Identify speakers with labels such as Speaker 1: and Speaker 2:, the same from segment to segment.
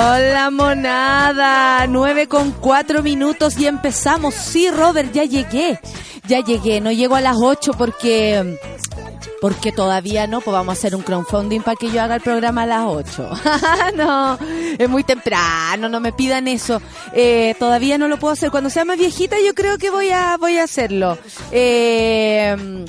Speaker 1: Hola monada, 9 con 4 minutos y empezamos. Sí, Robert, ya llegué. Ya llegué, no llego a las 8 porque porque todavía no, pues vamos a hacer un crowdfunding para que yo haga el programa a las 8. no, es muy temprano, no me pidan eso. Eh, todavía no lo puedo hacer. Cuando sea más viejita yo creo que voy a, voy a hacerlo. Eh,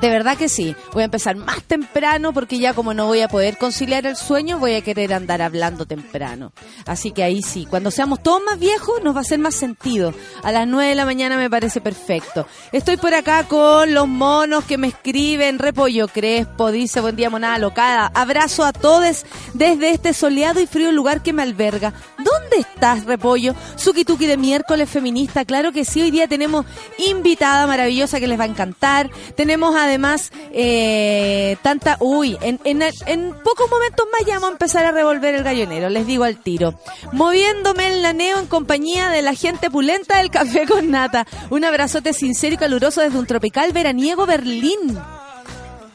Speaker 1: de verdad que sí. Voy a empezar más temprano porque ya como no voy a poder conciliar el sueño, voy a querer andar hablando temprano. Así que ahí sí, cuando seamos todos más viejos nos va a hacer más sentido. A las 9 de la mañana me parece perfecto. Estoy por acá con los monos que me escriben, Repollo Crespo, dice buen día monada locada. Abrazo a todos desde este soleado y frío lugar que me alberga. ¿Dónde estás, Repollo? Suki Tuki de miércoles feminista, claro que sí, hoy día tenemos invitada maravillosa que les va a encantar. Tenemos además eh, tanta... Uy, en, en, pocos momentos más ya vamos a empezar a revolver el gallonero, les digo al tiro. Moviéndome en la neo en compañía de la gente pulenta del café con nata. Un abrazote sincero y caluroso desde un tropical veraniego Berlín.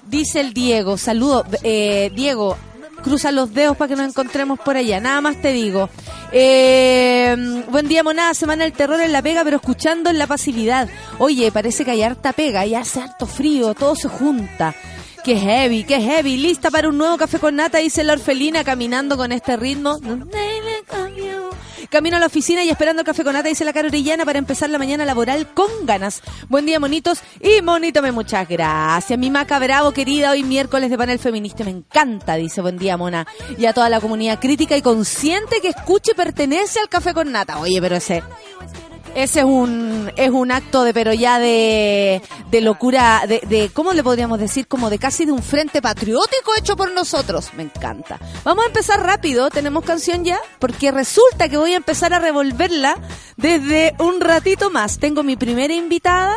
Speaker 1: Dice el Diego, saludo, eh, Diego, cruza los dedos para que nos encontremos por allá. Nada más te digo. Eh, buen día, monada. Semana del terror en la pega, pero escuchando en la pasividad. Oye, parece que hay harta pega, y hace harto frío, todo se junta. Qué heavy, qué heavy. Lista para un nuevo café con nata, dice la orfelina caminando con este ritmo. Camino a la oficina y esperando el café con nata, dice la cara orillana, para empezar la mañana laboral con ganas. Buen día, monitos. Y monítome, muchas gracias. Mi maca bravo, querida, hoy miércoles de panel feminista. Me encanta, dice buen día, mona. Y a toda la comunidad crítica y consciente que escuche pertenece al café con nata. Oye, pero ese ese es un, es un acto de, pero ya de, de locura, de, de, ¿cómo le podríamos decir? Como de casi de un frente patriótico hecho por nosotros. Me encanta. Vamos a empezar rápido, tenemos canción ya, porque resulta que voy a empezar a revolverla desde un ratito más. Tengo mi primera invitada,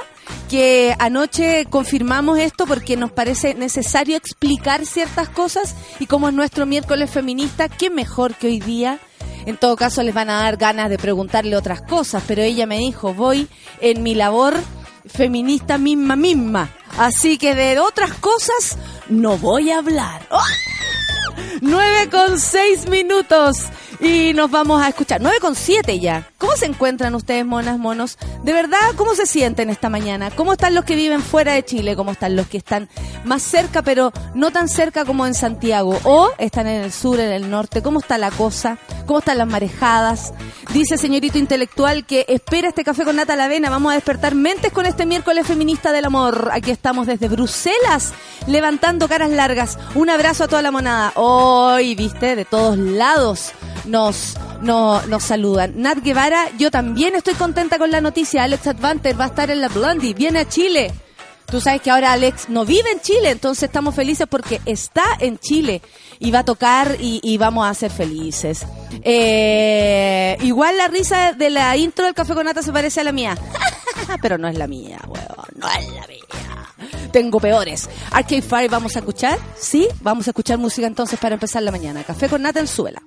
Speaker 1: que anoche confirmamos esto porque nos parece necesario explicar ciertas cosas y como es nuestro miércoles feminista, qué mejor que hoy día en todo caso les van a dar ganas de preguntarle otras cosas, pero ella me dijo, voy en mi labor feminista misma misma. Así que de otras cosas no voy a hablar. ¡Oh! Con seis minutos y nos vamos a escuchar. Nueve con siete ya. ¿Cómo se encuentran ustedes, monas, monos? De verdad, ¿cómo se sienten esta mañana? ¿Cómo están los que viven fuera de Chile? ¿Cómo están los que están más cerca, pero no tan cerca como en Santiago? ¿O están en el sur, en el norte? ¿Cómo está la cosa? ¿Cómo están las marejadas? Dice señorito intelectual que espera este café con nata a la avena. Vamos a despertar mentes con este miércoles feminista del amor. Aquí estamos desde Bruselas, levantando caras largas. Un abrazo a toda la monada. Hoy, viste, de todos lados nos, nos saludan. Nat Guevara, yo también estoy contenta con la noticia. Alex Advanter va a estar en la Blondie, viene a Chile. Tú sabes que ahora Alex no vive en Chile, entonces estamos felices porque está en Chile y va a tocar y, vamos a ser felices. Eh, igual la risa de la intro del Café con Nata se parece a la mía, pero no es la mía, huevón, no es la mía. Tengo peores. Arcade Fire vamos a escuchar, ¿sí? Vamos a escuchar música entonces para empezar la mañana. Café con Nata en suela.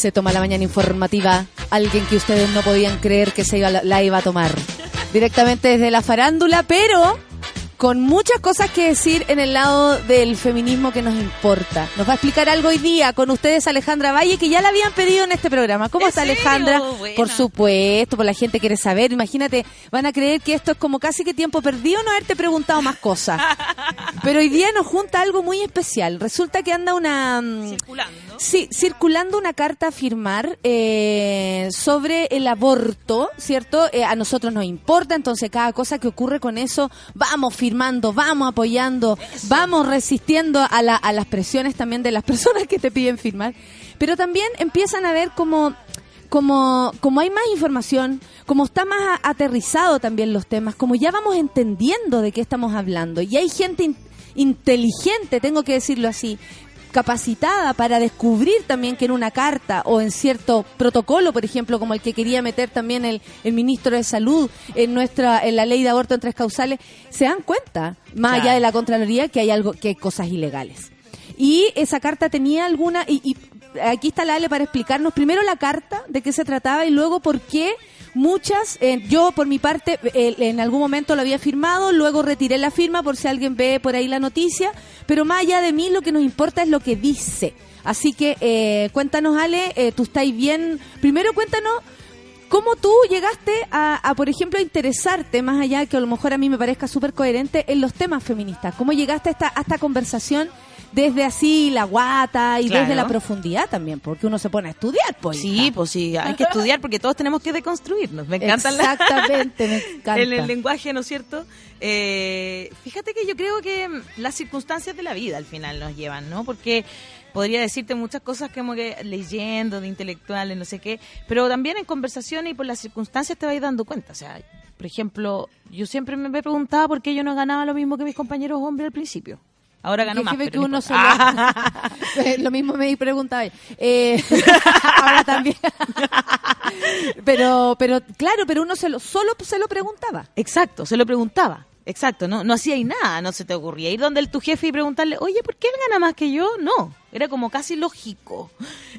Speaker 1: Se toma la mañana informativa. Alguien que ustedes no podían creer que se iba, la iba a tomar. Directamente desde la farándula, pero con muchas cosas que decir en el lado del feminismo que nos importa. Nos va a explicar algo hoy día con ustedes Alejandra Valle, que ya la habían pedido en este programa. ¿Cómo está Alejandra? Por supuesto, por la gente quiere saber. Imagínate, van a creer que esto es como casi que tiempo perdido no haberte preguntado más cosas. Pero hoy día nos junta algo muy especial. Resulta que anda una...
Speaker 2: Mm, circulando.
Speaker 1: Sí, circulando una carta a firmar eh, sobre el aborto, ¿cierto? Eh, a nosotros nos importa, entonces cada cosa que ocurre con eso, vamos firmando vamos apoyando, vamos resistiendo a, a las presiones también de las personas que te piden firmar. Pero también empiezan a ver como como, como hay más información, como está más aterrizado también los temas, como ya vamos entendiendo de qué estamos hablando, y hay gente inteligente, tengo que decirlo así, capacitada para descubrir también que en una carta o en cierto protocolo, por ejemplo, como el que quería meter también el, el ministro de Salud en nuestra en la ley de aborto en tres causales, se dan cuenta, más allá de la Contraloría, que hay algo que hay cosas ilegales. Y esa carta tenía alguna y, y aquí está la Ale para explicarnos primero la carta de qué se trataba y luego por qué Muchas, eh, yo por mi parte en algún momento lo había firmado, luego retiré la firma por si alguien ve por ahí la noticia, pero más allá de mí lo que nos importa es lo que dice. Así que eh, cuéntanos Ale, eh, tú estás bien, primero cuéntanos ¿Cómo tú llegaste a, por ejemplo, a interesarte, más allá que a lo mejor a mí me parezca súper coherente, en los temas feministas? ¿Cómo llegaste a esta, a esta conversación desde así la guata y desde la profundidad también, porque uno se pone a estudiar, pues.
Speaker 2: Sí, pues sí, hay que estudiar porque todos tenemos que deconstruirnos. Me encanta
Speaker 1: Exactamente, me encanta.
Speaker 2: En el lenguaje, ¿no es cierto? Eh, fíjate que yo creo que las circunstancias de la vida al final nos llevan, ¿no? Porque podría decirte muchas cosas como que leyendo de intelectuales, no sé qué, pero también en conversaciones y por las circunstancias te vas dando cuenta. O sea, por ejemplo, yo siempre me preguntaba por qué yo no ganaba lo mismo que mis compañeros hombres al principio. Ahora ganó más.
Speaker 1: Pero uno lo mismo me preguntaba. Eh, ahora también. pero, pero claro, pero uno se lo, solo se lo preguntaba.
Speaker 2: Exacto, se lo preguntaba. Exacto, no, no hacía nada, no se te ocurría ir donde el, tu jefe y preguntarle, oye, ¿por qué él gana más que yo? No, era como casi lógico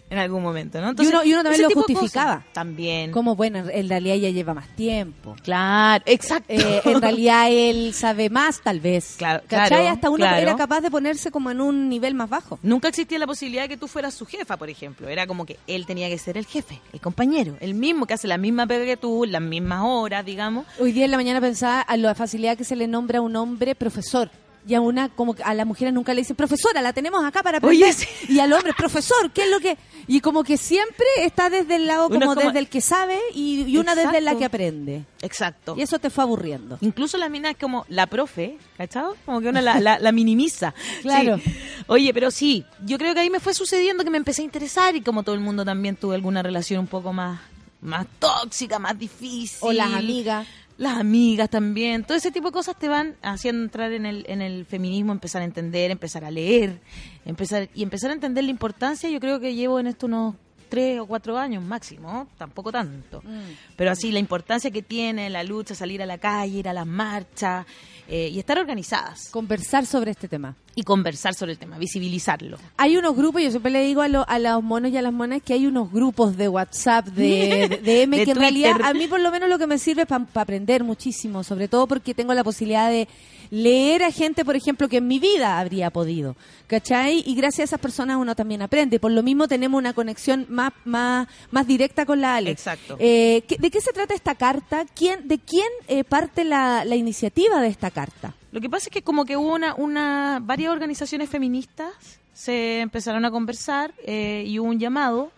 Speaker 2: en algún momento, ¿no?
Speaker 1: Entonces, y, uno, también lo justificaba.
Speaker 2: También.
Speaker 1: Como, bueno, en realidad ella lleva más tiempo.
Speaker 2: Claro, exacto.
Speaker 1: Eh, en realidad él sabe más, tal vez.
Speaker 2: Claro, ¿Cachai?
Speaker 1: Hasta uno era capaz de ponerse como en un nivel más bajo.
Speaker 2: Nunca existía la posibilidad de que tú fueras su jefa, por ejemplo. Era como que él tenía que ser el jefe, el compañero, el mismo que hace la misma pega que tú, las mismas horas, digamos.
Speaker 1: Hoy día en la mañana pensaba a la facilidad que se le nombra a un hombre profesor y a una como a la mujer nunca le dicen profesora la tenemos acá para aprender y al hombre profesor qué es lo que y como que siempre está desde el lado como, desde el que sabe y, una desde la que aprende.
Speaker 2: Exacto.
Speaker 1: Y eso te fue aburriendo.
Speaker 2: Incluso la mina es como la profe ¿cachado? como que una la, la, minimiza.
Speaker 1: Claro.
Speaker 2: Oye pero sí yo creo que ahí me fue sucediendo que me empecé a interesar y como todo el mundo también tuve alguna relación un poco más más tóxica más difícil.
Speaker 1: O las amigas
Speaker 2: las amigas también, todo ese tipo de cosas te van haciendo entrar en el, en el feminismo, empezar a entender, empezar a leer, empezar y empezar a entender la importancia. Yo creo que llevo en esto unos tres o cuatro años máximo, tampoco tanto. Mm. Pero así, la importancia que tiene la lucha, salir a la calle, ir a las marchas eh, y estar organizadas.
Speaker 1: Conversar sobre este tema
Speaker 2: y conversar sobre el tema, visibilizarlo.
Speaker 1: Hay unos grupos, yo siempre le digo a, a los monos y a las monas que hay unos grupos de WhatsApp, de, de, M, que en realidad a mí por lo menos lo que me sirve es para aprender muchísimo, sobre todo porque tengo la posibilidad de leer a gente, por ejemplo, que en mi vida habría podido, ¿cachai? Y gracias a esas personas uno también aprende. Por lo mismo tenemos una conexión más, más, más directa con la Ale.
Speaker 2: Exacto.
Speaker 1: Eh, ¿De qué se trata esta carta? ¿Quién, ¿De quién eh, parte la, la iniciativa de esta carta?
Speaker 2: Lo que pasa es que como que hubo una, una varias organizaciones feministas se empezaron a conversar eh, y hubo un llamado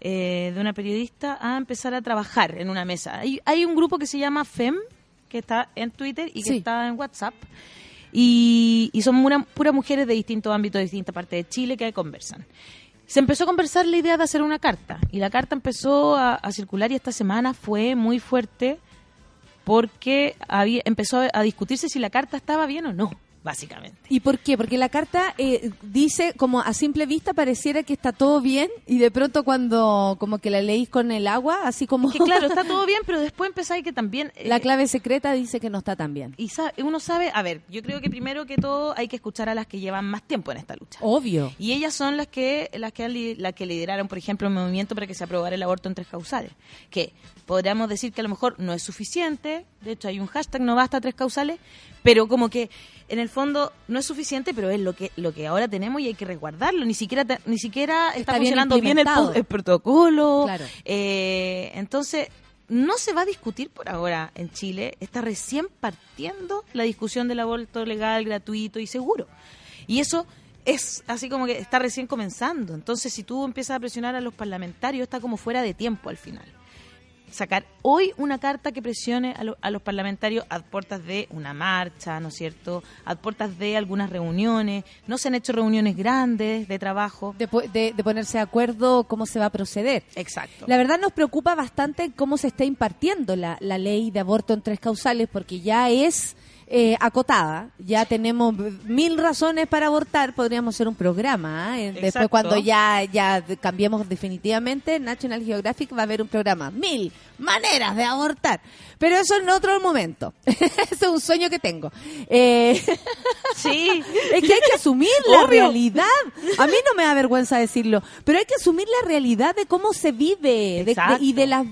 Speaker 2: eh, de una periodista a empezar a trabajar en una mesa. Hay, hay un grupo que se llama FEM, que está en Twitter y que está en WhatsApp. Y, y son puras mujeres de distintos ámbitos, de distintas partes de Chile que conversan. Se empezó a conversar la idea de hacer una carta y la carta empezó a circular y esta semana fue muy fuerte porque había, empezó a discutirse si la carta estaba bien o no. Básicamente.
Speaker 1: ¿Y por qué? Porque la carta eh, dice, como a simple vista pareciera que está todo bien y de pronto cuando como que la leís con el agua, así como...
Speaker 2: Que claro, está todo bien, pero después empezáis que también... eh,
Speaker 1: la clave secreta dice que no está tan bien.
Speaker 2: y sa- uno sabe, a ver, yo creo que primero que todo hay que escuchar a las que llevan más tiempo en esta lucha.
Speaker 1: Obvio.
Speaker 2: Y ellas son las que las que, las que lideraron, por ejemplo, el movimiento para que se aprobara el aborto en tres causales. Que podríamos decir que a lo mejor no es suficiente, de hecho hay un hashtag no basta tres causales, pero como que en el fondo no es suficiente, pero es lo que lo que ahora tenemos y hay que resguardarlo. Ni siquiera ni siquiera está, funcionando bien, el, el protocolo.
Speaker 1: Claro.
Speaker 2: Eh, entonces no se va a discutir por ahora en Chile. Está recién partiendo la discusión del aborto legal, gratuito y seguro. Y eso es así como que está recién comenzando. Entonces, si tú empiezas a presionar a los parlamentarios, está como fuera de tiempo al final. Sacar hoy una carta que presione a, lo- a los parlamentarios a puertas de una marcha, ¿no es cierto? A puertas de algunas reuniones. No se han hecho reuniones grandes de trabajo.
Speaker 1: De, po- de- de ponerse de acuerdo cómo se va a proceder.
Speaker 2: Exacto.
Speaker 1: La verdad nos preocupa bastante cómo se está impartiendo la, la ley de aborto en tres causales porque ya es eh, acotada, ya tenemos mil razones para abortar, podríamos hacer un programa. ¿eh? Después cuando ya, ya cambiemos definitivamente, National Geographic va a haber un programa, mil maneras de abortar. Pero eso en otro momento. Es un sueño que tengo. Eh,
Speaker 2: Sí.
Speaker 1: es que hay que asumir la
Speaker 2: Obvio.
Speaker 1: realidad. A mí no me da vergüenza decirlo, pero hay que asumir la realidad de cómo se vive de- de- y de las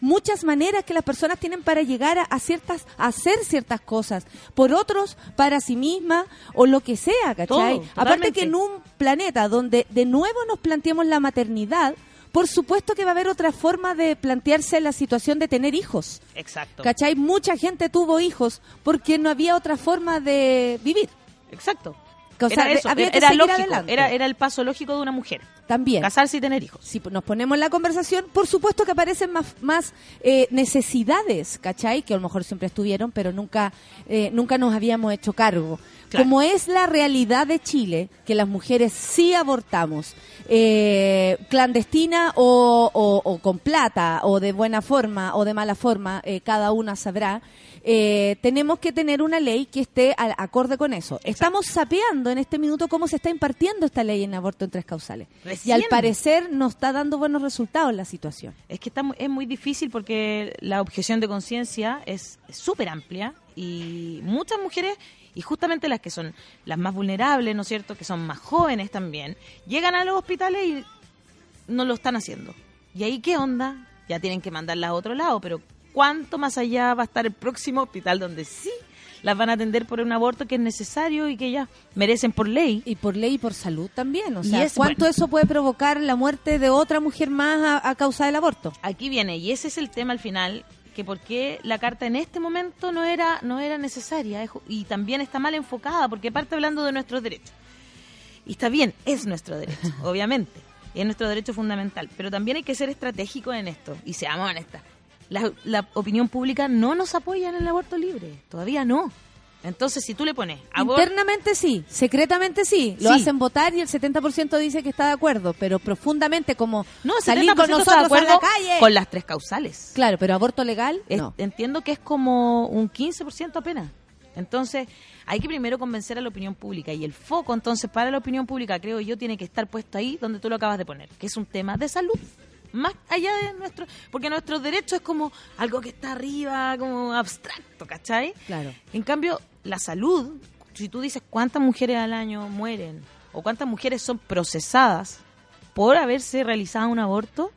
Speaker 1: muchas maneras que las personas tienen para llegar a, a ciertas a hacer ciertas cosas por otros para sí misma o lo que sea, ¿cachai?
Speaker 2: Todo,
Speaker 1: Aparte que en un planeta donde de nuevo nos planteamos la maternidad, por supuesto que va a haber otra forma de plantearse la situación de tener hijos.
Speaker 2: Exacto.
Speaker 1: ¿Cachai? Mucha gente tuvo hijos porque no había otra forma de vivir.
Speaker 2: Exacto.
Speaker 1: O sea,
Speaker 2: era
Speaker 1: de-
Speaker 2: eso,
Speaker 1: había que
Speaker 2: era
Speaker 1: seguir
Speaker 2: lógico,
Speaker 1: adelante.
Speaker 2: era, era el paso lógico de una mujer.
Speaker 1: También.
Speaker 2: Casarse y tener hijos.
Speaker 1: Si nos ponemos en la conversación, por supuesto que aparecen más, más eh, necesidades, ¿cachai? Que a lo mejor siempre estuvieron, pero nunca, eh, nunca nos habíamos hecho cargo.
Speaker 2: Claro.
Speaker 1: Como es la realidad de Chile, que las mujeres sí abortamos, eh, clandestina o, o- o con plata, o de buena forma o de mala forma, eh, cada una sabrá, eh, tenemos que tener una ley que esté al- acorde con eso. Estamos sapeando en este minuto cómo se está impartiendo esta ley en aborto en tres causales. Y al parecer no está dando buenos resultados la situación.
Speaker 2: Es que está, es muy difícil porque la objeción de conciencia es es súper amplia y muchas mujeres, y justamente las que son las más vulnerables, ¿no es cierto?, que son más jóvenes también, llegan a los hospitales y no lo están haciendo. ¿Y ahí qué onda? Ya tienen que mandarlas a otro lado, pero ¿cuánto más allá va a estar el próximo hospital donde sí las van a atender por un aborto que es necesario y que ellas merecen por ley?
Speaker 1: Y por ley y por salud también. O sea,
Speaker 2: es-
Speaker 1: ¿cuánto
Speaker 2: bueno.
Speaker 1: eso puede provocar la muerte de otra mujer más a, a causa del aborto?
Speaker 2: Aquí viene, y ese es el tema al final, que por qué la carta en este momento no era, no era necesaria y también está mal enfocada, porque parte hablando de nuestros derechos. Y está bien, es nuestro derecho, obviamente, es nuestro derecho fundamental, pero también hay que ser estratégico en esto, y seamos honestas. La, la opinión pública no nos apoya en el aborto libre, todavía no. Entonces, si tú le pones.
Speaker 1: Internamente sí, secretamente sí. Lo
Speaker 2: Sí.
Speaker 1: hacen votar y el 70% dice que está de acuerdo, pero profundamente como
Speaker 2: No,
Speaker 1: salir
Speaker 2: 70%
Speaker 1: con
Speaker 2: está
Speaker 1: nosotros
Speaker 2: de acuerdo
Speaker 1: a la calle.
Speaker 2: con las tres causales.
Speaker 1: Claro, pero aborto legal,
Speaker 2: Es-
Speaker 1: no.
Speaker 2: Entiendo que es como un 15% apenas. Entonces, hay que primero convencer a la opinión pública y el foco entonces para la opinión pública, creo yo, tiene que estar puesto ahí donde tú lo acabas de poner, que es un tema de salud. Más allá de nuestro, porque nuestro derecho es como algo que está arriba, como abstracto, ¿cachai?
Speaker 1: Claro.
Speaker 2: En cambio, la salud, si tú dices cuántas mujeres al año mueren o cuántas mujeres son procesadas por haberse realizado un aborto,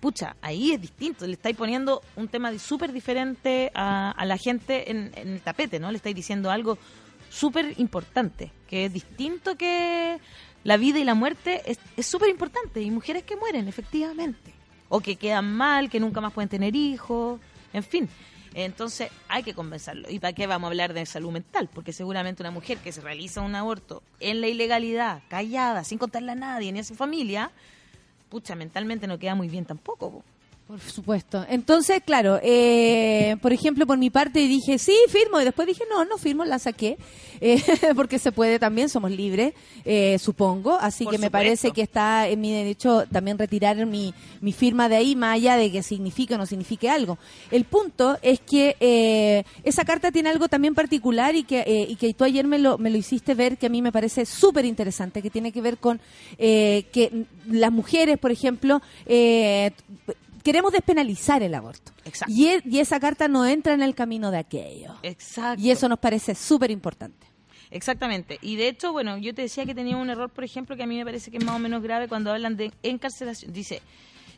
Speaker 2: pucha, ahí es distinto. Le estáis poniendo un tema súper diferente a, a la gente en, en el tapete, ¿no? Le estáis diciendo algo súper importante, que es distinto que la vida y la muerte es súper importante. Y mujeres que mueren, efectivamente. O que quedan mal, que nunca más pueden tener hijos, en fin. Entonces hay que convencerlo. ¿Y para qué vamos a hablar de salud mental? Porque seguramente una mujer que se realiza un aborto en la ilegalidad, callada, sin contarle a nadie ni a su familia, pucha, mentalmente no queda muy bien tampoco. po.
Speaker 1: Por supuesto. Entonces, claro, eh, por ejemplo, por mi parte dije, sí, firmo, y después dije, no, no firmo, la saqué, eh, porque se puede también, somos libres, eh, supongo, así
Speaker 2: Por
Speaker 1: que me
Speaker 2: supuesto.
Speaker 1: parece que está en mi derecho también retirar mi, mi firma de ahí, más allá de que signifique o no signifique algo. El punto es que eh, esa carta tiene algo también particular y que, eh, y que tú ayer me lo, me lo hiciste ver, que a mí me parece súper interesante, que tiene que ver con eh, que las mujeres, por ejemplo, eh, queremos despenalizar el aborto.
Speaker 2: Exacto.
Speaker 1: Y, e- y esa carta no entra en el camino de aquello.
Speaker 2: Exacto.
Speaker 1: Y eso nos parece súper importante.
Speaker 2: Exactamente. Y de hecho, bueno, yo te decía que tenía un error, por ejemplo, que a mí me parece que es más o menos grave cuando hablan de encarcelación. Dice,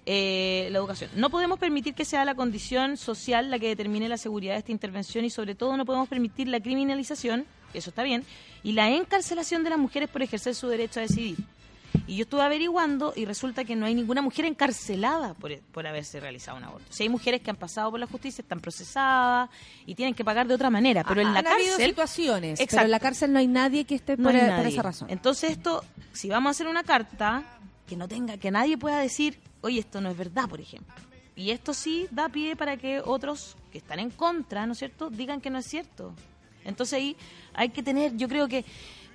Speaker 2: eh, la educación. No podemos permitir que sea la condición social la que determine la seguridad de esta intervención y sobre todo no podemos permitir la criminalización, eso está bien, y la encarcelación de las mujeres por ejercer su derecho a decidir. Y yo estuve averiguando y resulta que no hay ninguna mujer encarcelada por, por haberse realizado un aborto. Si hay mujeres que han pasado por la justicia, están procesadas y tienen que pagar de otra manera, pero en la
Speaker 1: Han habido
Speaker 2: cárcel
Speaker 1: situaciones, pero
Speaker 2: Exacto.
Speaker 1: en la cárcel no hay nadie que esté
Speaker 2: no
Speaker 1: por,
Speaker 2: hay
Speaker 1: por esa razón.
Speaker 2: Entonces esto, si vamos a hacer una carta, que no tenga, que nadie pueda decir, oye, esto no es verdad, por ejemplo. Y esto sí da pie para que otros que están en contra, ¿no es cierto?, digan que no es cierto. Entonces ahí hay que tener, yo creo que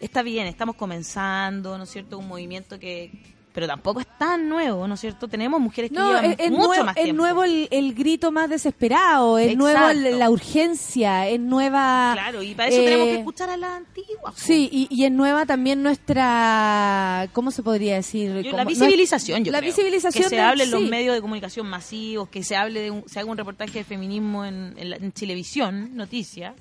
Speaker 2: está bien, estamos comenzando, ¿no es cierto?, un movimiento que... Pero tampoco es tan nuevo, ¿no es cierto? Tenemos mujeres que
Speaker 1: No,
Speaker 2: llevan
Speaker 1: es, es
Speaker 2: mucho
Speaker 1: nuevo,
Speaker 2: más
Speaker 1: es
Speaker 2: tiempo.
Speaker 1: nuevo el, el grito más desesperado, es nuevo el- la urgencia, es nueva...
Speaker 2: Claro, y para eso
Speaker 1: eh,
Speaker 2: tenemos que escuchar a las antiguas. po.
Speaker 1: Sí, y, y es nueva también nuestra, ¿cómo se podría decir?
Speaker 2: Yo- la visibilización, yo
Speaker 1: La
Speaker 2: creo.
Speaker 1: visibilización
Speaker 2: Que se
Speaker 1: de-
Speaker 2: hable en los medios de comunicación masivos, que se hable de un- se haga un reportaje de feminismo en, en, la- en televisión, noticia.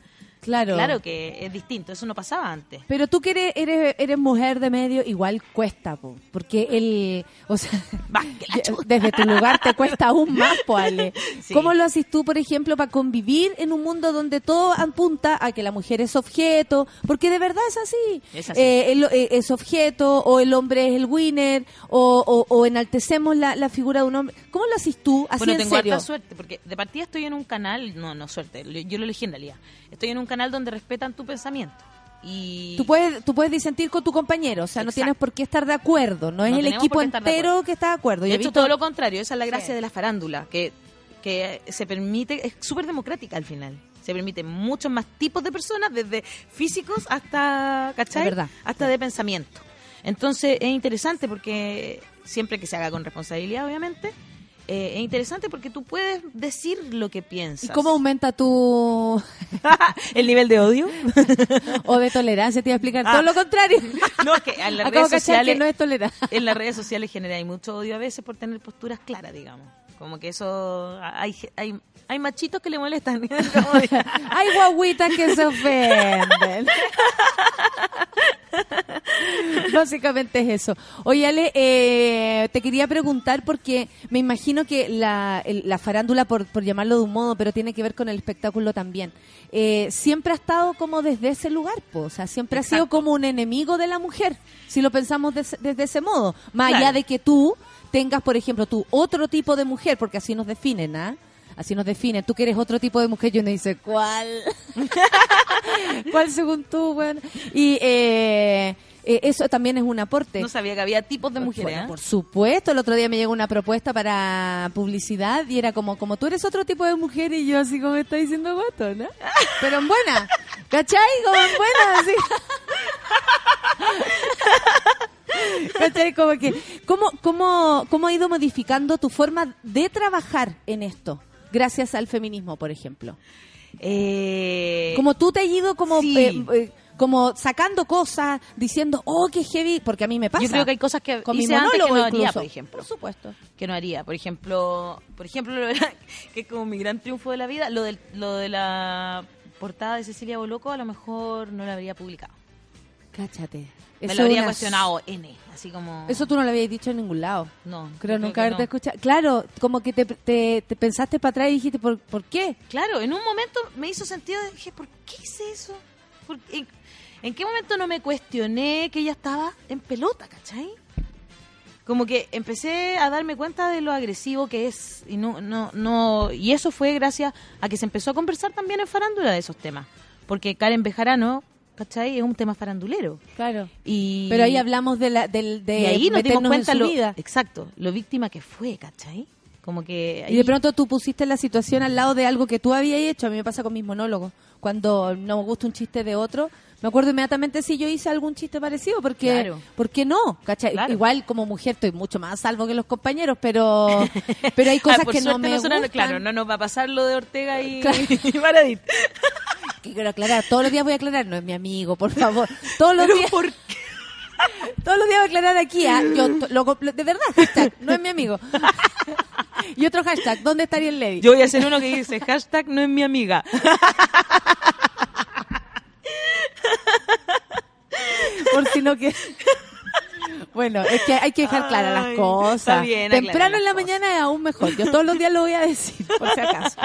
Speaker 1: Claro.
Speaker 2: Claro que es distinto, eso no pasaba antes.
Speaker 1: Pero tú que eres, eres, eres mujer de medio, igual cuesta, po, porque el, o sea, desde tu lugar te cuesta aún más, po, Ale.
Speaker 2: Sí.
Speaker 1: ¿Cómo lo haces tú, por ejemplo, para convivir en un mundo donde todo apunta a que la mujer es objeto? Porque de verdad es así.
Speaker 2: Es así.
Speaker 1: Eh, el- eh, es objeto, o el hombre es el winner, o, o, o enaltecemos la, la figura de un hombre. ¿Cómo lo haces tú, así
Speaker 2: bueno,
Speaker 1: en
Speaker 2: tengo
Speaker 1: serio?
Speaker 2: suerte, porque de partida estoy en un canal, no, no suerte, yo lo elegí en realidad. Estoy en un canal donde respetan tu pensamiento. Y
Speaker 1: Tú puedes, tú puedes disentir con tu compañero, o sea, no tienes por qué estar de acuerdo, no es
Speaker 2: No
Speaker 1: el equipo entero que está de acuerdo.
Speaker 2: De
Speaker 1: Yo he
Speaker 2: hecho,
Speaker 1: visto-
Speaker 2: todo lo contrario, esa es la gracia
Speaker 1: Sí.
Speaker 2: de la farándula, que, que se permite, es súper democrática al final. Se permiten muchos más tipos de personas, desde físicos hasta, ¿cachai?
Speaker 1: Verdad.
Speaker 2: Hasta de pensamiento. Entonces es interesante porque siempre que se haga con responsabilidad, obviamente, eh, es interesante porque tú puedes decir lo que piensas.
Speaker 1: ¿Y cómo aumenta tu
Speaker 2: el nivel de odio?
Speaker 1: o de tolerancia? Te iba a explicar
Speaker 2: Ah.
Speaker 1: todo lo contrario.
Speaker 2: no, es que en las
Speaker 1: Acabo de
Speaker 2: redes
Speaker 1: cachar que
Speaker 2: sociales
Speaker 1: no es tolerancia.
Speaker 2: en las redes sociales genera hay mucho odio a veces por tener posturas claras, digamos. Como que eso hay hay hay machitos que le molestan.
Speaker 1: Hay guaguitas que se ofenden. Básicamente es eso. Oye, Ale, eh, te quería preguntar porque me imagino que la, el- la farándula, por, por llamarlo de un modo, pero tiene que ver con el espectáculo también, eh, siempre ha estado como desde ese lugar, po. o sea, siempre ha sido como un enemigo de la mujer, si lo pensamos des- desde ese modo. Más
Speaker 2: Claro.
Speaker 1: allá de que tú tengas, por ejemplo, tú otro tipo de mujer, porque así nos definen, ¿ah? Así nos definen. Tú que eres otro tipo de mujer, yo no dice, ¿cuál? ¿Cuál según tú, bueno? Y eh, eh, eso también es un aporte.
Speaker 2: no sabía que había tipos de mujeres.
Speaker 1: Bueno,
Speaker 2: ¿eh?
Speaker 1: por supuesto, el otro día me llegó una propuesta para publicidad y era como, como tú eres otro tipo de mujer y yo así como me está diciendo guato, ¿no? Pero en buena, ¿cachai? Como en buena, así. ¿Cachai? Como que, ¿cómo, cómo, ¿cómo ha ido modificando tu forma de trabajar en esto? Gracias al feminismo, por ejemplo.
Speaker 2: Eh,
Speaker 1: Como tú te has ido como,
Speaker 2: sí.
Speaker 1: eh, eh, como sacando cosas, diciendo, oh, qué heavy, porque a mí me pasa.
Speaker 2: Yo creo que hay cosas que
Speaker 1: con mi
Speaker 2: hice antes que no haría,
Speaker 1: incluso.
Speaker 2: por ejemplo.
Speaker 1: Por supuesto.
Speaker 2: que no haría. Por ejemplo, por ejemplo, que es como mi gran triunfo de la vida, lo, del, lo de la portada de Cecilia Boloco, a lo mejor no la habría publicado.
Speaker 1: Cáchate.
Speaker 2: Me
Speaker 1: Eso
Speaker 2: lo habría
Speaker 1: una-
Speaker 2: cuestionado N, así como...
Speaker 1: Eso tú no lo habías dicho en ningún lado.
Speaker 2: No.
Speaker 1: Creo nunca haberte
Speaker 2: no.
Speaker 1: escuchado. Claro, como que te, te, te pensaste para atrás y dijiste, ¿por, ¿por qué?
Speaker 2: Claro, en un momento me hizo sentido, dije, ¿por qué hice eso? ¿Por- en, en qué momento no me cuestioné que ella estaba en pelota, cachai? Como que empecé a darme cuenta de lo agresivo que es y no no no y eso fue gracias a que se empezó a conversar también en farándula de esos temas, porque Karen Bejarano, ¿cachai? Es un tema farandulero.
Speaker 1: Claro.
Speaker 2: Y
Speaker 1: Pero ahí hablamos de, la, del, de
Speaker 2: y ahí nos dimos cuenta lo
Speaker 1: vida.
Speaker 2: exacto, lo víctima que fue, ¿cachai? Como que...
Speaker 1: Y de pronto tú pusiste la situación al lado de algo que tú habías hecho. A mí me pasa con mis monólogos. Cuando no me gusta un chiste de otro, me acuerdo inmediatamente si yo hice algún chiste parecido, porque
Speaker 2: Claro.
Speaker 1: ¿por qué no? ¿Cachai?
Speaker 2: Claro.
Speaker 1: Igual como mujer estoy mucho más salvo que los compañeros, pero pero hay cosas
Speaker 2: Ah, por
Speaker 1: que no me
Speaker 2: nosotros
Speaker 1: gustan.
Speaker 2: Claro, no nos va a pasar lo de Ortega y,
Speaker 1: Claro.
Speaker 2: y.
Speaker 1: Que quiero aclarar, todos los días voy a aclarar, no es mi amigo, por favor. Todos los
Speaker 2: Pero
Speaker 1: días,
Speaker 2: ¿por qué?
Speaker 1: todos los días voy a aclarar aquí, ¿ah? Yo lo compl- de verdad, hashtag, no es mi amigo. y otro hashtag, ¿dónde estaría el Lady?
Speaker 2: Yo voy a hacer uno que dice hashtag no es mi amiga.
Speaker 1: Por si no que bueno es que hay que dejar claras las cosas
Speaker 2: está bien,
Speaker 1: temprano en la mañana es aún mejor. Yo todos los días lo voy a decir por si acaso.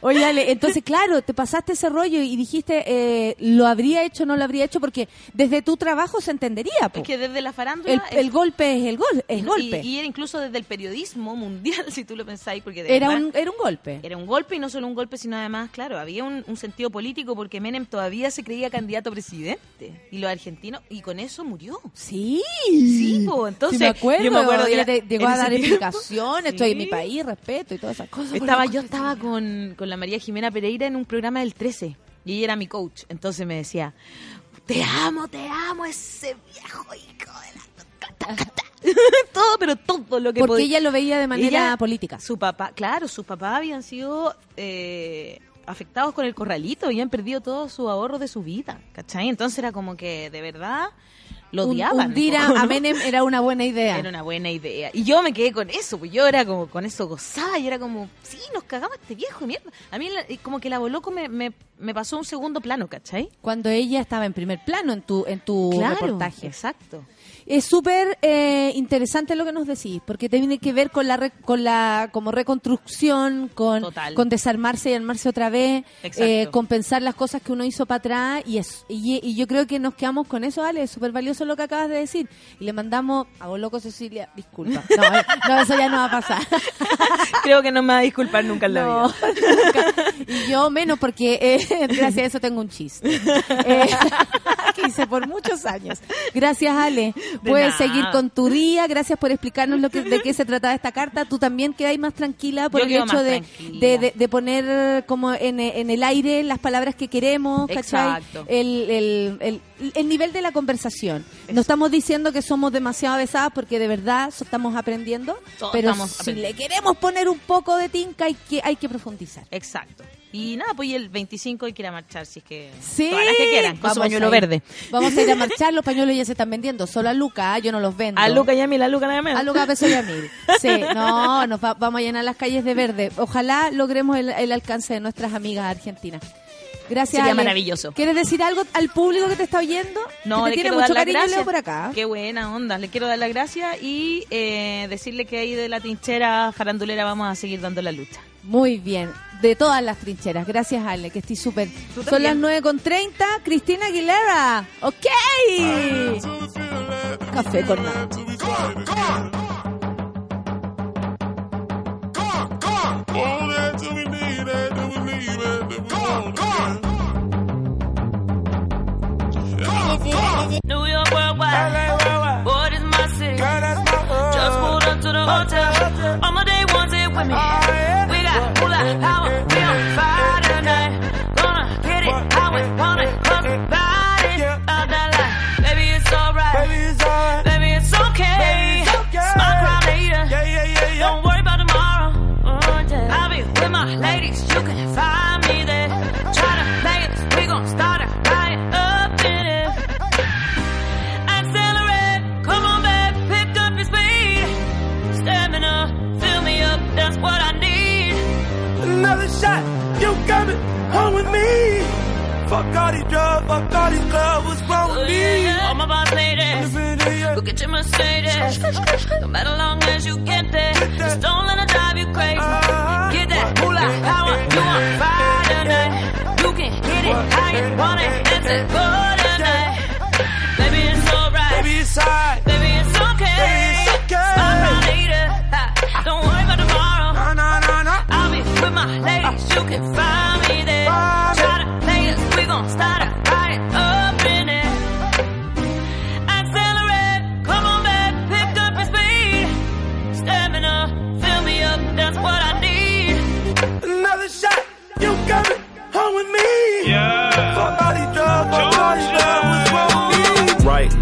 Speaker 1: Oye Ale, entonces claro te pasaste ese rollo y dijiste eh, lo habría hecho no lo habría hecho porque desde tu trabajo se entendería po.
Speaker 2: Es que desde la farándula...
Speaker 1: el, golpe es el gol es
Speaker 2: y-
Speaker 1: golpe.
Speaker 2: Y, era incluso desde el periodismo mundial, si tú lo pensáis, porque
Speaker 1: era
Speaker 2: verdad
Speaker 1: un era un golpe.
Speaker 2: era un golpe y no solo un golpe, sino además, claro, había un, un sentido político porque Menem todavía se creía candidato a presidente y los argentinos, y con eso murió.
Speaker 1: sí
Speaker 2: Sí, po, entonces,
Speaker 1: Sí, me acuerdo,
Speaker 2: yo me acuerdo era-
Speaker 1: te- llegó a dar explicaciones estoy en mi país respeto y todas esas cosas
Speaker 2: Estaba, yo estaba con, con la María Jimena Pereira en un programa del 13 y ella era mi coach. Entonces me decía, te amo, te amo, ese viejo hijo de la... todo, pero todo lo que
Speaker 1: porque
Speaker 2: podía.
Speaker 1: ella lo veía de manera
Speaker 2: Ella-
Speaker 1: política
Speaker 2: Su papá, claro, sus papás habían sido eh, afectados con el corralito, habían perdido todo su ahorro de su vida, ¿cachai? Entonces era como que de verdad lo odiaban.
Speaker 1: hundir a,
Speaker 2: ¿no?
Speaker 1: a Menem era una buena idea.
Speaker 2: Era una buena idea. Y yo me quedé con eso, pues yo era como, con eso gozaba, y era como, sí, nos cagamos a este viejo, mierda. A mí la- como que la Boloco me, me, me pasó a un segundo plano, ¿cachai?
Speaker 1: Cuando ella estaba en primer plano en tu, en tu reportaje.
Speaker 2: exacto.
Speaker 1: Es súper eh, interesante lo que nos decís, porque tiene que ver con la re- con la como reconstrucción, con,
Speaker 2: Total.
Speaker 1: con desarmarse y armarse otra vez, eh, compensar las cosas que uno hizo para atrás y, es, y, y yo creo que nos quedamos con eso, Ale, es súper valioso lo que acabas de decir. Y le mandamos a Boloco Cecilia, disculpa, no, eh, no, eso ya no va a pasar.
Speaker 2: Creo que no me va a disculpar nunca en la
Speaker 1: No,
Speaker 2: vida.
Speaker 1: nunca. Y yo menos porque eh, gracias a eso tengo un chiste. Eh, que hice por muchos años. Gracias, Ale.
Speaker 2: De
Speaker 1: Puedes seguir con tu día. Gracias por explicarnos lo que, de qué se trataba esta carta. Tú también quedáis más tranquila por
Speaker 2: Yo
Speaker 1: el hecho de, de, de- de poner como en, en el aire las palabras que queremos, ¿cachai?
Speaker 2: Exacto.
Speaker 1: El, el, el, el nivel de la conversación. No estamos diciendo que somos demasiado avesadas porque de verdad estamos aprendiendo,
Speaker 2: Todos
Speaker 1: pero
Speaker 2: estamos
Speaker 1: si
Speaker 2: aprendiendo.
Speaker 1: le queremos poner un poco de tinca hay que, hay que profundizar.
Speaker 2: Exacto. Y nada, pues el 25 hay que ir a marchar si es que...
Speaker 1: Sí,
Speaker 2: Todas las que quieran, con su
Speaker 1: Vamos
Speaker 2: pañuelo
Speaker 1: a ir.
Speaker 2: verde.
Speaker 1: Vamos a ir a marchar, los pañuelos ya se están vendiendo, solo a Luca, ¿ah? yo no los vendo.
Speaker 2: A Luca y a mí, la Luca llamé.
Speaker 1: A Luca Peso y a Mil. Sí, no, nos va- vamos a llenar las calles de verde. Ojalá logremos el, el alcance de nuestras amigas argentinas. Gracias.
Speaker 2: Sería
Speaker 1: Ale.
Speaker 2: maravilloso.
Speaker 1: ¿Quieres decir algo al público que te está oyendo?
Speaker 2: No,
Speaker 1: que
Speaker 2: le
Speaker 1: te tiene
Speaker 2: quiero
Speaker 1: mucho
Speaker 2: dar
Speaker 1: cariño
Speaker 2: gracias.
Speaker 1: Leo por acá.
Speaker 2: Qué buena onda. Le quiero dar las gracias y eh, decirle que ahí de la trinchera farandulera vamos a seguir dando la lucha.
Speaker 1: Muy bien, de todas las trincheras. Gracias, Ale, que estoy súper. Son las
Speaker 2: también.
Speaker 1: 9.30. Cristina Aguilera. ¡Ok! Café con nada.
Speaker 3: New York worldwide. Boy, this my city. Just pulled up to the hotel. All my day ones here with me.
Speaker 4: All these clubs, what's wrong with me?
Speaker 3: All my boss ladies, go get your Mercedes. No matter long as you get there, just don't let it drive you crazy. Get that moolah power, you on fire tonight. You can get it how you want it, and say go tonight. Baby, it's alright.
Speaker 4: Baby, it's hot.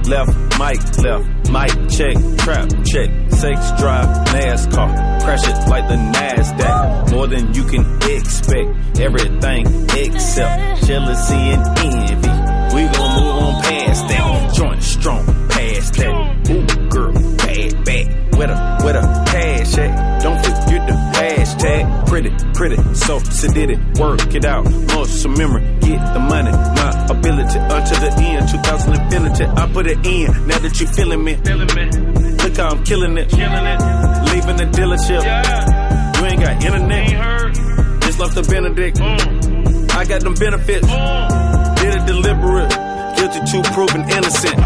Speaker 5: Left, mic left, mic check, trap check, sex drive, NASCAR, crash it like the NASDAQ. More than you can expect, everything except jealousy and envy. We gon' move on past that, joint strong, pretty, pretty, so sedated, work it out, muscle memory, get the money, my ability, until the end, 2000 infinity, I put it in, now that you feeling me, feeling me. look how I'm killing it, killing it, leaving the dealership, you ain't got internet, ain't heard. just left the Benedict, I got them benefits, did it deliberate, guilty to proven innocent.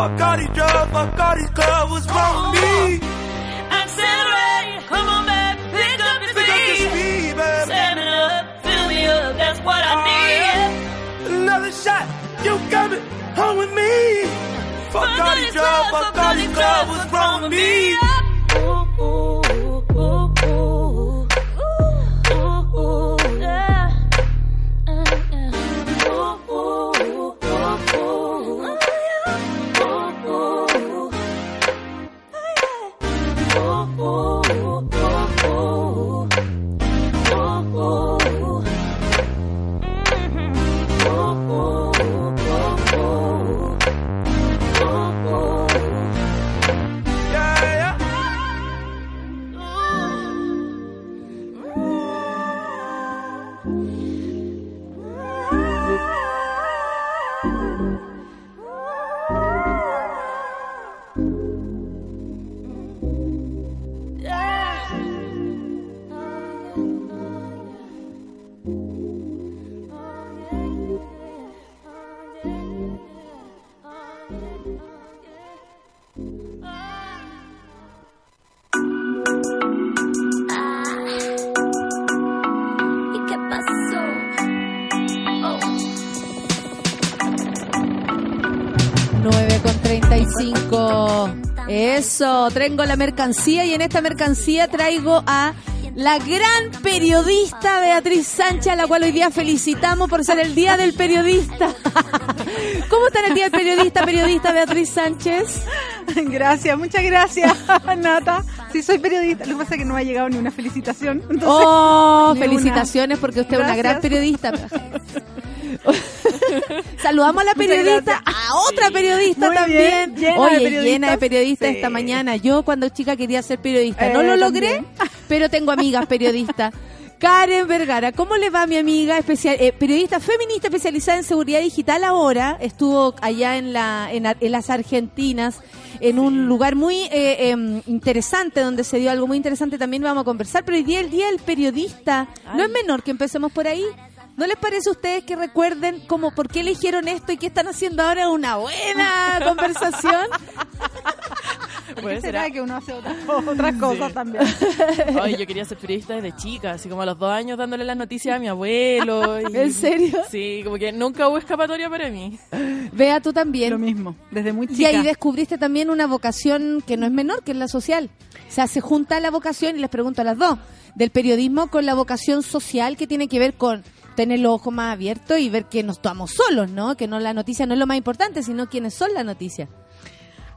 Speaker 4: Fuck all these drugs, fuck all these clubs, what's wrong with me?
Speaker 3: Accelerate, come on back, pick up your
Speaker 4: Pick up the
Speaker 3: speed.
Speaker 4: speed, baby.
Speaker 3: Set up, fill me up, that's what I oh, need.
Speaker 4: Another shot, you coming home with me? Fuck all these drugs, fuck all these clubs, what's wrong with me?
Speaker 1: Eso, traigo la mercancía y en esta mercancía traigo a la gran periodista Beatriz Sánchez, a la cual hoy día felicitamos por ser el Día del Periodista. ¿Cómo está en el Día del Periodista, periodista Beatriz Sánchez?
Speaker 6: Gracias, muchas gracias, Nata. Sí, soy periodista. Lo que pasa es que no me ha llegado ni una felicitación. Entonces,
Speaker 1: Oh,
Speaker 6: ni una.
Speaker 1: felicitaciones porque usted es una gran periodista. Saludamos a la periodista, a otra periodista
Speaker 6: Muy
Speaker 1: también.
Speaker 6: bien, llena de periodistas.
Speaker 1: llena de periodistas
Speaker 6: Sí.
Speaker 1: esta mañana. Yo cuando chica quería ser periodista. No
Speaker 6: Eh,
Speaker 1: lo logré,
Speaker 6: también.
Speaker 1: pero tengo amigas periodistas. Karen Vergara, ¿cómo le va mi amiga especial, eh, periodista feminista especializada en seguridad digital ahora? Estuvo allá en, la, en las Argentinas, en un lugar muy eh, em, interesante, donde se dio algo muy interesante, también vamos a conversar, pero hoy día el Día del Periodista, ¿no es menor que empecemos por ahí? ¿No les parece a ustedes que recuerden cómo, por qué eligieron esto y qué están haciendo ahora una buena conversación?
Speaker 6: ¿Por
Speaker 2: Puede
Speaker 6: qué
Speaker 2: ser,
Speaker 6: será que uno hace otras, otras cosas también?
Speaker 2: Ay, yo quería ser periodista desde chica, así como a los dos años dándole las noticias a mi abuelo. y-
Speaker 1: ¿En serio?
Speaker 2: Sí, como que nunca hubo escapatoria para mí.
Speaker 1: Vea tú también.
Speaker 6: Lo mismo, desde muy
Speaker 1: Y
Speaker 6: chica.
Speaker 1: ahí descubriste también una vocación que no es menor, que es la social. O sea, se junta la vocación, y les pregunto a las dos, del periodismo con la vocación social que tiene que ver con tener los ojos más abiertos y ver que no estamos solos, ¿no? Que no la noticia no es lo más importante, sino quiénes son la noticia.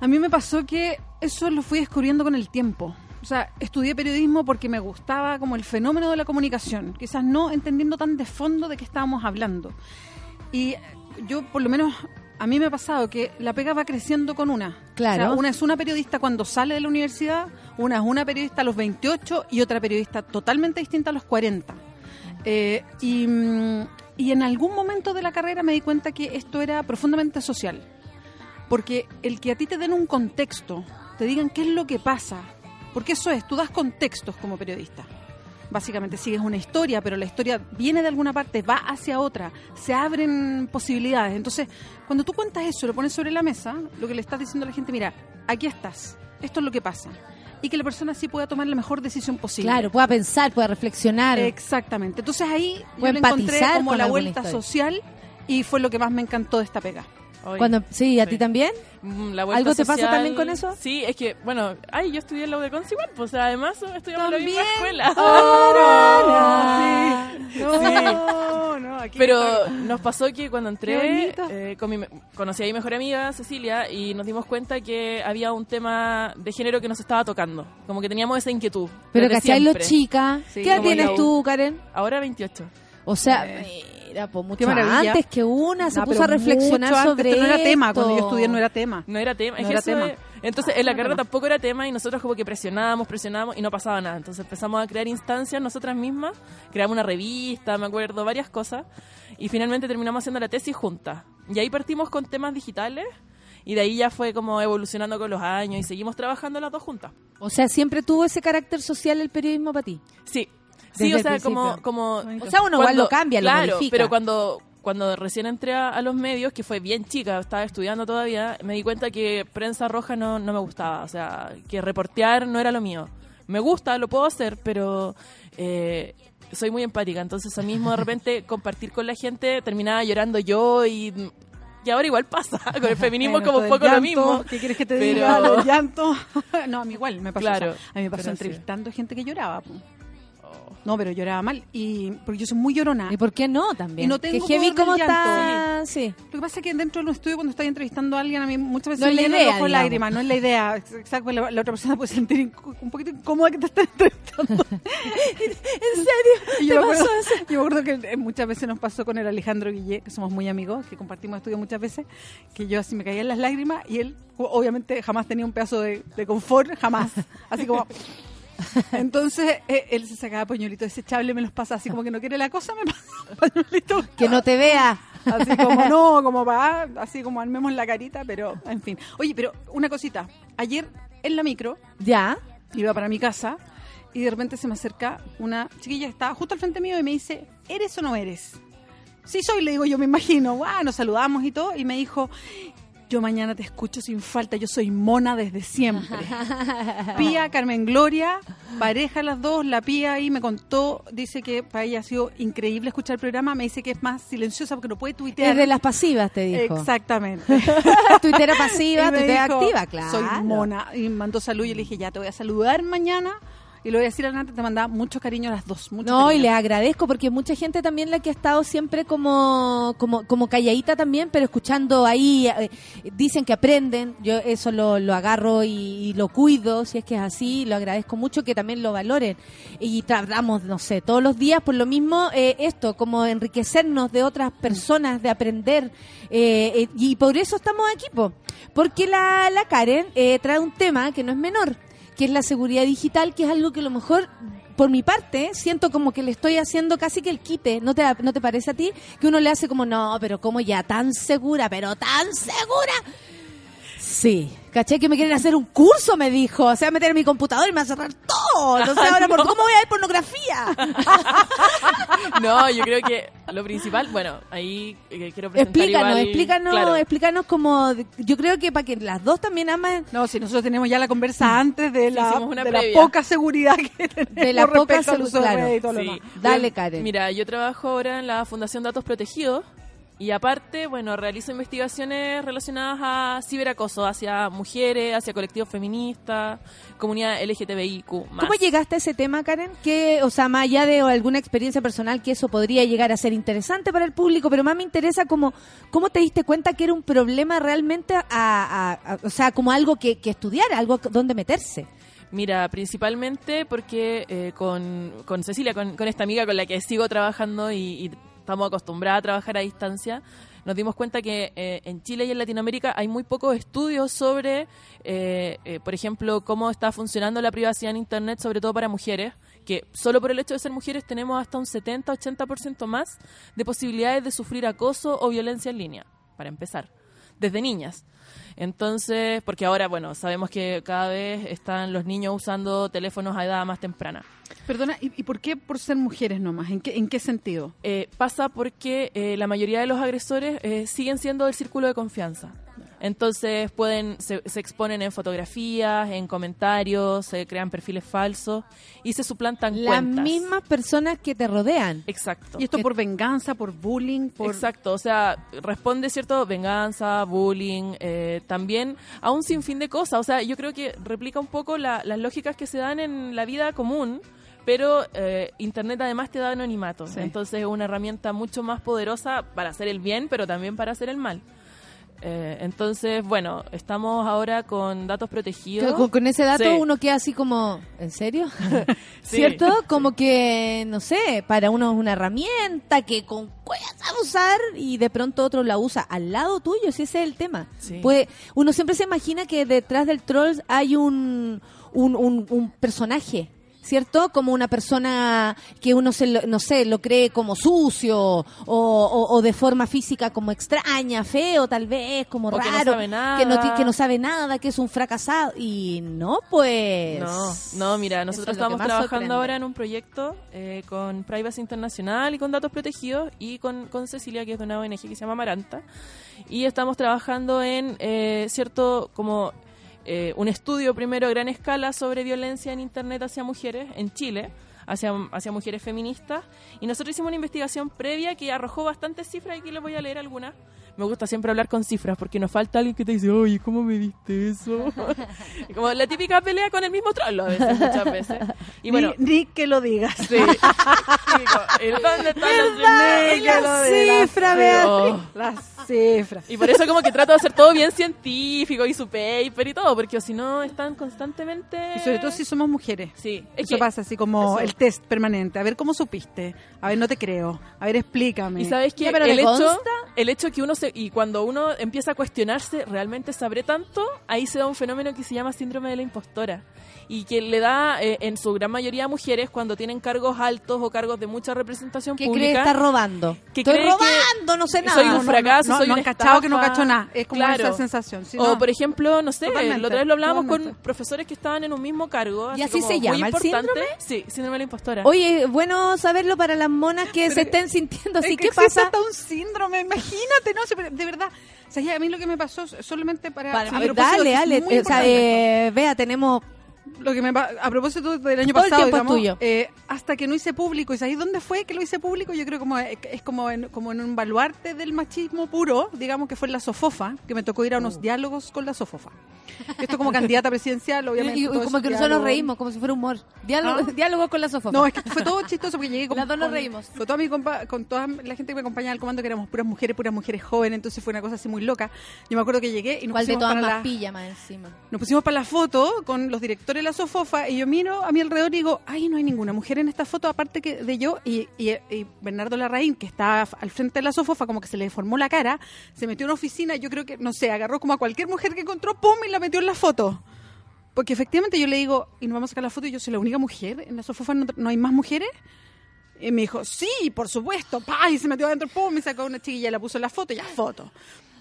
Speaker 6: A mí me pasó que eso lo fui descubriendo con el tiempo. O sea, estudié periodismo porque me gustaba como el fenómeno de la comunicación, quizás no entendiendo tan de fondo de qué estábamos hablando. Y yo, por lo menos, a mí me ha pasado que la pega va creciendo con una.
Speaker 1: Claro.
Speaker 6: O sea, una es una periodista cuando sale de la universidad, una es una periodista a los 28 y otra periodista totalmente distinta a los 40. Eh, y, mm, y en algún momento de la carrera me di cuenta que esto era profundamente social. Porque el que a ti te den un contexto, te digan qué es lo que pasa, porque eso es, tú das contextos como periodista. Básicamente sigues una historia, pero la historia viene de alguna parte, va hacia otra, se abren posibilidades. Entonces, cuando tú cuentas eso, lo pones sobre la mesa, lo que le estás diciendo a la gente, mira, aquí estás, esto es lo que pasa. Y que la persona así pueda tomar la mejor decisión posible.
Speaker 1: Claro, pueda pensar, pueda reflexionar.
Speaker 6: Exactamente. Entonces ahí yo
Speaker 1: Puede
Speaker 6: le encontré como la vuelta
Speaker 1: historia.
Speaker 6: social y fue lo que más me encantó de esta pega.
Speaker 7: Hoy.
Speaker 1: Cuando, sí, ¿a
Speaker 7: Sí.
Speaker 1: ti también?
Speaker 7: La
Speaker 1: ¿Algo te pasa
Speaker 7: social-
Speaker 1: también con eso?
Speaker 7: Sí, es que, bueno, ay, yo estudié en la UDECONS igual, pues o sea, además estudiamos en la misma escuela.
Speaker 1: Ah,
Speaker 6: No, no, aquí
Speaker 7: Pero nos pasó que cuando entré, eh, con mi, conocí a mi mejor amiga Cecilia y nos dimos cuenta que había un tema de género que nos estaba tocando. Como que teníamos esa inquietud.
Speaker 1: Pero ¿cachai chicas?
Speaker 6: Sí,
Speaker 1: ¿Qué edad tienes tú, Karen?
Speaker 7: Ahora 28.
Speaker 1: O sea, mira, pues mucho antes que una se
Speaker 6: No,
Speaker 1: puso a reflexionar
Speaker 6: mucho antes,
Speaker 1: sobre
Speaker 6: esto no era tema,
Speaker 1: esto.
Speaker 6: cuando yo estudié no era tema.
Speaker 7: No era tema. Es
Speaker 6: No
Speaker 7: que
Speaker 6: era tema.
Speaker 7: es- Entonces, en la
Speaker 6: no era
Speaker 7: carrera
Speaker 6: tema.
Speaker 7: tampoco era tema y nosotros como que presionábamos, presionábamos y no pasaba nada. Entonces empezamos a crear instancias nosotras mismas. Creamos una revista, me acuerdo, varias cosas. Y finalmente terminamos haciendo la tesis juntas. Y ahí partimos con temas digitales. Y de ahí ya fue como evolucionando con los años y seguimos trabajando las dos juntas.
Speaker 1: O sea, siempre tuvo ese carácter social el periodismo para ti.
Speaker 7: Sí. Sí, o sea, como, como...
Speaker 1: O sea, uno igual lo cambia, lo
Speaker 7: Claro,
Speaker 1: modifica.
Speaker 7: pero cuando, cuando recién entré a, los medios, que fue bien chica, estaba estudiando todavía, me di cuenta que prensa roja no, no me gustaba. O sea, que reportear no era lo mío. Me gusta, lo puedo hacer, pero eh, soy muy empática. Entonces, a mismo de repente compartir con la gente, terminaba llorando yo y... Y ahora igual pasa, con el feminismo es como un poco lo mismo.
Speaker 6: ¿Qué quieres que te
Speaker 7: Pero-
Speaker 6: diga? El llanto. no, a mí igual me pasó.
Speaker 7: Claro,
Speaker 6: a mí me pasó
Speaker 7: sí.
Speaker 6: entrevistando gente que lloraba. po. No, pero lloraba mal. Y porque yo soy muy llorona.
Speaker 1: ¿Y por qué no también?
Speaker 6: Y no tengo
Speaker 1: que heavy
Speaker 6: llanto.
Speaker 1: está... Sí.
Speaker 6: Lo que pasa es que dentro de un estudio, cuando estoy entrevistando a alguien, a mí muchas veces
Speaker 1: No
Speaker 6: de
Speaker 1: digamos.
Speaker 6: lágrimas. No es la idea. Exacto, la, la otra persona puede sentir un poquito incómoda que te estén entrevistando.
Speaker 1: ¿En serio?
Speaker 6: Yo, me acuerdo, yo me acuerdo que eh, muchas veces nos pasó con el Alejandro Guille, que somos muy amigos, que compartimos estudio muchas veces, que yo así me caía en las lágrimas y él obviamente jamás tenía un pedazo de, de confort, jamás. Así como... Entonces eh, él se sacaba pañuelitos desechables, me los pasa así como que no quiere la cosa, me pasa.
Speaker 1: Que no te vea.
Speaker 6: Así como no, como va, así como armemos la carita, pero en fin. Oye, pero una cosita. Ayer en la micro
Speaker 1: ¿Ya?
Speaker 6: iba para mi casa y de repente se me acerca una chiquilla que estaba justo al frente mío y me dice, ¿eres o no eres? Sí soy, le digo yo, me imagino. Guau, nos saludamos y todo y me dijo, yo mañana te escucho sin falta, yo soy mona desde siempre. Pía, Carmen Gloria, pareja las dos, la Pía ahí me contó, dice que para ella ha sido increíble escuchar el programa, me dice que es más silenciosa porque no puede tuitear.
Speaker 1: Es de las pasivas, te dijo.
Speaker 6: Exactamente.
Speaker 1: Tuitera pasiva, tuitera activa, claro.
Speaker 6: Soy mona. Y mandó salud y le dije, ya te voy a saludar mañana. Y le voy a decir adelante, te mandaba mucho cariño a las dos. Mucho
Speaker 1: No, y les agradezco porque mucha gente también la que ha estado siempre como como como calladita también, pero escuchando ahí, eh, dicen que aprenden, yo eso lo, lo agarro y, y lo cuido, si es que es así, lo agradezco mucho que también lo valoren. Y tratamos, no sé, todos los días por lo mismo, eh, esto, como enriquecernos de otras personas, de aprender, eh, eh, y por eso estamos aquí, po. porque la, la Karen eh, trae un tema que no es menor que es la seguridad digital, que es algo que a lo mejor, por mi parte, siento como que le estoy haciendo casi que el quite. ¿No te, ¿No te parece a ti? Que uno le hace como, no, pero como ya tan segura, pero tan segura. Sí, caché que me quieren hacer un curso, me dijo. O sea, meter en mi computador y me va a cerrar todo. No sé ahora, por ¿cómo voy a ver pornografía?
Speaker 7: No, yo creo que lo principal, bueno, ahí eh, quiero presentar
Speaker 1: explícanos,
Speaker 7: igual-
Speaker 1: explícanos,
Speaker 7: claro.
Speaker 1: explícanos como, yo creo que para que las dos también aman
Speaker 6: No, si nosotros tenemos ya la conversa antes de, la, de la poca seguridad que tenemos
Speaker 1: De la poca
Speaker 6: respecto al uso de
Speaker 1: segu-
Speaker 6: redes y todo lo
Speaker 7: Sí.
Speaker 6: demás.
Speaker 1: Dale, Karen.
Speaker 7: Mira, yo trabajo ahora en la Fundación Datos Protegidos y aparte, bueno, realizo investigaciones relacionadas a ciberacoso hacia mujeres, hacia colectivos feministas, comunidad LGTBIQ+.
Speaker 1: ¿Cómo llegaste a ese tema, Karen? Que, o sea, más allá de alguna experiencia personal, que eso podría llegar a ser interesante para el público, pero más me interesa como, ¿cómo te diste cuenta que era un problema realmente, a, a- a- o sea, como algo que, que estudiar, algo donde meterse?
Speaker 7: Mira, principalmente porque eh, con, con Cecilia, con, con esta amiga con la que sigo trabajando y, y estamos acostumbradas a trabajar a distancia, nos dimos cuenta que eh, en Chile y en Latinoamérica hay muy pocos estudios sobre, eh, eh, por ejemplo, cómo está funcionando la privacidad en Internet, sobre todo para mujeres, que solo por el hecho de ser mujeres tenemos hasta un 70-80% más de posibilidades de sufrir acoso o violencia en línea, para empezar, desde niñas. Entonces, porque ahora, bueno, sabemos que cada vez están los niños usando teléfonos a edad más temprana.
Speaker 6: Perdona, ¿y, y por qué por ser mujeres nomás? ¿En qué, en qué sentido?
Speaker 7: Eh, pasa porque eh, la mayoría de los agresores eh, siguen siendo del círculo de confianza. Entonces pueden se, se exponen en fotografías, en comentarios, se crean perfiles falsos y se suplantan
Speaker 1: Las
Speaker 7: cuentas.
Speaker 1: mismas personas que te rodean.
Speaker 7: Exacto.
Speaker 6: Y esto por venganza, por bullying, por...
Speaker 7: Exacto, o sea, responde, ¿cierto? Venganza, bullying, eh, también a un sinfín de cosas. O sea, yo creo que replica un poco la- las lógicas que se dan en la vida común, pero eh, Internet además te da anonimato.
Speaker 6: Sí.
Speaker 7: Entonces es una herramienta mucho más poderosa para hacer el bien, pero también para hacer el mal. Eh, entonces, bueno, estamos ahora con datos protegidos.
Speaker 1: Con, con ese dato
Speaker 7: Sí.
Speaker 1: uno queda así como, ¿en serio?
Speaker 7: Sí.
Speaker 1: ¿Cierto? Como que, no sé, para uno es una herramienta que con sabe usar y de pronto otro la usa al lado tuyo, si ese es el tema.
Speaker 7: Sí.
Speaker 1: Pues uno siempre se imagina que detrás del troll hay un, un, un- un personaje. ¿Cierto? Como una persona que uno, se lo- no sé, lo cree como sucio o, o- o de forma física como extraña, feo tal vez, como
Speaker 7: O que no
Speaker 1: raro,
Speaker 7: sabe nada.
Speaker 1: que no ti- que no sabe nada, que es un fracasado. Y no, pues.
Speaker 7: No, no, mira, nosotros
Speaker 1: es
Speaker 7: estamos trabajando
Speaker 1: sorprende.
Speaker 7: ahora en un proyecto eh, con Privacy Internacional y con datos protegidos y con, con Cecilia, que es de una ONG que se llama Maranta. Y estamos trabajando en, eh, cierto, como eh, un estudio primero a gran escala sobre violencia en Internet hacia mujeres en Chile. Hacia, hacia mujeres feministas y nosotros hicimos una investigación previa que arrojó bastantes cifras y aquí les voy a leer algunas me gusta siempre hablar con cifras porque nos falta alguien que te dice, oye, ¿cómo me diste eso? Como la típica pelea con el mismo troll a veces, muchas veces. Y bueno,
Speaker 6: ni, ni que lo digas.
Speaker 7: sí. Digo, ¿y ¿Dónde están los
Speaker 6: Ni
Speaker 7: dineros?
Speaker 6: que lo digas.
Speaker 1: cifra,
Speaker 6: Sí,
Speaker 1: Beatriz.
Speaker 7: Oh.
Speaker 6: Las cifras.
Speaker 7: Y por eso como que trato de hacer todo bien científico y su paper y todo, porque si no están constantemente...
Speaker 6: Y sobre todo si somos mujeres.
Speaker 7: Sí, es
Speaker 6: Eso
Speaker 7: que-
Speaker 6: pasa así como
Speaker 7: eso.
Speaker 6: el test permanente. A ver cómo supiste. A ver, no te creo. A ver, explícame.
Speaker 7: Y sabes que el
Speaker 1: ¿le
Speaker 7: hecho,
Speaker 1: consta?
Speaker 7: el hecho que uno se, y cuando uno empieza a cuestionarse, ¿realmente sabré tanto? Ahí se da un fenómeno que se llama síndrome de la impostora. Y que le da eh, en su gran mayoría a mujeres cuando tienen cargos altos o cargos de mucha representación
Speaker 1: que cree
Speaker 7: pública.
Speaker 1: estar robando.
Speaker 7: que
Speaker 1: Estoy
Speaker 7: cree que
Speaker 1: robando, no sé nada.
Speaker 7: soy un
Speaker 6: No, no,
Speaker 7: fracaso,
Speaker 6: no,
Speaker 7: soy
Speaker 6: no han cachado que no cacho nada. Es como
Speaker 7: Claro.
Speaker 6: esa sensación.
Speaker 7: O
Speaker 6: no.
Speaker 7: por ejemplo, no sé,
Speaker 6: Totalmente,
Speaker 7: la otra vez lo hablábamos con profesores que estaban en un mismo cargo.
Speaker 1: ¿Y así
Speaker 7: como
Speaker 1: se
Speaker 7: muy
Speaker 1: llama el
Speaker 7: importante.
Speaker 1: síndrome?
Speaker 7: Sí, síndrome de la impostora.
Speaker 1: Oye, bueno saberlo para las monas que se estén sintiendo así.
Speaker 6: Es que
Speaker 1: ¿Qué pasa?
Speaker 6: hasta un síndrome, imagínate, no sé, de verdad. O sea, a mí lo que me pasó solamente para...
Speaker 1: Para-
Speaker 6: a
Speaker 1: ver, dale, dale. O sea, eh, vea, tenemos
Speaker 6: lo que me a propósito del año
Speaker 1: Todo
Speaker 6: pasado, digamos,
Speaker 1: tuyo.
Speaker 6: eh, hasta que no hice público, ¿y sabéis dónde fue que lo hice público? Yo creo como eh, es como en, como en un baluarte del machismo puro, digamos que fue en la Sofofa, que me tocó ir a
Speaker 1: Uh.
Speaker 6: unos diálogos con la Sofofa. Esto como candidata presidencial, obviamente.
Speaker 1: Y, y como que nosotros nos reímos, como si fuera humor. Diálogo, diálogo con la sofá.
Speaker 6: No, es que fue todo chistoso porque llegué con,
Speaker 1: Las dos nos
Speaker 6: con-
Speaker 1: reímos.
Speaker 6: con toda mi compa- con toda la gente que me acompañaba al comando, que éramos puras mujeres, puras mujeres jóvenes, entonces fue una cosa así muy loca. Yo me acuerdo que llegué y nos
Speaker 1: ¿Cuál de
Speaker 6: pusimos
Speaker 1: todas
Speaker 6: para
Speaker 1: más
Speaker 6: la-
Speaker 1: pilla más encima?
Speaker 6: Nos pusimos para la foto con los directores la Sofofa y yo miro a mi alrededor y digo, ay, no hay ninguna mujer en esta foto aparte que de yo y, y- y Bernardo Larraín, que está al frente de la Sofofa, como que se le deformó la cara, se metió en una oficina, yo creo que, no sé, agarró como a cualquier mujer que encontró, pum, y la metió en la foto. Porque efectivamente yo le digo, y nos vamos a sacar la foto y yo soy la única mujer, en la Sofofa no, no hay más mujeres. Y me dijo, sí, por supuesto, pa, y se metió adentro, pum, me sacó una chiquilla, la puso en la foto y ya foto.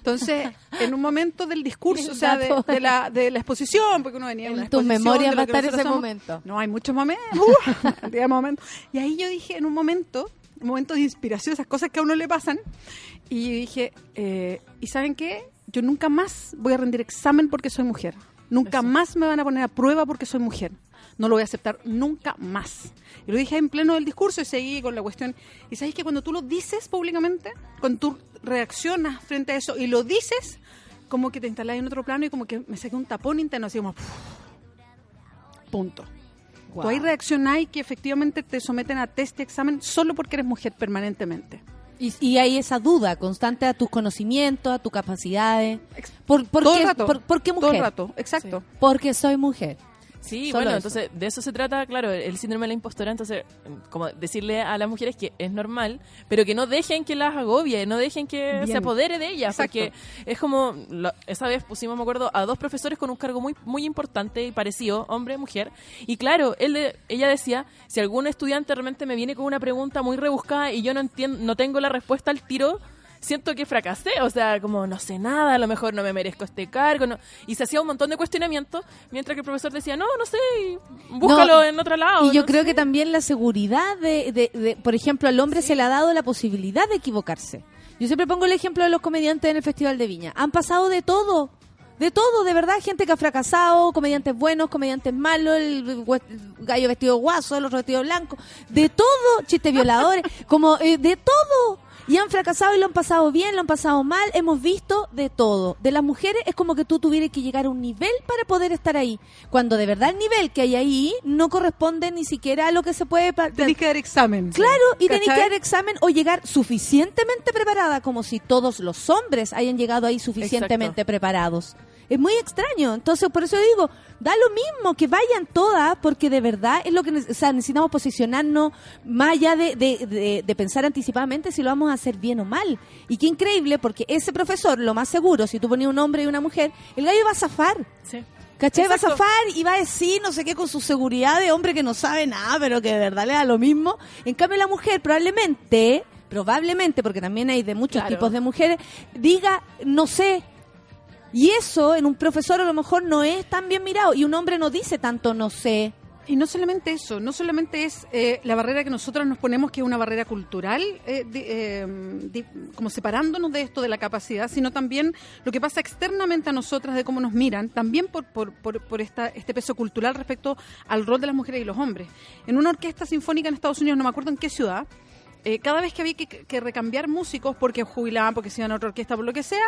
Speaker 6: Entonces, en un momento del discurso, o sea, de, de la, de la exposición, porque uno venía
Speaker 1: En
Speaker 6: una
Speaker 1: tus
Speaker 6: exposición de lo
Speaker 1: va a estar ese
Speaker 6: somos.
Speaker 1: momento.
Speaker 6: No, hay muchos momentos, uh, cantidad de momentos. Y ahí yo dije, en un momento, un momento de inspiración, esas cosas que a uno le pasan, y yo dije, eh, ¿y saben qué? Yo nunca más voy a rendir examen porque soy mujer. Nunca más me van a poner a prueba porque soy mujer. No lo voy a aceptar nunca más. Y lo dije en pleno del discurso y seguí con la cuestión. Y sabéis que cuando tú lo dices públicamente, cuando tú reaccionas frente a eso y lo dices, como que te instalás en otro plano y como que me saqué un tapón interno, así como... Punto. Tú ahí reaccionáis que efectivamente te someten a test y examen solo porque eres mujer permanentemente.
Speaker 1: Y, y hay esa duda constante a tus conocimientos, a tus capacidades. ¿Por, por
Speaker 6: Todo
Speaker 1: qué,
Speaker 6: el rato.
Speaker 1: por- por qué mujer?
Speaker 6: Todo el rato, exacto.
Speaker 1: Porque soy mujer.
Speaker 7: Sí,
Speaker 1: Solo
Speaker 7: bueno,
Speaker 1: eso.
Speaker 7: entonces de eso se trata, claro, el síndrome de la impostora, entonces como decirle a las mujeres que es normal, pero que no dejen que las agobie, no dejen que
Speaker 6: Bien.
Speaker 7: se apodere de ellas,
Speaker 6: Exacto.
Speaker 7: porque es como, lo- esa vez pusimos, me acuerdo, a dos profesores con un cargo muy muy importante y parecido, hombre, mujer, y claro, él de- ella decía, si algún estudiante realmente me viene con una pregunta muy rebuscada y yo no entiendo, no tengo la respuesta al tiro, siento que fracasé, o sea, como no sé nada, a lo mejor no me merezco este cargo, no- y se hacía un montón de cuestionamientos, mientras que el profesor decía, no, no sé, búscalo
Speaker 1: No,
Speaker 7: en otro lado.
Speaker 1: Y yo
Speaker 7: no
Speaker 1: creo
Speaker 7: sé".
Speaker 1: que también la seguridad de, de- de- por ejemplo, al hombre se le ha dado la posibilidad de equivocarse. Yo siempre pongo el ejemplo de los comediantes en el Festival de Viña. Han pasado de todo. De todo, de verdad, gente que ha fracasado, comediantes buenos, comediantes malos, el gallo vestido guaso, el otro vestido blanco, de todo, chistes violadores, como eh, de todo. Y han fracasado y lo han pasado bien, lo han pasado mal, hemos visto de todo. De las mujeres es como que tú tuvieras que llegar a un nivel para poder estar ahí. Cuando de verdad el nivel que hay ahí no corresponde ni siquiera a lo que se puede...
Speaker 6: Tenés que dar examen.
Speaker 1: Claro, y tenés que dar examen o llegar suficientemente preparada, como si todos los hombres hayan llegado ahí suficientemente preparados. Es muy extraño. Entonces, por eso digo, da lo mismo que vayan todas, porque de verdad es lo que o sea, necesitamos posicionarnos más allá de, de- de- de pensar anticipadamente si lo vamos a hacer bien o mal. Y qué increíble, porque ese profesor, lo más seguro, si tú ponías un hombre y una mujer, el gallo va a zafar.
Speaker 7: Sí.
Speaker 1: ¿Cachai? Va a zafar y va a decir no sé qué con su seguridad de hombre que no sabe nada, pero que de verdad le da lo mismo. En cambio, la mujer probablemente, probablemente, porque también hay de muchos
Speaker 7: Claro.
Speaker 1: tipos de mujeres, diga no sé. Y eso en un profesor a lo mejor no es tan bien mirado. Y un hombre no dice tanto no sé.
Speaker 6: Y no solamente eso, no solamente es eh, la barrera que nosotros nos ponemos, que es una barrera cultural, eh, di- eh, como separándonos de esto, de la capacidad, sino también lo que pasa externamente a nosotras, de cómo nos miran, también por, por, por, por esta, este peso cultural respecto al rol de las mujeres y los hombres. En una orquesta sinfónica en Estados Unidos, no me acuerdo en qué ciudad, eh, cada vez que había que, que recambiar músicos, porque jubilaban, porque se iban a otra orquesta, por lo que sea,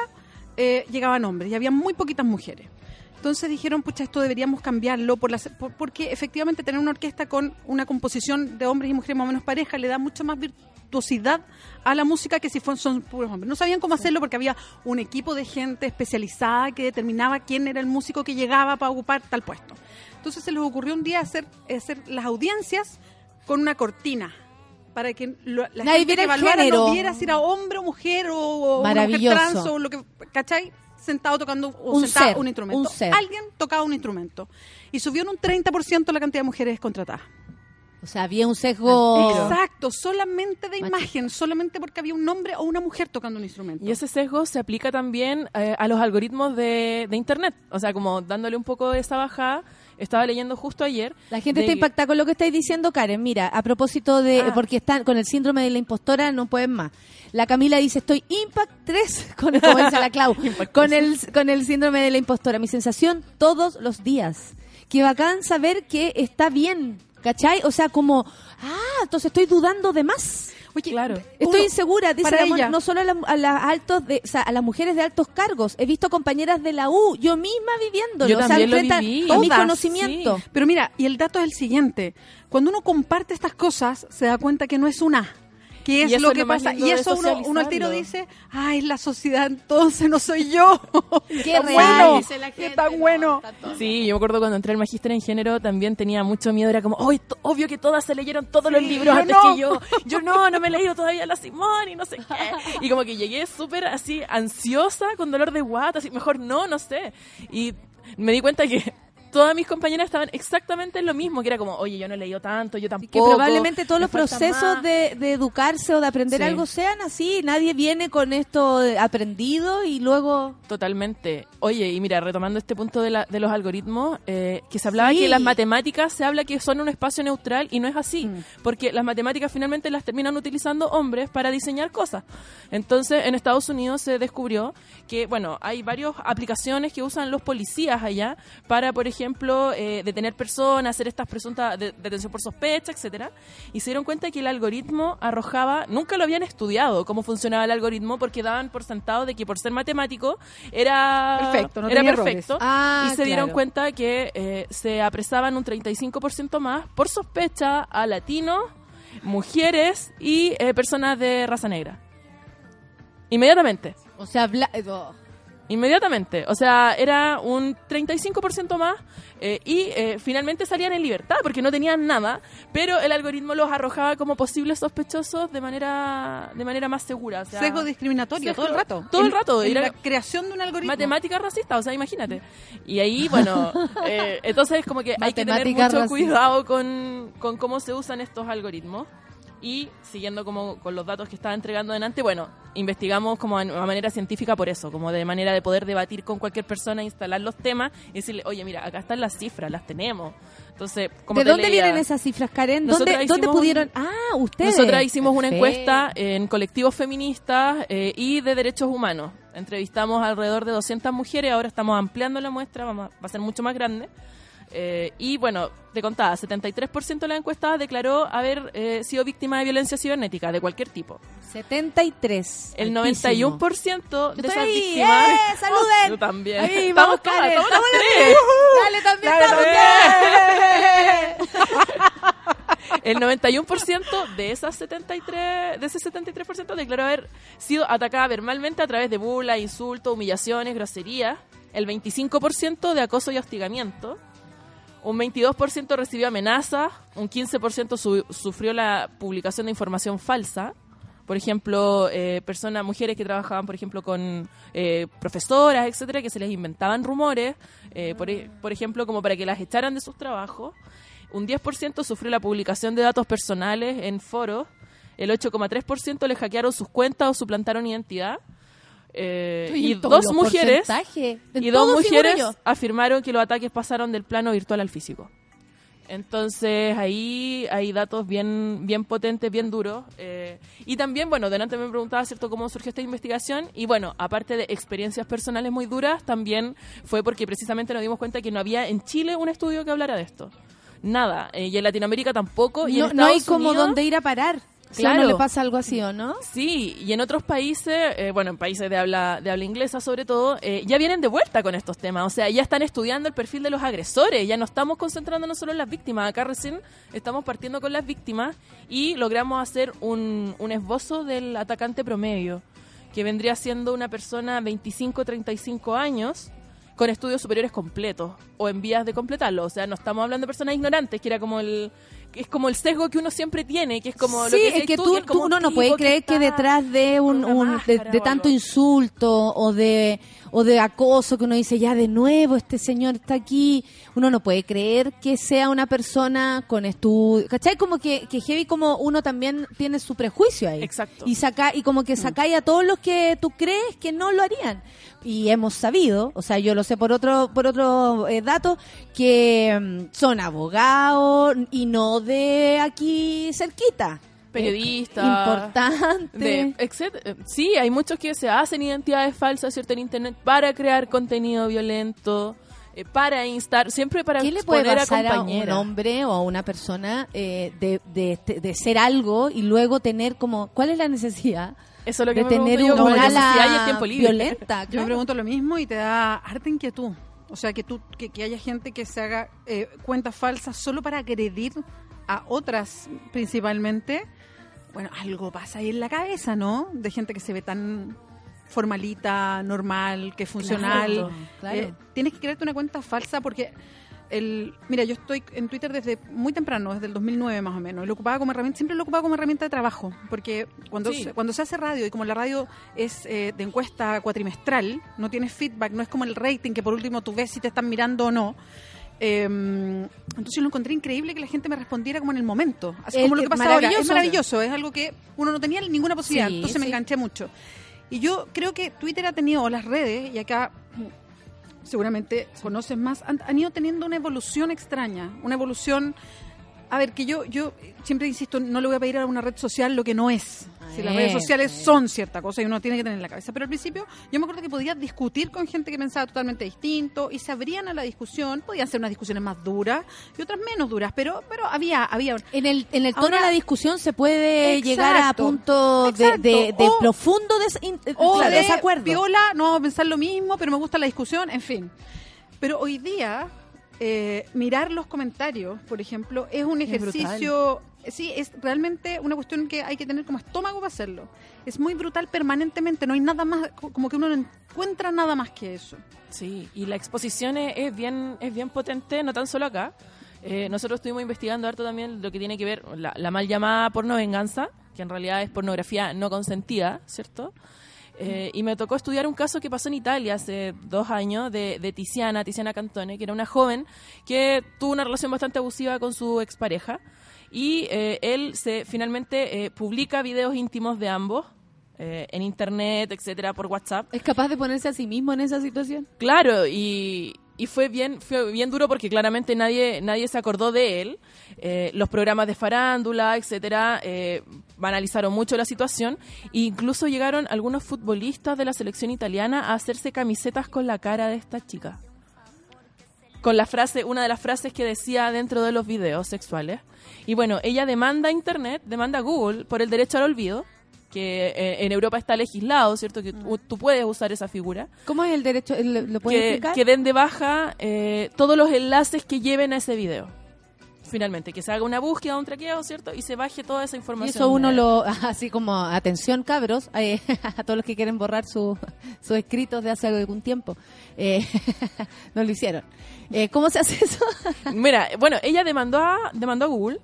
Speaker 6: eh, llegaban hombres y había muy poquitas mujeres. Entonces dijeron, pucha, esto deberíamos cambiarlo por las, por- porque efectivamente tener una orquesta con una composición de hombres y mujeres más o menos pareja le da mucha más virtuosidad a la música que si fueron, son puros hombres. No sabían cómo hacerlo porque había un equipo de gente especializada que determinaba quién era el músico que llegaba para ocupar tal puesto. Entonces se les ocurrió un día hacer, hacer las audiencias con una cortina para que lo- la
Speaker 1: Nadie
Speaker 6: gente
Speaker 1: viera
Speaker 6: que evaluara
Speaker 1: género.
Speaker 6: no viera si era hombre o mujer o, o una mujer trans o lo que, ¿cachai? Sentado tocando o
Speaker 1: Un
Speaker 6: sentada
Speaker 1: ser,
Speaker 6: un instrumento.
Speaker 1: un ser.
Speaker 6: Alguien tocaba un instrumento. Y subió en un 30% la cantidad de mujeres contratadas.
Speaker 1: O sea, había un sesgo.
Speaker 6: Exacto, solamente de
Speaker 1: Machista.
Speaker 6: imagen, solamente porque había un hombre o una mujer tocando un instrumento.
Speaker 7: Y ese sesgo se aplica también eh, a los algoritmos de, de Internet. O sea, como dándole un poco de esa bajada, estaba leyendo justo ayer.
Speaker 1: La gente está
Speaker 7: que-
Speaker 1: impactada con lo que estáis diciendo, Karen. Mira, a propósito de,
Speaker 7: Ah.
Speaker 1: porque están con el síndrome de la impostora, no pueden más. La Camila dice, estoy impact 3, con, como dice la Clau, con el, con el síndrome de la impostora. Mi sensación todos los días. Qué bacán saber que está bien, ¿cachai? O sea, como, ah, entonces estoy dudando de más.
Speaker 6: Oye,
Speaker 7: Claro.
Speaker 1: Estoy
Speaker 6: uno-
Speaker 1: insegura, dice
Speaker 6: ella.
Speaker 1: no solo a, la- a las altos de, o sea, a las mujeres de altos cargos. He visto compañeras de la U, yo misma viviéndolo,
Speaker 7: Yo
Speaker 1: o sea, enfrenta
Speaker 7: viví.
Speaker 1: a mi conocimiento.
Speaker 7: sí.
Speaker 6: Pero mira, y el dato es el siguiente. Cuando uno comparte estas cosas, se da cuenta que no es una. Que es lo que pasa. Y eso uno, uno al tiro dice, ay, la sociedad entonces no soy yo.
Speaker 1: Qué
Speaker 6: Tan bueno,
Speaker 1: dice la
Speaker 6: qué tan
Speaker 1: no,
Speaker 6: bueno.
Speaker 7: Sí, yo me acuerdo cuando entré al magíster en género también tenía mucho miedo. Era como, ¡ay, to- obvio que todas se leyeron todos los libros
Speaker 6: yo
Speaker 7: antes
Speaker 6: no.
Speaker 7: que yo! Yo no, no me he leído todavía la Simón y no sé qué. Y como que llegué súper así ansiosa, con dolor de guata, así, mejor no, no sé. Y me di cuenta que todas mis compañeras estaban exactamente en lo mismo, que era como, oye, yo no he leído tanto, yo tampoco.
Speaker 1: que probablemente todos los procesos
Speaker 7: más".
Speaker 1: de, de educarse o de aprender
Speaker 7: Sí.
Speaker 1: algo sean así. Nadie viene con esto aprendido y luego...
Speaker 7: Totalmente. Oye, y mira, retomando este punto de, la- de los algoritmos, eh, que se hablaba
Speaker 1: Sí.
Speaker 7: que las matemáticas se habla que son un espacio neutral y no es así,
Speaker 1: Mm.
Speaker 7: porque las matemáticas finalmente las terminan utilizando hombres para diseñar cosas. Entonces, en Estados Unidos se descubrió que, bueno, hay varias aplicaciones que usan los policías allá para, por ejemplo, eh, detener personas, hacer estas presuntas de- detención por sospecha, etcétera, y se dieron cuenta que el algoritmo arrojaba, nunca lo habían estudiado cómo funcionaba el algoritmo porque daban por sentado de que por ser matemático era
Speaker 6: Perfecto, no
Speaker 7: era perfecto.
Speaker 1: Ah,
Speaker 7: y se dieron
Speaker 1: claro.
Speaker 7: cuenta que eh, se apresaban un 35% más por sospecha a latinos, mujeres y eh, personas de raza negra. Inmediatamente.
Speaker 1: O sea, bla- eh, oh.
Speaker 7: Inmediatamente. O sea, era un 35% más eh, y eh, finalmente salían en libertad porque no tenían nada, pero el algoritmo los arrojaba como posibles sospechosos de manera de manera más segura. O sea,
Speaker 6: Sesgo discriminatorio
Speaker 7: sesgo-
Speaker 6: todo el rato.
Speaker 7: todo el rato,
Speaker 6: En
Speaker 7: era-
Speaker 6: la creación de un algoritmo.
Speaker 7: matemática racista, o sea, imagínate. Y ahí, bueno, eh, entonces como que hay que tener mucho
Speaker 1: racista.
Speaker 7: cuidado con, con cómo se usan estos algoritmos. Y siguiendo como con los datos que estaba entregando delante, bueno, investigamos como de manera científica por eso, como de manera de poder debatir con cualquier persona, instalar los temas y decirle, oye, mira, acá están las cifras, las tenemos. Entonces, como
Speaker 1: ¿De
Speaker 7: te
Speaker 1: dónde
Speaker 7: leía,
Speaker 1: vienen esas cifras, Karen? ¿Dónde, dónde pudieron...? Ah, ustedes.
Speaker 7: Nosotras hicimos una encuesta en colectivos feministas eh, y de derechos humanos. Entrevistamos alrededor de 200 mujeres, ahora estamos ampliando la muestra, vamos a- va a ser mucho más grande. Eh, y bueno, te contaba, 73% de las encuestadas declaró haber eh, sido víctima de violencia cibernética de cualquier tipo.
Speaker 1: 73.
Speaker 7: El
Speaker 1: altísimo.
Speaker 7: 91% de
Speaker 1: Yo
Speaker 7: esas
Speaker 1: estoy
Speaker 7: víctimas...
Speaker 1: ¡eh! ¡Saluden!
Speaker 7: Yo también.
Speaker 1: Ahí, vamos, Karen. Estamos
Speaker 7: las tres.
Speaker 1: Dale también,
Speaker 7: Dale,
Speaker 1: estamos
Speaker 7: El 91% de esas 73, de ese 73% declaró haber sido atacada verbalmente a través de burlas, insultos, humillaciones, groserías. El 25% de acoso y hostigamiento. Un 22% recibió amenazas. Un 15% su- sufrió la publicación de información falsa. Por ejemplo, eh, personas, mujeres que trabajaban, por ejemplo, con eh, profesoras, etcétera, que se les inventaban rumores, eh, por, e- por ejemplo, como para que las echaran de sus trabajos. Un 10% sufrió la publicación de datos personales en foros. El 8,3% le hackearon sus cuentas o suplantaron identidad. Eh, y dos mujeres y dos mujeres afirmaron que los ataques pasaron del plano virtual al físico. Entonces ahí hay datos bien, bien potentes, bien duros. eh, y también, bueno, delante me preguntaba, ¿cierto?, cómo surgió esta investigación. Y bueno, aparte de experiencias personales muy duras, también fue porque precisamente nos dimos cuenta que no había en Chile un estudio que hablara de esto. Nada. eh, y en Latinoamérica tampoco. Y
Speaker 1: No,
Speaker 7: en
Speaker 1: no hay como dónde ir a parar. Si
Speaker 7: Claro.
Speaker 1: le pasa algo así, ¿o no?
Speaker 7: Sí, y en otros países, eh, bueno, en países de habla, de habla inglesa sobre todo, eh, ya vienen de vuelta con estos temas. O sea, ya están estudiando el perfil de los agresores. Ya no estamos concentrándonos solo en las víctimas. Acá recién estamos partiendo con las víctimas y logramos hacer un, un esbozo del atacante promedio, que vendría siendo una persona 25-35 años con estudios superiores completos o en vías de completarlo. O sea, no estamos hablando de personas ignorantes, que era como el es como el sesgo que uno siempre tiene, que es como lo
Speaker 1: sí,
Speaker 7: que
Speaker 1: es que
Speaker 7: tú,
Speaker 1: tú,
Speaker 7: que es como
Speaker 1: tú
Speaker 7: un
Speaker 1: uno no puede creer que detrás de un, un- de, tanto insulto o de o de acoso que uno dice ya de nuevo este señor está aquí, uno no puede creer que sea una persona con estudio, ¿cachai? Como que, que heavy como uno también tiene su prejuicio ahí.
Speaker 7: Exacto.
Speaker 1: Y saca y como que sacáis a todos los que tú crees que no lo harían. Y hemos sabido, o sea, yo lo sé por otro por otro eh, dato que mm, son abogados y no de aquí cerquita.
Speaker 7: Periodistas.
Speaker 1: Importante.
Speaker 7: de-. Eh, Sí, hay muchos que se hacen identidades falsas, ¿cierto? En Internet para crear contenido violento, eh, para instar, siempre para
Speaker 1: ¿Qué le puede pasar
Speaker 7: a
Speaker 1: a un hombre o a una persona eh, de, de, de ser algo y luego tener como, ¿cuál es la necesidad
Speaker 7: Eso es lo que
Speaker 1: de
Speaker 7: me
Speaker 1: tener una
Speaker 7: como la necesidad y el
Speaker 1: ala
Speaker 7: tiempo libre.
Speaker 1: violenta?
Speaker 6: Yo me pregunto lo mismo y te da harta inquietud. O sea, que tú que, que haya gente que se haga eh, cuentas falsas solo para agredir a otras principalmente. Bueno, algo pasa ahí en la cabeza, ¿no? De gente que se ve tan formalita, normal, que funcional.
Speaker 1: Claro, claro.
Speaker 6: Eh, tienes que crearte una cuenta falsa porque el mira, yo estoy en Twitter desde muy temprano, desde el 2009 más o menos. y Lo ocupaba como herramienta, siempre lo ocupaba como herramienta de trabajo, porque cuando
Speaker 7: Sí.
Speaker 6: se, cuando se hace radio y como la radio es eh, de encuesta cuatrimestral, no tienes feedback, no es como el rating que por último tú ves si te están mirando o no. Eh, entonces yo lo encontré increíble que la gente me respondiera como en el momento, así
Speaker 1: El-
Speaker 6: como lo que pasa ahora. Es
Speaker 1: maravilloso.
Speaker 6: es algo que uno no tenía ninguna posibilidad,
Speaker 1: Sí,
Speaker 6: entonces me enganché mucho. Y yo creo que Twitter ha tenido, o las redes, y acá seguramente conoces más, han, han ido teniendo una evolución extraña, una evolución... A ver, que yo yo siempre insisto, no le voy a pedir a una red social lo que no es. Si las redes sociales son cierta cosa y uno tiene que tener en la cabeza. Pero al principio yo me acuerdo que podía discutir con gente que pensaba totalmente distinto y se abrían a la discusión. Podían ser unas discusiones más duras y otras menos duras, pero pero había había
Speaker 1: En el, en el tono
Speaker 6: Ahora-
Speaker 1: de la discusión se puede
Speaker 6: Exacto,
Speaker 1: llegar a punto de, de- de
Speaker 6: O-
Speaker 1: profundo des- in- eh,
Speaker 6: o
Speaker 1: claro,
Speaker 6: de
Speaker 1: desacuerdo.
Speaker 6: viola, no vamos a pensar lo mismo, pero me gusta la discusión, en fin. Pero hoy día, eh, mirar los comentarios, por ejemplo, es un
Speaker 1: Es
Speaker 6: ejercicio, sí, es realmente una cuestión que hay que tener como estómago para hacerlo. Es muy brutal permanentemente, no hay nada más, co- como que uno no encuentra nada más que eso.
Speaker 7: Sí, y la exposición es, es bien, es bien potente, no tan solo acá. Eh, nosotros estuvimos investigando harto también lo que tiene que ver la, la mal llamada porno venganza, que en realidad es pornografía no consentida, ¿cierto? Eh, y me tocó estudiar un caso que pasó en Italia hace dos años de, de Tiziana, Tiziana Cantone, que era una joven que tuvo una relación bastante abusiva con su expareja. Y eh, él se finalmente eh, publica videos íntimos de ambos eh, en internet, etcétera, por WhatsApp.
Speaker 1: ¿Es capaz de ponerse a sí mismo en esa situación?
Speaker 7: Claro, y, y fue bien fue bien duro porque claramente nadie nadie se acordó de él. Eh, los programas de farándula, etcétera, eh, banalizaron mucho la situación. E incluso llegaron algunos futbolistas de la selección italiana a hacerse camisetas con la cara de esta chica. Con la frase, una de las frases que decía dentro de los videos sexuales. Y bueno, ella demanda Internet, demanda Google por el derecho al olvido, que eh, en Europa está legislado, ¿cierto? Que tú, tú puedes usar esa figura
Speaker 1: ¿Cómo es el derecho? ¿Lo, lo puede
Speaker 7: que,
Speaker 1: explicar?
Speaker 7: que den de baja eh, todos los enlaces que lleven a ese video. Finalmente, que se haga una búsqueda, un traqueo, ¿cierto? Y se baje toda esa
Speaker 1: Y
Speaker 7: información.
Speaker 1: eso uno lo, así como, atención cabros, eh, a todos los que quieren borrar su- sus escritos de hace algún tiempo. Eh, no lo hicieron. Eh, ¿Cómo se hace eso?
Speaker 7: Mira, bueno, ella demandó a, demandó a Google.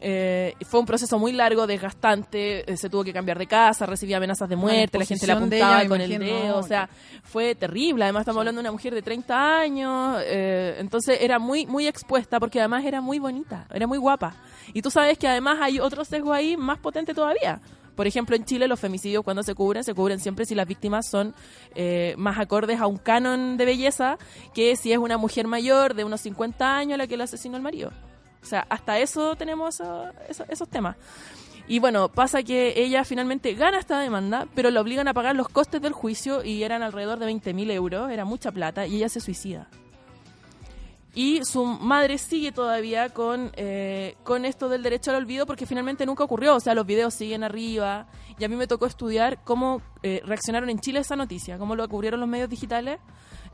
Speaker 7: Eh, fue un proceso muy largo, desgastante. eh, se tuvo que cambiar de casa, recibía amenazas de muerte, la gente le apuntaba
Speaker 6: ella,
Speaker 7: con el dedo. O sea, fue terrible. Además, estamos hablando de una mujer de 30 años. eh, entonces, era muy, muy expuesta porque además era muy bonita, era muy guapa. Y tú sabes que además hay otro sesgo ahí más potente todavía. Por ejemplo, en Chile los femicidios cuando se cubren, se cubren siempre si las víctimas son eh, más acordes a un canon de belleza que si es una mujer mayor de unos 50 años a la que le asesinó el marido. O sea, hasta eso tenemos eso- eso- esos temas. Y bueno, pasa que ella finalmente gana esta demanda, pero la obligan a pagar los costes del juicio y eran alrededor de 20.000 euros, era mucha plata, y ella se suicida. Y su madre sigue todavía con, eh, con esto del derecho al olvido porque finalmente nunca ocurrió. O sea, los videos siguen arriba. Y a mí me tocó estudiar cómo eh, reaccionaron en Chile esa noticia, cómo lo cubrieron los medios digitales,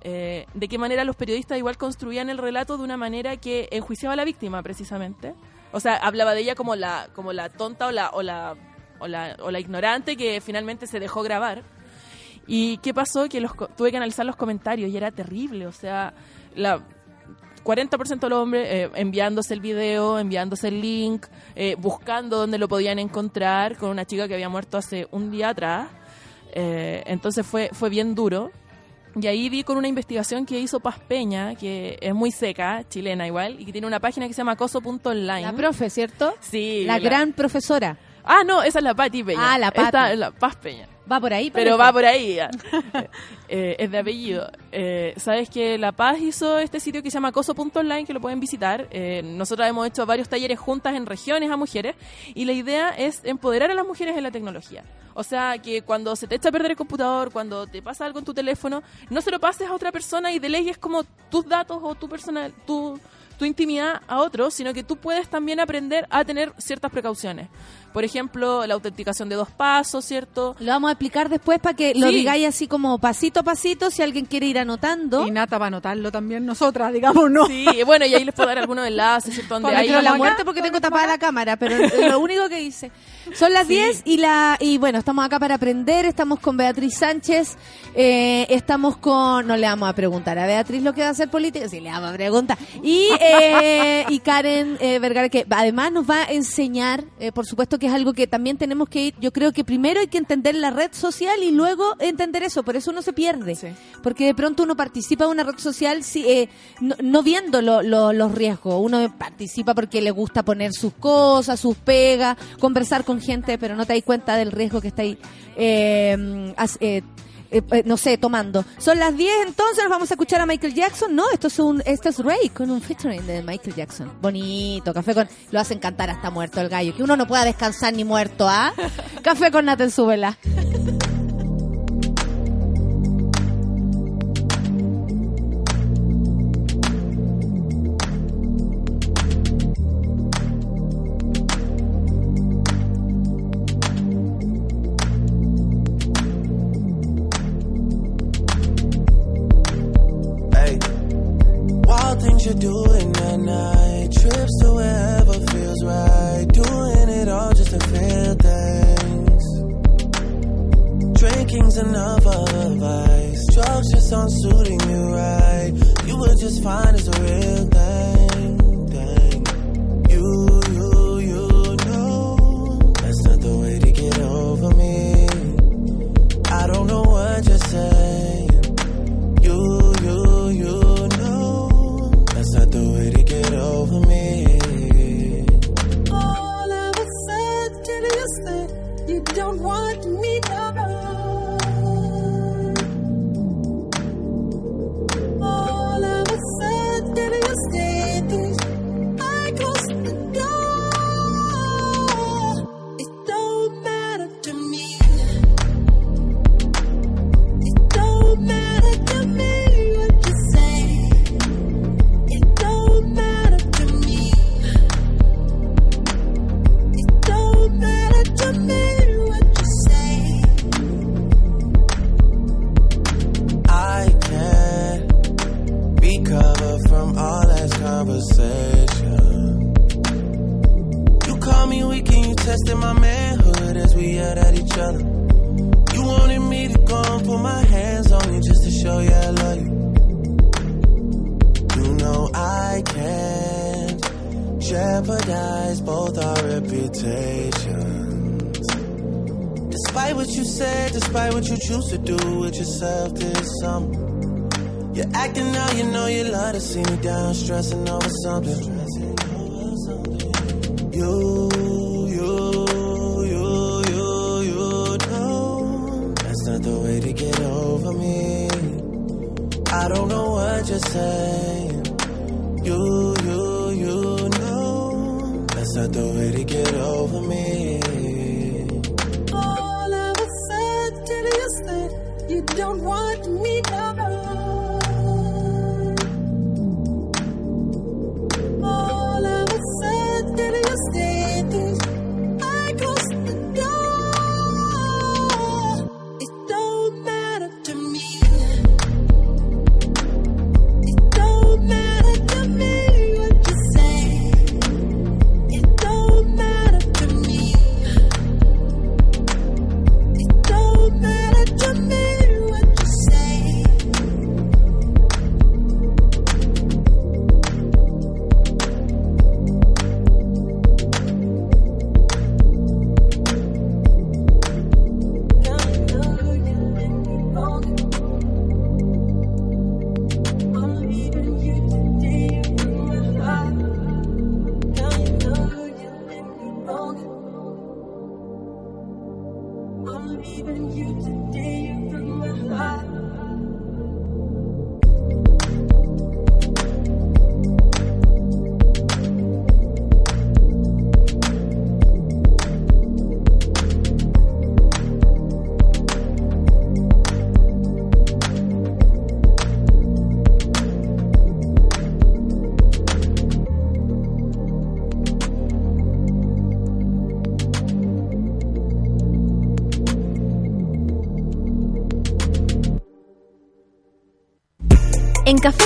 Speaker 7: eh, de qué manera los periodistas igual construían el relato de una manera que enjuiciaba a la víctima, precisamente. O sea, hablaba de ella como la, como la tonta o la, o la, o la, o la ignorante que finalmente se dejó grabar. ¿Y qué pasó? Que los, tuve que analizar los comentarios y era terrible. O sea, la 40% de los hombres eh, enviándose el video, enviándose el link, eh, buscando dónde lo podían encontrar con una chica que había muerto hace un día atrás. Eh, entonces fue, fue bien duro. Y ahí vi con una investigación que hizo Paz Peña, que es muy seca, chilena igual, y que tiene una página que se llama coso.online.
Speaker 1: La profe, ¿cierto?
Speaker 7: Sí.
Speaker 1: La gran profesora.
Speaker 7: Ah, no, esa es la Pati Peña.
Speaker 1: Ah, la Pati.
Speaker 7: Esta es la Paz Peña.
Speaker 1: Va por ahí,
Speaker 7: Pero
Speaker 1: parece.
Speaker 7: va por ahí. ya. Eh, es de apellido. Eh, Sabes que La Paz hizo este sitio que se llama coso.online, que lo pueden visitar. Eh, nosotras hemos hecho varios talleres juntas en regiones a mujeres. Y la idea es empoderar a las mujeres en la tecnología. O sea, que cuando se te echa a perder el computador, cuando te pasa algo en tu teléfono, no se lo pases a otra persona y delegues como tus datos o tu personal, tu, tu intimidad a otros, sino que tú puedes también aprender a tener ciertas precauciones. Por ejemplo, la autenticación de dos pasos, ¿cierto?
Speaker 1: Lo vamos a explicar después para que lo
Speaker 7: Sí.
Speaker 1: digáis así como pasito a pasito, si alguien quiere ir anotando.
Speaker 6: Y Nata va a anotarlo también nosotras, digamos, ¿no?
Speaker 7: Sí, bueno, y ahí les puedo dar algunos enlaces, ¿cierto? Donde hay
Speaker 1: la muerte porque tengo tapada la cámara, pero lo único que hice. Son las
Speaker 7: Sí.
Speaker 1: 10 y la y bueno, estamos acá para aprender, estamos con Beatriz Sánchez, eh, estamos con, no le vamos a preguntar a Beatriz lo que va a hacer política, sí le vamos a preguntar. Y, eh, y Karen eh, Vergara, que además nos va a enseñar, eh, por supuesto que es algo que también tenemos que ir, yo creo que primero hay que entender la red social y luego entender eso, por eso uno se pierde.
Speaker 7: Sí.
Speaker 1: Porque de pronto uno participa en una red social si, eh, no, no viendo lo- lo- los riesgos. Uno participa porque le gusta poner sus cosas, sus pegas, conversar con gente, pero no te das cuenta del riesgo que está ahí, eh, eh, eh, eh, no sé, tomando. Son las 10, entonces nos vamos a escuchar a Michael Jackson. No, esto es un esto es Ray con un featuring de Michael Jackson. Bonito, café con... Lo hacen cantar hasta muerto el gallo. Que uno no pueda descansar ni muerto, ¿ah? café con Nata en su vela.
Speaker 4: You don't
Speaker 8: want me no more.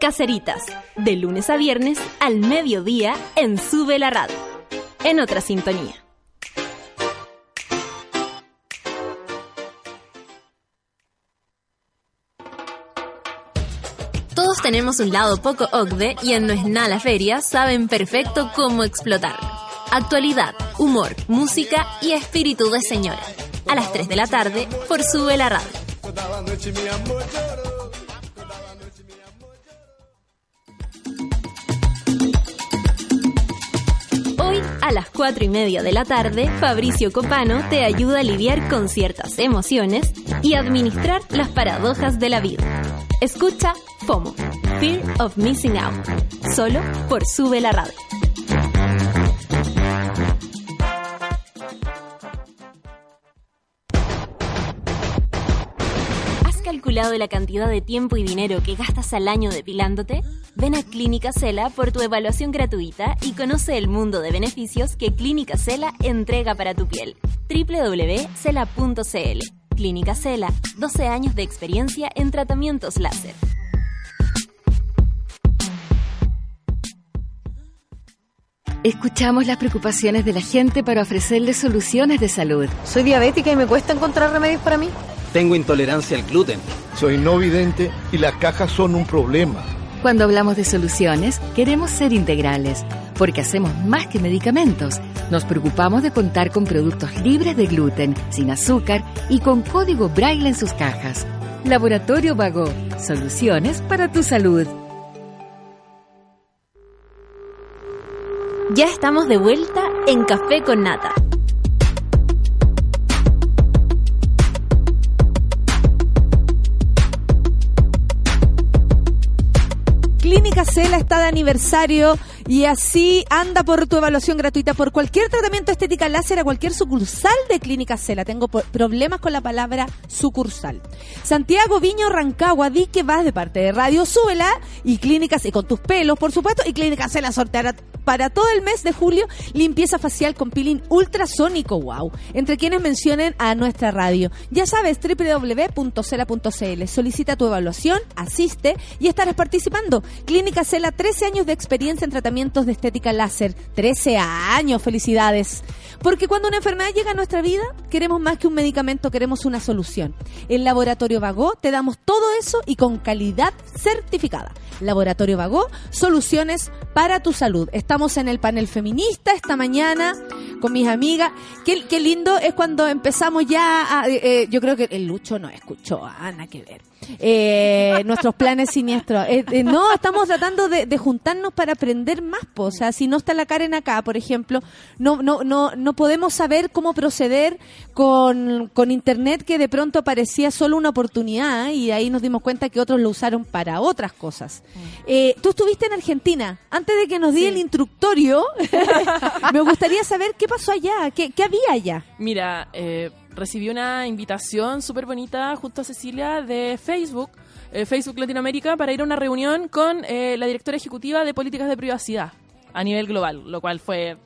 Speaker 9: Caceritas, de lunes a viernes al mediodía en Sube la Radio. En otra sintonía. Todos tenemos un lado poco OCDE y en No es nada la feria saben perfecto cómo explotarlo. Actualidad, humor, música y espíritu de señora. A las 3 de la tarde por Sube la Radio. A las 4 y media de la tarde, Fabricio Copano te ayuda a lidiar con ciertas emociones y administrar las paradojas de la vida. Escucha FOMO, Fear of Missing Out, solo por Sube la Radio. ¿Has calculado la cantidad de tiempo y dinero que gastas al año depilándote? Ven a Clínica Cela por tu evaluación gratuita y conoce el mundo de beneficios que Clínica Cela entrega para tu piel. www.cela.cl Clínica Cela, 12 años de experiencia en tratamientos láser.
Speaker 10: Escuchamos las preocupaciones de la gente para ofrecerles soluciones de salud.
Speaker 11: Soy diabética y me cuesta encontrar remedios para mí.
Speaker 12: Tengo intolerancia al gluten.
Speaker 13: Soy no vidente y las cajas son un problema.
Speaker 10: Cuando hablamos de soluciones, queremos ser integrales, porque hacemos más que medicamentos. Nos preocupamos de contar con productos libres de gluten, sin azúcar y con código braille en sus cajas. Laboratorio Vago, soluciones para tu salud.
Speaker 9: Ya estamos de vuelta en Café con Nata.
Speaker 1: Clínica Cela está de aniversario Y así anda por tu evaluaón gratuita por cualquier tratamiento estética láser a cualquier sucursal de Clínica Cela. Tengo problemas con la palabra sucursal. Santiago Viño Rancagua, di que vas de parte de Radio Súbela y Clínicas, y con tus pelos, por supuesto, y Clínica Cela sorteará para todo el mes de julio limpieza facial con peeling ultrasónico, wow. Entre quienes mencionen a nuestra radio. Ya sabes, www.cela.cl. Solicita tu evaluación, asiste y estarás participando. Clínica Cela, 13 años de experiencia en tratamientos de estética láser. 13 años, felicidades. Porque cuando una enfermedad llega a nuestra vida, queremos más que un medicamento, queremos una solución. En Laboratorio Vago te damos todo eso y con calidad certificada. Laboratorio Vago, soluciones para tu salud. Estamos en el panel feminista esta mañana con mis amigas. Qué, qué lindo es cuando empezamos ya a, eh, eh, yo creo que el Lucho no escuchó, ah, nada que ver. Eh, nuestros planes siniestros. Eh, eh, no, estamos tratando de, de juntarnos para aprender más. po. O sea, si no está la Karen acá, por ejemplo, no, no, no, no podemos saber cómo proceder con, con Internet que de pronto parecía solo una oportunidad y ahí nos dimos cuenta que otros lo usaron para otras cosas. Eh, Tú estuviste en Argentina. Antes de que nos di el instructorio, me gustaría saber qué pasó allá, qué, qué había allá.
Speaker 7: Mira, eh, recibí una invitación súper bonita junto a Cecilia de Facebook, eh, Facebook Latinoamérica, para ir a una reunión con eh, la directora ejecutiva de políticas de privacidad a nivel global, lo cual fue,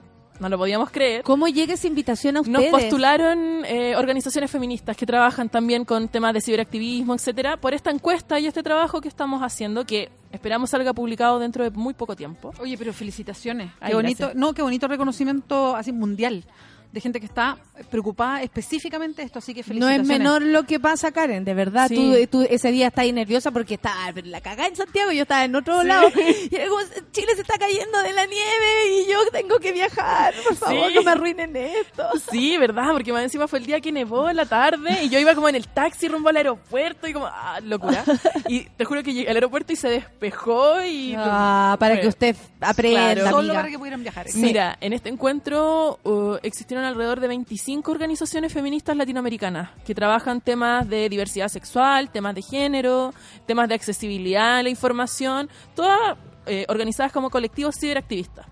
Speaker 7: no lo podíamos creer.
Speaker 1: ¿Cómo llega esa invitación a
Speaker 7: Nos
Speaker 1: ustedes?
Speaker 7: postularon eh, organizaciones feministas que trabajan también con temas de ciberactivismo, etcétera, por esta encuesta y este trabajo que estamos haciendo, que esperamos salga publicado dentro de muy poco tiempo.
Speaker 6: Oye, pero felicitaciones.
Speaker 7: Ay,
Speaker 6: qué bonito,
Speaker 7: gracias.
Speaker 6: no, qué bonito reconocimiento así mundial de gente que está preocupada específicamente de esto, así que
Speaker 1: No
Speaker 6: felicitaciones.
Speaker 1: es menor lo que pasa, Karen, de verdad.
Speaker 6: Sí.
Speaker 1: Tú, tú ese día estás ahí nerviosa porque estaba la cagada en Santiago y yo estaba en otro lado. Y era como, Chile se está cayendo de la nieve y yo tengo que viajar. Por favor,
Speaker 7: Sí.
Speaker 1: no me arruinen esto.
Speaker 7: Sí, ¿verdad? Porque más encima fue el día que nevó en la tarde y yo iba como en el taxi rumbo al aeropuerto y como, ah, locura. Y te juro que llegué al aeropuerto y se despejó y...
Speaker 1: Ah, para
Speaker 7: fue-
Speaker 1: que usted aprenda,
Speaker 7: Claro.
Speaker 6: Solo
Speaker 1: amiga.
Speaker 6: para que pudieran viajar.
Speaker 7: Mira, en este encuentro uh, existieron alrededor de 25 organizaciones feministas latinoamericanas que trabajan temas de diversidad sexual, temas de género, temas de accesibilidad a la información, todas eh, organizadas como colectivos ciberactivistas.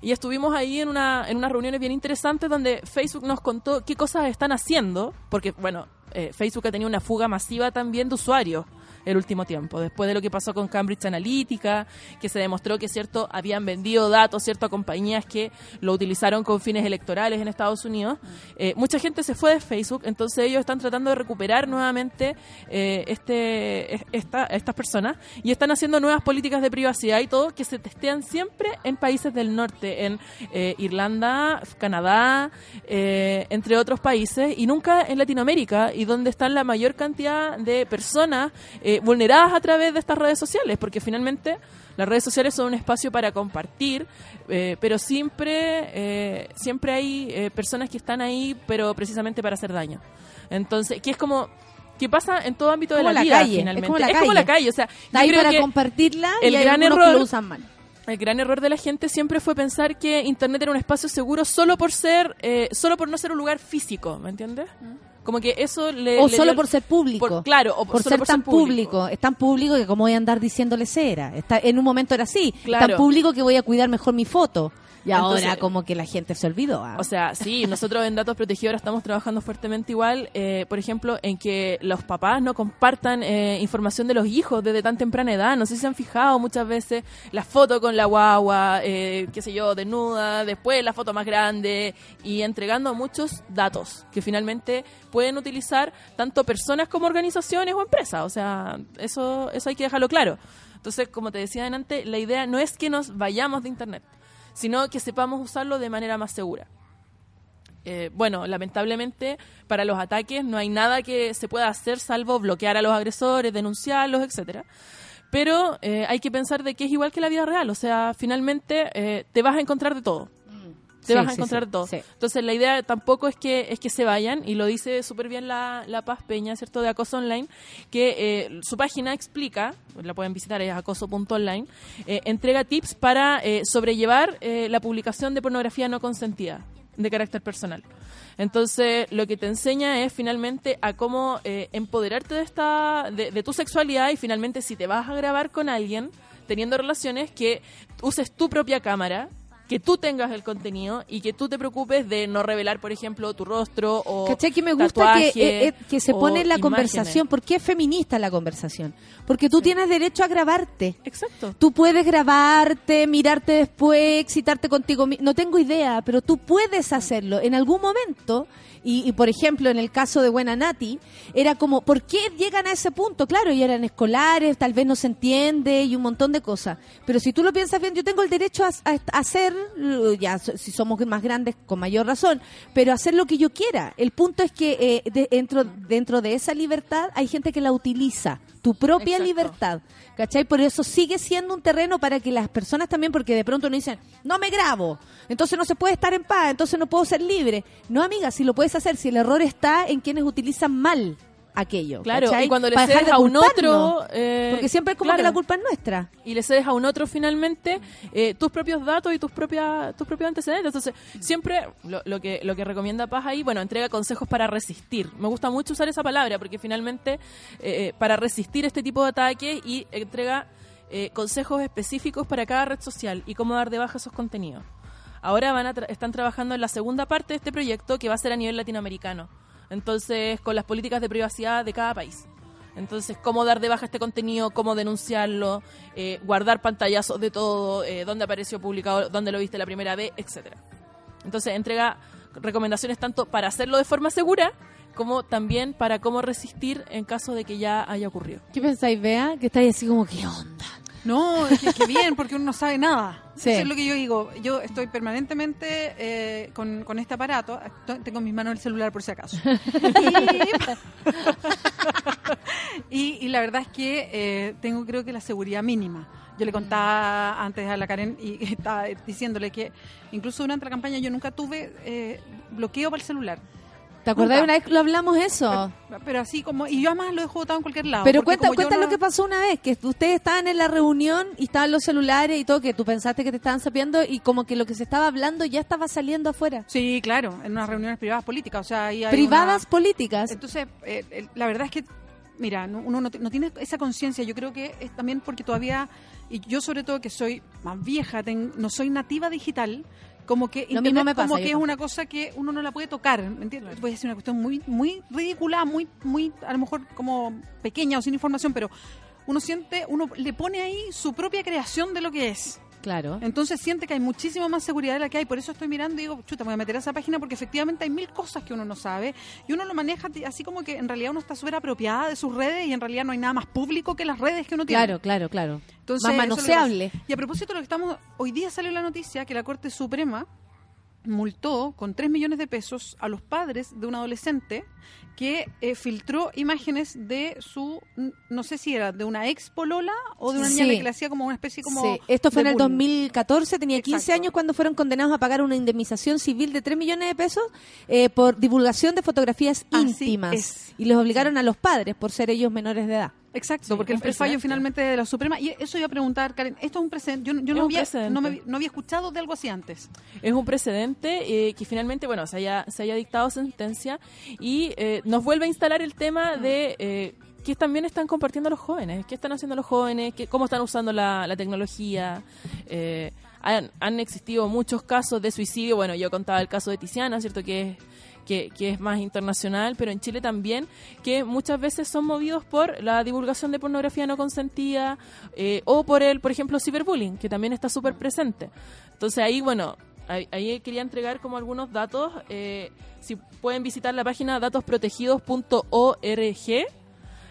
Speaker 7: Y estuvimos ahí en, una, en unas reuniones bien interesantes donde Facebook nos contó qué cosas están haciendo, porque, bueno, eh, Facebook ha tenido una fuga masiva también de usuarios el último tiempo, después de lo que pasó con Cambridge Analytica, que se demostró que cierto habían vendido datos cierto a compañías que lo utilizaron con fines electorales en Estados Unidos. Eh, mucha gente se fue de Facebook, entonces ellos están tratando de recuperar nuevamente eh, este es- esta, estas personas y están haciendo nuevas políticas de privacidad y todo que se testean siempre en países del norte, en eh, Irlanda, Canadá, entre otros países y nunca en Latinoamérica y donde están la mayor cantidad de personas eh, vulneradas a través de estas redes sociales, porque finalmente las redes sociales son un espacio para compartir, eh, pero siempre, eh, siempre hay eh, personas que están ahí, pero precisamente para hacer daño. Entonces, que es como que pasa en todo ámbito de la,
Speaker 1: la
Speaker 7: vida
Speaker 1: calle, es
Speaker 7: finalmente.
Speaker 1: como la
Speaker 7: es como
Speaker 1: calle.
Speaker 7: la calle, o sea,
Speaker 1: Está
Speaker 7: yo
Speaker 1: ahí
Speaker 7: creo
Speaker 1: para
Speaker 7: que
Speaker 1: compartirla
Speaker 7: el
Speaker 1: y hay
Speaker 7: gran error
Speaker 1: que lo usan mal.
Speaker 7: el gran error de la gente siempre fue pensar que internet era un espacio seguro solo por ser eh, solo por no ser un lugar físico ¿me entiendes? Como que eso le
Speaker 1: O
Speaker 7: le
Speaker 1: solo
Speaker 7: dio-
Speaker 1: por ser público.
Speaker 7: por- claro o
Speaker 1: por
Speaker 7: solo
Speaker 1: ser tan público. Es tan público que como voy a andar diciéndole cera. Está, en un momento era así.
Speaker 7: Claro.
Speaker 1: tan público que voy a cuidar mejor mi foto. Y
Speaker 7: Entonces-
Speaker 1: ahora como que la gente se olvidó. ah.
Speaker 7: O sea, sí, nosotros en Datos Protegidos ahora estamos trabajando fuertemente igual, eh, por ejemplo, en que los papás no compartan eh, información de los hijos desde tan temprana edad. No sé si se han fijado muchas veces la foto con la guagua, eh, qué sé yo, desnuda, después la foto más grande y entregando muchos datos que finalmente pueden utilizar tanto personas como organizaciones o empresas. O sea, eso, eso hay que dejarlo claro. Entonces, como te decía antes, la idea no es que nos vayamos de Internet, sino que sepamos usarlo de manera más segura. Eh, bueno, lamentablemente para los ataques no hay nada que se pueda hacer salvo bloquear a los agresores, denunciarlos, etcétera. Pero eh, hay que pensar de que es igual que la vida real, o sea, finalmente eh, te vas a encontrar de todo. Te
Speaker 1: Sí,
Speaker 7: vas a encontrar
Speaker 1: sí, sí.
Speaker 7: Entonces la idea tampoco es que es que se vayan y lo dice súper bien la, la Paz Peña, ¿cierto? De Acoso Online, que eh, su página explica, la pueden visitar, es acoso.online, eh, entrega tips para eh, sobrellevar eh, la publicación de pornografía no consentida de carácter personal. Entonces, lo que te enseña es finalmente a cómo eh, empoderarte de esta de, de tu sexualidad y finalmente si te vas a grabar con alguien, teniendo relaciones, que uses tu propia cámara, que tú tengas el contenido y que tú te preocupes de no revelar, por ejemplo, tu rostro o
Speaker 1: ¿Cachai? Que me gusta
Speaker 7: tatuaje
Speaker 1: que, eh, eh, que se pone en la
Speaker 7: imágenes.
Speaker 1: conversación. ¿Por qué es feminista la conversación? Porque tú tienes derecho a grabarte.
Speaker 7: Exacto.
Speaker 1: Tú puedes grabarte, mirarte después, excitarte contigo. No tengo idea, pero tú puedes hacerlo. En algún momento, y, y, por ejemplo, en el caso de Buena Nati, era como, ¿por qué llegan a ese punto? Claro, y eran escolares, tal vez no se entiende y un montón de cosas. Pero si tú lo piensas bien, yo tengo el derecho a, a- hacer, eh, ya si somos más grandes, con mayor razón, pero hacer lo que yo quiera. El punto es que eh, de- dentro, dentro de esa libertad hay gente que la utiliza. Tu propia
Speaker 7: Exacto.
Speaker 1: libertad. ¿Cachai? Por eso sigue siendo un terreno para que las personas también, porque de pronto no dicen, no me grabo, entonces no se puede estar en paz, entonces no puedo ser libre. No, amiga, si lo puedes hacer, si el error está en quienes utilizan mal aquello.
Speaker 7: Claro,
Speaker 1: ¿cachai?
Speaker 7: y cuando le cedes
Speaker 1: de
Speaker 7: a un otro... eh,
Speaker 1: porque siempre es como
Speaker 7: claro.
Speaker 1: que la culpa es nuestra.
Speaker 7: y le cedes a un otro finalmente eh, tus propios datos y tus propias tus propios antecedentes entonces siempre lo, lo que lo que recomienda Paz ahí bueno entrega consejos para resistir me gusta mucho usar esa palabra porque finalmente eh, eh, para resistir este tipo de ataques y entrega eh, consejos específicos para cada red social y cómo dar de baja esos contenidos ahora van a tra- están trabajando en la segunda parte de este proyecto que va a ser a nivel latinoamericano entonces con las políticas de privacidad de cada país entonces, cómo dar de baja este contenido, cómo denunciarlo, eh, guardar pantallazos de todo, eh, dónde apareció publicado, dónde lo viste la primera vez, etcétera. Entonces, entrega recomendaciones tanto para hacerlo de forma segura como también para cómo resistir en caso de que ya haya ocurrido.
Speaker 1: ¿Qué pensáis, Bea? Que estáis así como, ¿qué onda?
Speaker 6: No, es que, que bien, porque uno no sabe nada.
Speaker 1: Sí.
Speaker 6: Eso es lo que yo digo. Yo estoy permanentemente eh, con, con este aparato. Tengo en mis manos el celular por si acaso. Y, y- y la verdad es que eh, tengo creo que la seguridad mínima. Yo le contaba antes a la Karen y estaba diciéndole que incluso durante la campaña yo nunca tuve eh, bloqueo para el celular.
Speaker 1: ¿Te acordás
Speaker 6: Nunca.
Speaker 1: una vez que lo hablamos eso?
Speaker 6: Pero así como... Y yo además lo dejo botado en cualquier lado.
Speaker 1: Pero cuenta, cuenta
Speaker 6: no-
Speaker 1: lo que pasó una vez, que ustedes estaban en la reunión y estaban los celulares y todo, que tú pensaste que te estaban sapeando y como que lo que se estaba hablando ya estaba saliendo afuera.
Speaker 6: Sí, claro, en unas reuniones privadas políticas. O sea, ahí hay
Speaker 1: Privadas
Speaker 6: una-
Speaker 1: políticas.
Speaker 6: Entonces, eh, la verdad es que, mira, no- uno no, no tiene esa conciencia. Yo creo que es también porque todavía, y yo sobre todo que soy más vieja, ten- no soy nativa digital, como que
Speaker 1: Lo mismo me pasa,
Speaker 6: como que es una cosa que uno no la puede tocar, ¿me entiendes? Voy a decir una cuestión muy muy ridícula, muy muy a lo mejor como pequeña o sin información, pero uno siente, uno le pone ahí su propia creación de lo que es.
Speaker 1: Claro.
Speaker 6: Entonces siente que hay muchísima más seguridad de la que hay. Por eso estoy mirando y digo, chuta, me voy a meter a esa página porque efectivamente hay mil cosas que uno no sabe y uno lo maneja así como que en realidad uno está súper apropiada de sus redes y en realidad no hay nada más público que las redes que uno tiene.
Speaker 1: Claro, claro, claro.
Speaker 6: Entonces,
Speaker 1: Más manoseable.
Speaker 6: Y a propósito de lo que estamos, hoy día salió la noticia que la Corte Suprema multó con 3 millones de pesos a los padres de un adolescente que eh, filtró imágenes de su, no sé si era de una ex polola o de una niña
Speaker 1: Sí.
Speaker 6: que le hacía como una especie como...
Speaker 1: Sí, esto fue en el
Speaker 6: bullying.
Speaker 1: 2014, tenía 15
Speaker 6: Exacto.
Speaker 1: años cuando fueron condenados a pagar una indemnización civil de 3 millones de pesos eh, por divulgación de fotografías
Speaker 6: Así
Speaker 1: íntimas.
Speaker 6: es.
Speaker 1: Y les obligaron a los padres por ser ellos menores de edad.
Speaker 6: Exacto,
Speaker 7: Sí,
Speaker 6: porque el, el fallo finalmente de la Suprema, y eso iba a preguntar, Karen, esto es un precedente, yo, no, había,
Speaker 7: precedente.
Speaker 6: no, me había- no había escuchado de algo así antes.
Speaker 7: Es un precedente eh, que finalmente, bueno, se haya, se haya dictado sentencia y eh, nos vuelve a instalar el tema de eh, qué también están compartiendo los jóvenes, qué están haciendo los jóvenes, qué, cómo están usando la, la tecnología. Eh, han, han existido muchos casos de suicidio, bueno, yo contaba el caso de Tiziana, ¿cierto? Que es, que, que es más internacional, pero en Chile también, que muchas veces son movidos por la divulgación de pornografía no consentida eh, o por el, por ejemplo, ciberbullying, que también está súper presente. Entonces ahí, bueno, ahí, ahí quería entregar como algunos datos. eh, si pueden visitar la página datosprotegidos.org.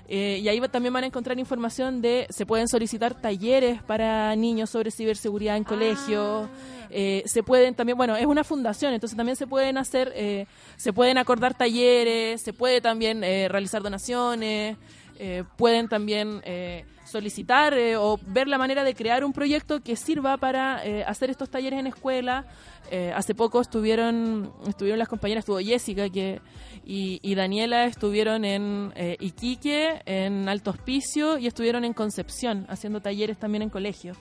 Speaker 7: eh, y ahí también van a encontrar información de, se pueden solicitar talleres para niños sobre ciberseguridad en colegios, eh, se pueden también, bueno, es una fundación, entonces también se pueden hacer, eh, se pueden acordar talleres, se puede también eh, realizar donaciones, eh, pueden también eh, solicitar eh, o ver la manera de crear un proyecto que sirva para hacer estos talleres en escuela. Hace poco estuvieron estuvieron las compañeras, estuvo Jessica que y, y Daniela estuvieron en Iquique, en Alto Hospicio y estuvieron en Concepción haciendo talleres también en colegios.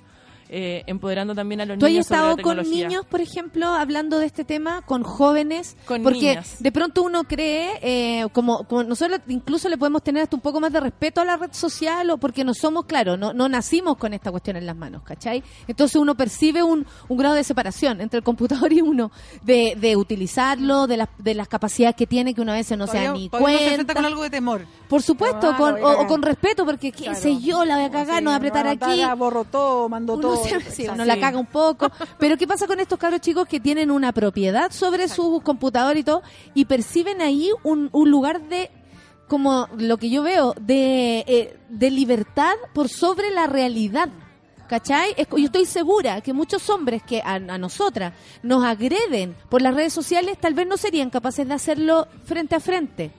Speaker 7: Eh, empoderando también a los
Speaker 1: ¿Tú has
Speaker 7: niños sobre la
Speaker 1: estado con niños, por ejemplo, hablando de este tema, con jóvenes?
Speaker 7: Con
Speaker 1: Porque
Speaker 7: niñas.
Speaker 1: de pronto uno cree, eh, como, como nosotros incluso le podemos tener hasta un poco más de respeto a la red social, o porque no somos, claro, no, no nacimos con esta cuestión en las manos, ¿cachai? Entonces uno percibe un, un grado de separación entre el computador y uno, de, de utilizarlo, de, las de las capacidades que tiene, que uno a veces no se da ni
Speaker 6: todavía uno se
Speaker 1: cuenta.
Speaker 6: enfrenta con algo de temor.
Speaker 1: Por supuesto,
Speaker 6: Ah,
Speaker 1: con, o, con respeto, porque qué
Speaker 6: Claro.
Speaker 1: sé yo, la voy a cagar,
Speaker 6: Sí,
Speaker 1: no voy a apretar
Speaker 6: va a matar,
Speaker 1: aquí. Uno,
Speaker 6: todo.
Speaker 1: Se- sí, uno la caga un poco. Pero ¿qué pasa con estos cabros chicos que tienen una propiedad sobre su computador y todo y perciben ahí un, un lugar de, como lo que yo veo, de, eh, de libertad por sobre la realidad? ¿Cachai? Es- yo estoy segura que muchos hombres que a, a nosotras nos agreden por las redes sociales tal vez no serían capaces de hacerlo frente a frente.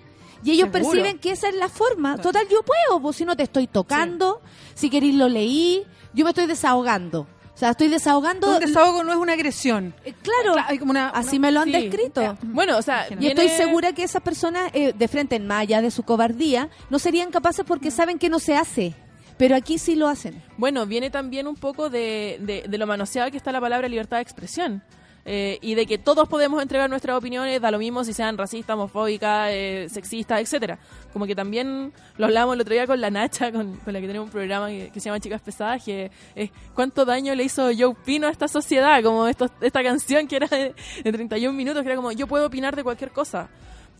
Speaker 1: Y ellos
Speaker 6: Seguro.
Speaker 1: perciben que esa es la forma. Total, yo puedo, pues si no te estoy tocando, si queréis lo leí, yo me estoy desahogando. O sea, estoy desahogando.
Speaker 6: Un desahogo no es una agresión.
Speaker 1: Eh, Claro,
Speaker 6: Cla- hay como una-
Speaker 1: así
Speaker 6: una-
Speaker 1: me lo han
Speaker 7: sí.
Speaker 1: descrito.
Speaker 7: Bueno, o sea,
Speaker 1: Y
Speaker 7: viene-
Speaker 1: estoy segura que esas personas, eh, de frente en Maya, de su cobardía, no serían capaces porque saben que no se hace. Pero aquí sí lo hacen.
Speaker 7: Bueno, viene también un poco de, de, de lo manoseada que está la palabra libertad de expresión. Eh, y de que todos podemos entregar nuestras opiniones, da lo mismo si sean racistas, homofóbicas, eh, sexistas, etcétera. Como que también lo hablábamos el otro día con la Nacha, con, con la que tenemos un programa que, se llama Chicas Pesadas, que es cuánto daño le hizo Joe Pino a esta sociedad, como esto, esta canción que era de, de 31 minutos, que era como yo puedo opinar de cualquier cosa.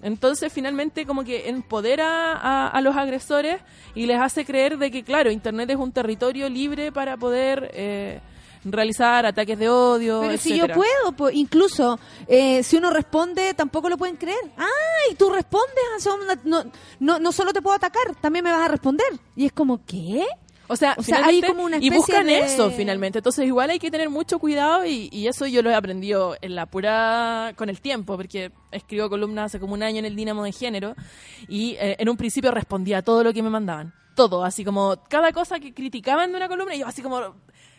Speaker 7: Entonces, finalmente, como que empodera a, a los agresores y les hace creer de que, claro, Internet es un territorio libre para poder eh, realizar ataques de odio,
Speaker 1: Pero si yo puedo, pues, incluso eh, si uno responde, tampoco lo pueden creer. ¡Ay! Tú respondes, a eso, no, no, no solo te puedo atacar, también me vas a responder. Y es como, ¿qué?
Speaker 7: O sea,
Speaker 1: O sea, hay como una
Speaker 7: y
Speaker 1: especie
Speaker 7: buscan
Speaker 1: de-
Speaker 7: eso finalmente. Entonces, igual hay que tener mucho cuidado y, y eso yo lo he aprendido en la pura con el tiempo, porque escribo columnas hace como un año en el Dínamo de Género y eh, en un principio respondía a todo lo que me mandaban. Todo, así como cada cosa que criticaban de una columna, yo así como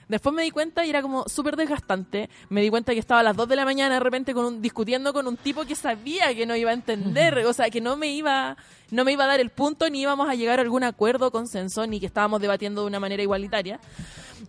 Speaker 7: Después me di cuenta y era como súper desgastante. Me di cuenta que estaba a las 2 de la mañana de repente con un, discutiendo con un tipo que sabía que no iba a entender, o sea, que no me iba no me iba a dar el punto ni íbamos a llegar a algún acuerdo, consenso, ni que estábamos debatiendo de una manera igualitaria.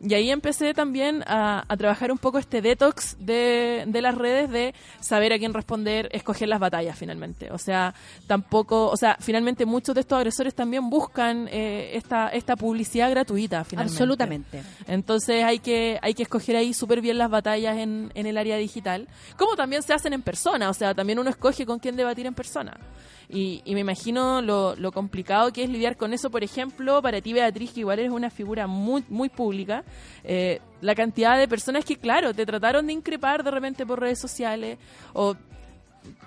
Speaker 7: Y ahí empecé también a, a trabajar un poco este detox de, de las redes, de saber a quién responder, escoger las batallas finalmente. O sea, tampoco, o sea, finalmente muchos de estos agresores también buscan eh, esta, esta publicidad gratuita finalmente.
Speaker 1: Absolutamente.
Speaker 7: Entonces hay que, hay que escoger ahí súper bien las batallas en, en el área digital, como también se hacen en persona, o sea, también uno escoge con quién debatir en persona. Y, y me imagino lo, complicado que es lidiar con eso, por ejemplo, para ti Beatriz, que igual eres una figura muy, muy pública, eh, la cantidad de personas que, claro, te trataron de increpar de repente por redes sociales o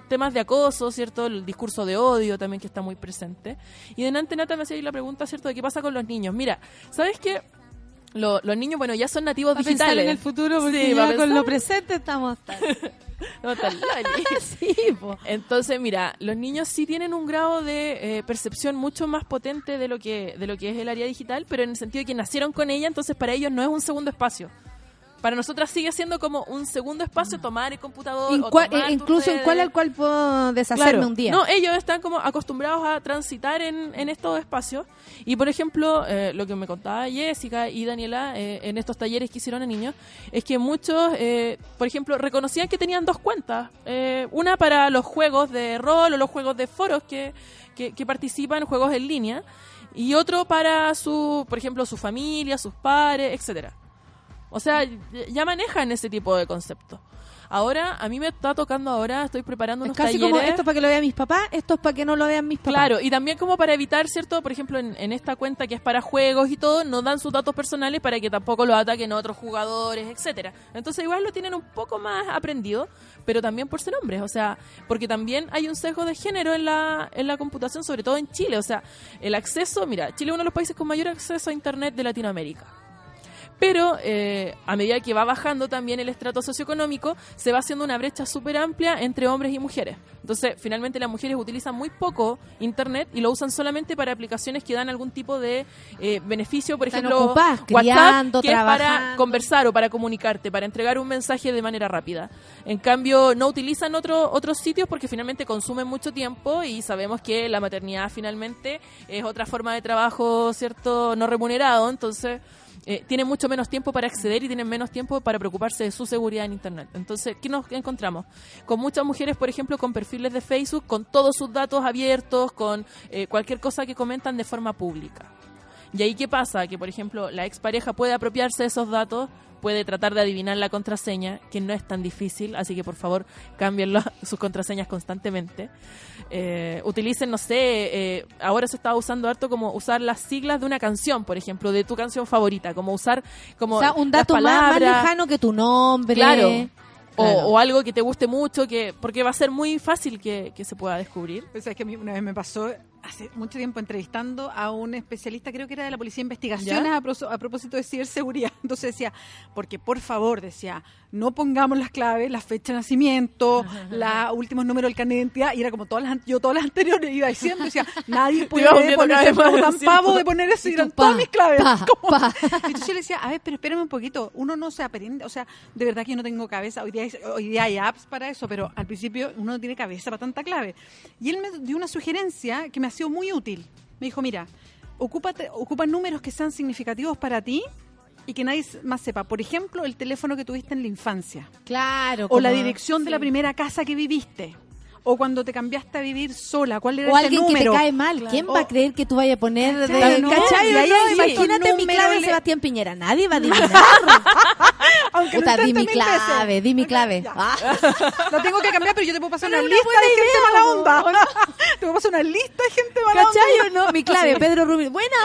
Speaker 7: temas de acoso, ¿cierto? El discurso de odio también que está muy presente. Y delante Nata me hacía la pregunta, ¿cierto? De qué pasa con los niños. Mira, ¿sabes qué? Lo- los niños, bueno, ya son nativos
Speaker 1: a pensar
Speaker 7: digitales.
Speaker 1: en el futuro porque
Speaker 7: Sí,
Speaker 1: ya con lo presente estamos
Speaker 7: no, loli.
Speaker 1: sí.
Speaker 7: Entonces, mira, los niños sí tienen un grado de eh, percepción mucho más potente de lo que de lo que es el área digital, pero en el sentido de que nacieron con ella, entonces para ellos no es un segundo espacio. Para nosotras sigue siendo como un segundo espacio tomar el computador.
Speaker 1: En
Speaker 7: o
Speaker 1: cual-
Speaker 7: tomar
Speaker 1: eh, incluso en cuál al cual puedo deshacerme
Speaker 7: Claro.
Speaker 1: un día.
Speaker 7: No, ellos están como acostumbrados a transitar en, en estos espacios. Y por ejemplo, eh, lo que me contaba Jessica y Daniela eh, en estos talleres que hicieron a niños, es que muchos, eh, por ejemplo, reconocían que tenían dos cuentas. Eh, una para los juegos de rol o los juegos de foros que, que, que participan, juegos en línea. Y otro para su, por ejemplo, su familia, sus padres, etcétera. O sea, ya manejan ese tipo de conceptos. Ahora, a mí me está tocando ahora, estoy preparando
Speaker 1: Es
Speaker 7: unos
Speaker 1: casi
Speaker 7: talleres.
Speaker 1: como esto es para que lo vean mis papás, esto es para que no lo vean mis papás.
Speaker 7: Claro, y también como para evitar, ¿cierto? Por ejemplo, en, en esta cuenta que es para juegos y todo, no dan sus datos personales para que tampoco lo ataquen otros jugadores, etcétera. Entonces igual lo tienen un poco más aprendido, pero también por ser hombres, o sea, porque también hay un sesgo de género en la, en la computación, sobre todo en Chile, o sea, el acceso, mira, Chile es uno de los países con mayor acceso a Internet de Latinoamérica. Pero eh, a medida que va bajando también el estrato socioeconómico, se va haciendo una brecha súper amplia entre hombres y mujeres. Entonces, finalmente las mujeres utilizan muy poco Internet y lo usan solamente para aplicaciones que dan algún tipo de eh, beneficio, por
Speaker 1: Están
Speaker 7: ejemplo,
Speaker 1: ocupadas,
Speaker 7: WhatsApp,
Speaker 1: criando,
Speaker 7: que es para conversar o para comunicarte, para entregar un mensaje de manera rápida. En cambio, no utilizan otro, otros sitios porque finalmente consumen mucho tiempo y sabemos que la maternidad finalmente es otra forma de trabajo, ¿cierto?, no remunerado, entonces eh, tienen mucho menos tiempo para acceder y tienen menos tiempo para preocuparse de su seguridad en Internet. Entonces, ¿qué nos encontramos? Con muchas mujeres, por ejemplo, con perfiles de Facebook, con todos sus datos abiertos, con eh, cualquier cosa que comentan de forma pública. Y ahí, ¿qué pasa? Que, por ejemplo, la expareja puede apropiarse de esos datos, puede tratar de adivinar la contraseña, que no es tan difícil, así que por favor cambien sus contraseñas constantemente. Eh, utilicen, no sé, eh, ahora se está usando harto como usar las siglas de una canción, por ejemplo, de tu canción favorita, como usar como
Speaker 1: o sea, un
Speaker 7: las
Speaker 1: dato más, lejano que tu nombre.
Speaker 7: Claro. O,
Speaker 1: Claro.
Speaker 7: o algo que te guste mucho, que porque va a ser muy fácil que, que se pueda descubrir.
Speaker 6: Pues es que a mí una vez me pasó hace mucho tiempo entrevistando a un especialista, creo que era de la Policía de Investigaciones, a, a propósito de ciberseguridad. Entonces decía, porque por favor, decía, no pongamos las claves, la fecha de nacimiento, los últimos números del carnet de identidad, y era como todas las, yo todas las anteriores iba diciendo, decía, nadie puede ponerse tan pavo de poner eso, y eran todas mis claves.
Speaker 1: pa, pa.
Speaker 6: Entonces yo le decía, a ver, pero espérame un poquito, uno no se aprende, o sea, de verdad que yo no tengo cabeza, hoy día, hay- hoy día hay apps para eso, pero al principio uno no tiene cabeza para tanta clave. Y él me dio una sugerencia que me sido muy útil. Me dijo, mira, ocúpate, ocupa números que sean significativos para ti y que nadie más sepa. Por ejemplo, el teléfono que tuviste en la infancia.
Speaker 1: Claro.
Speaker 6: O la dirección de la primera casa que viviste. O cuando te cambiaste a vivir sola. ¿Cuál era
Speaker 1: O
Speaker 6: ese
Speaker 1: alguien que te cae mal. ¿Quién va a creer que tú vayas a poner de...
Speaker 6: ¿Cachai, no?
Speaker 1: ¿Cachai no?
Speaker 6: sí.
Speaker 1: Imagínate mi clave
Speaker 6: le-
Speaker 1: Sebastián Piñera. Nadie va a adivinar.
Speaker 6: Aunque
Speaker 1: Puta, di mi clave, di mi clave. Ah.
Speaker 6: Lo tengo que cambiar, pero yo te puedo pasar
Speaker 1: Pero
Speaker 6: una lista de gente
Speaker 1: idea,
Speaker 6: mala onda. te puedo pasar una lista de gente mala
Speaker 1: ¿Cachai
Speaker 6: onda.
Speaker 1: o no? Mi clave, Pedro Rubio. Buena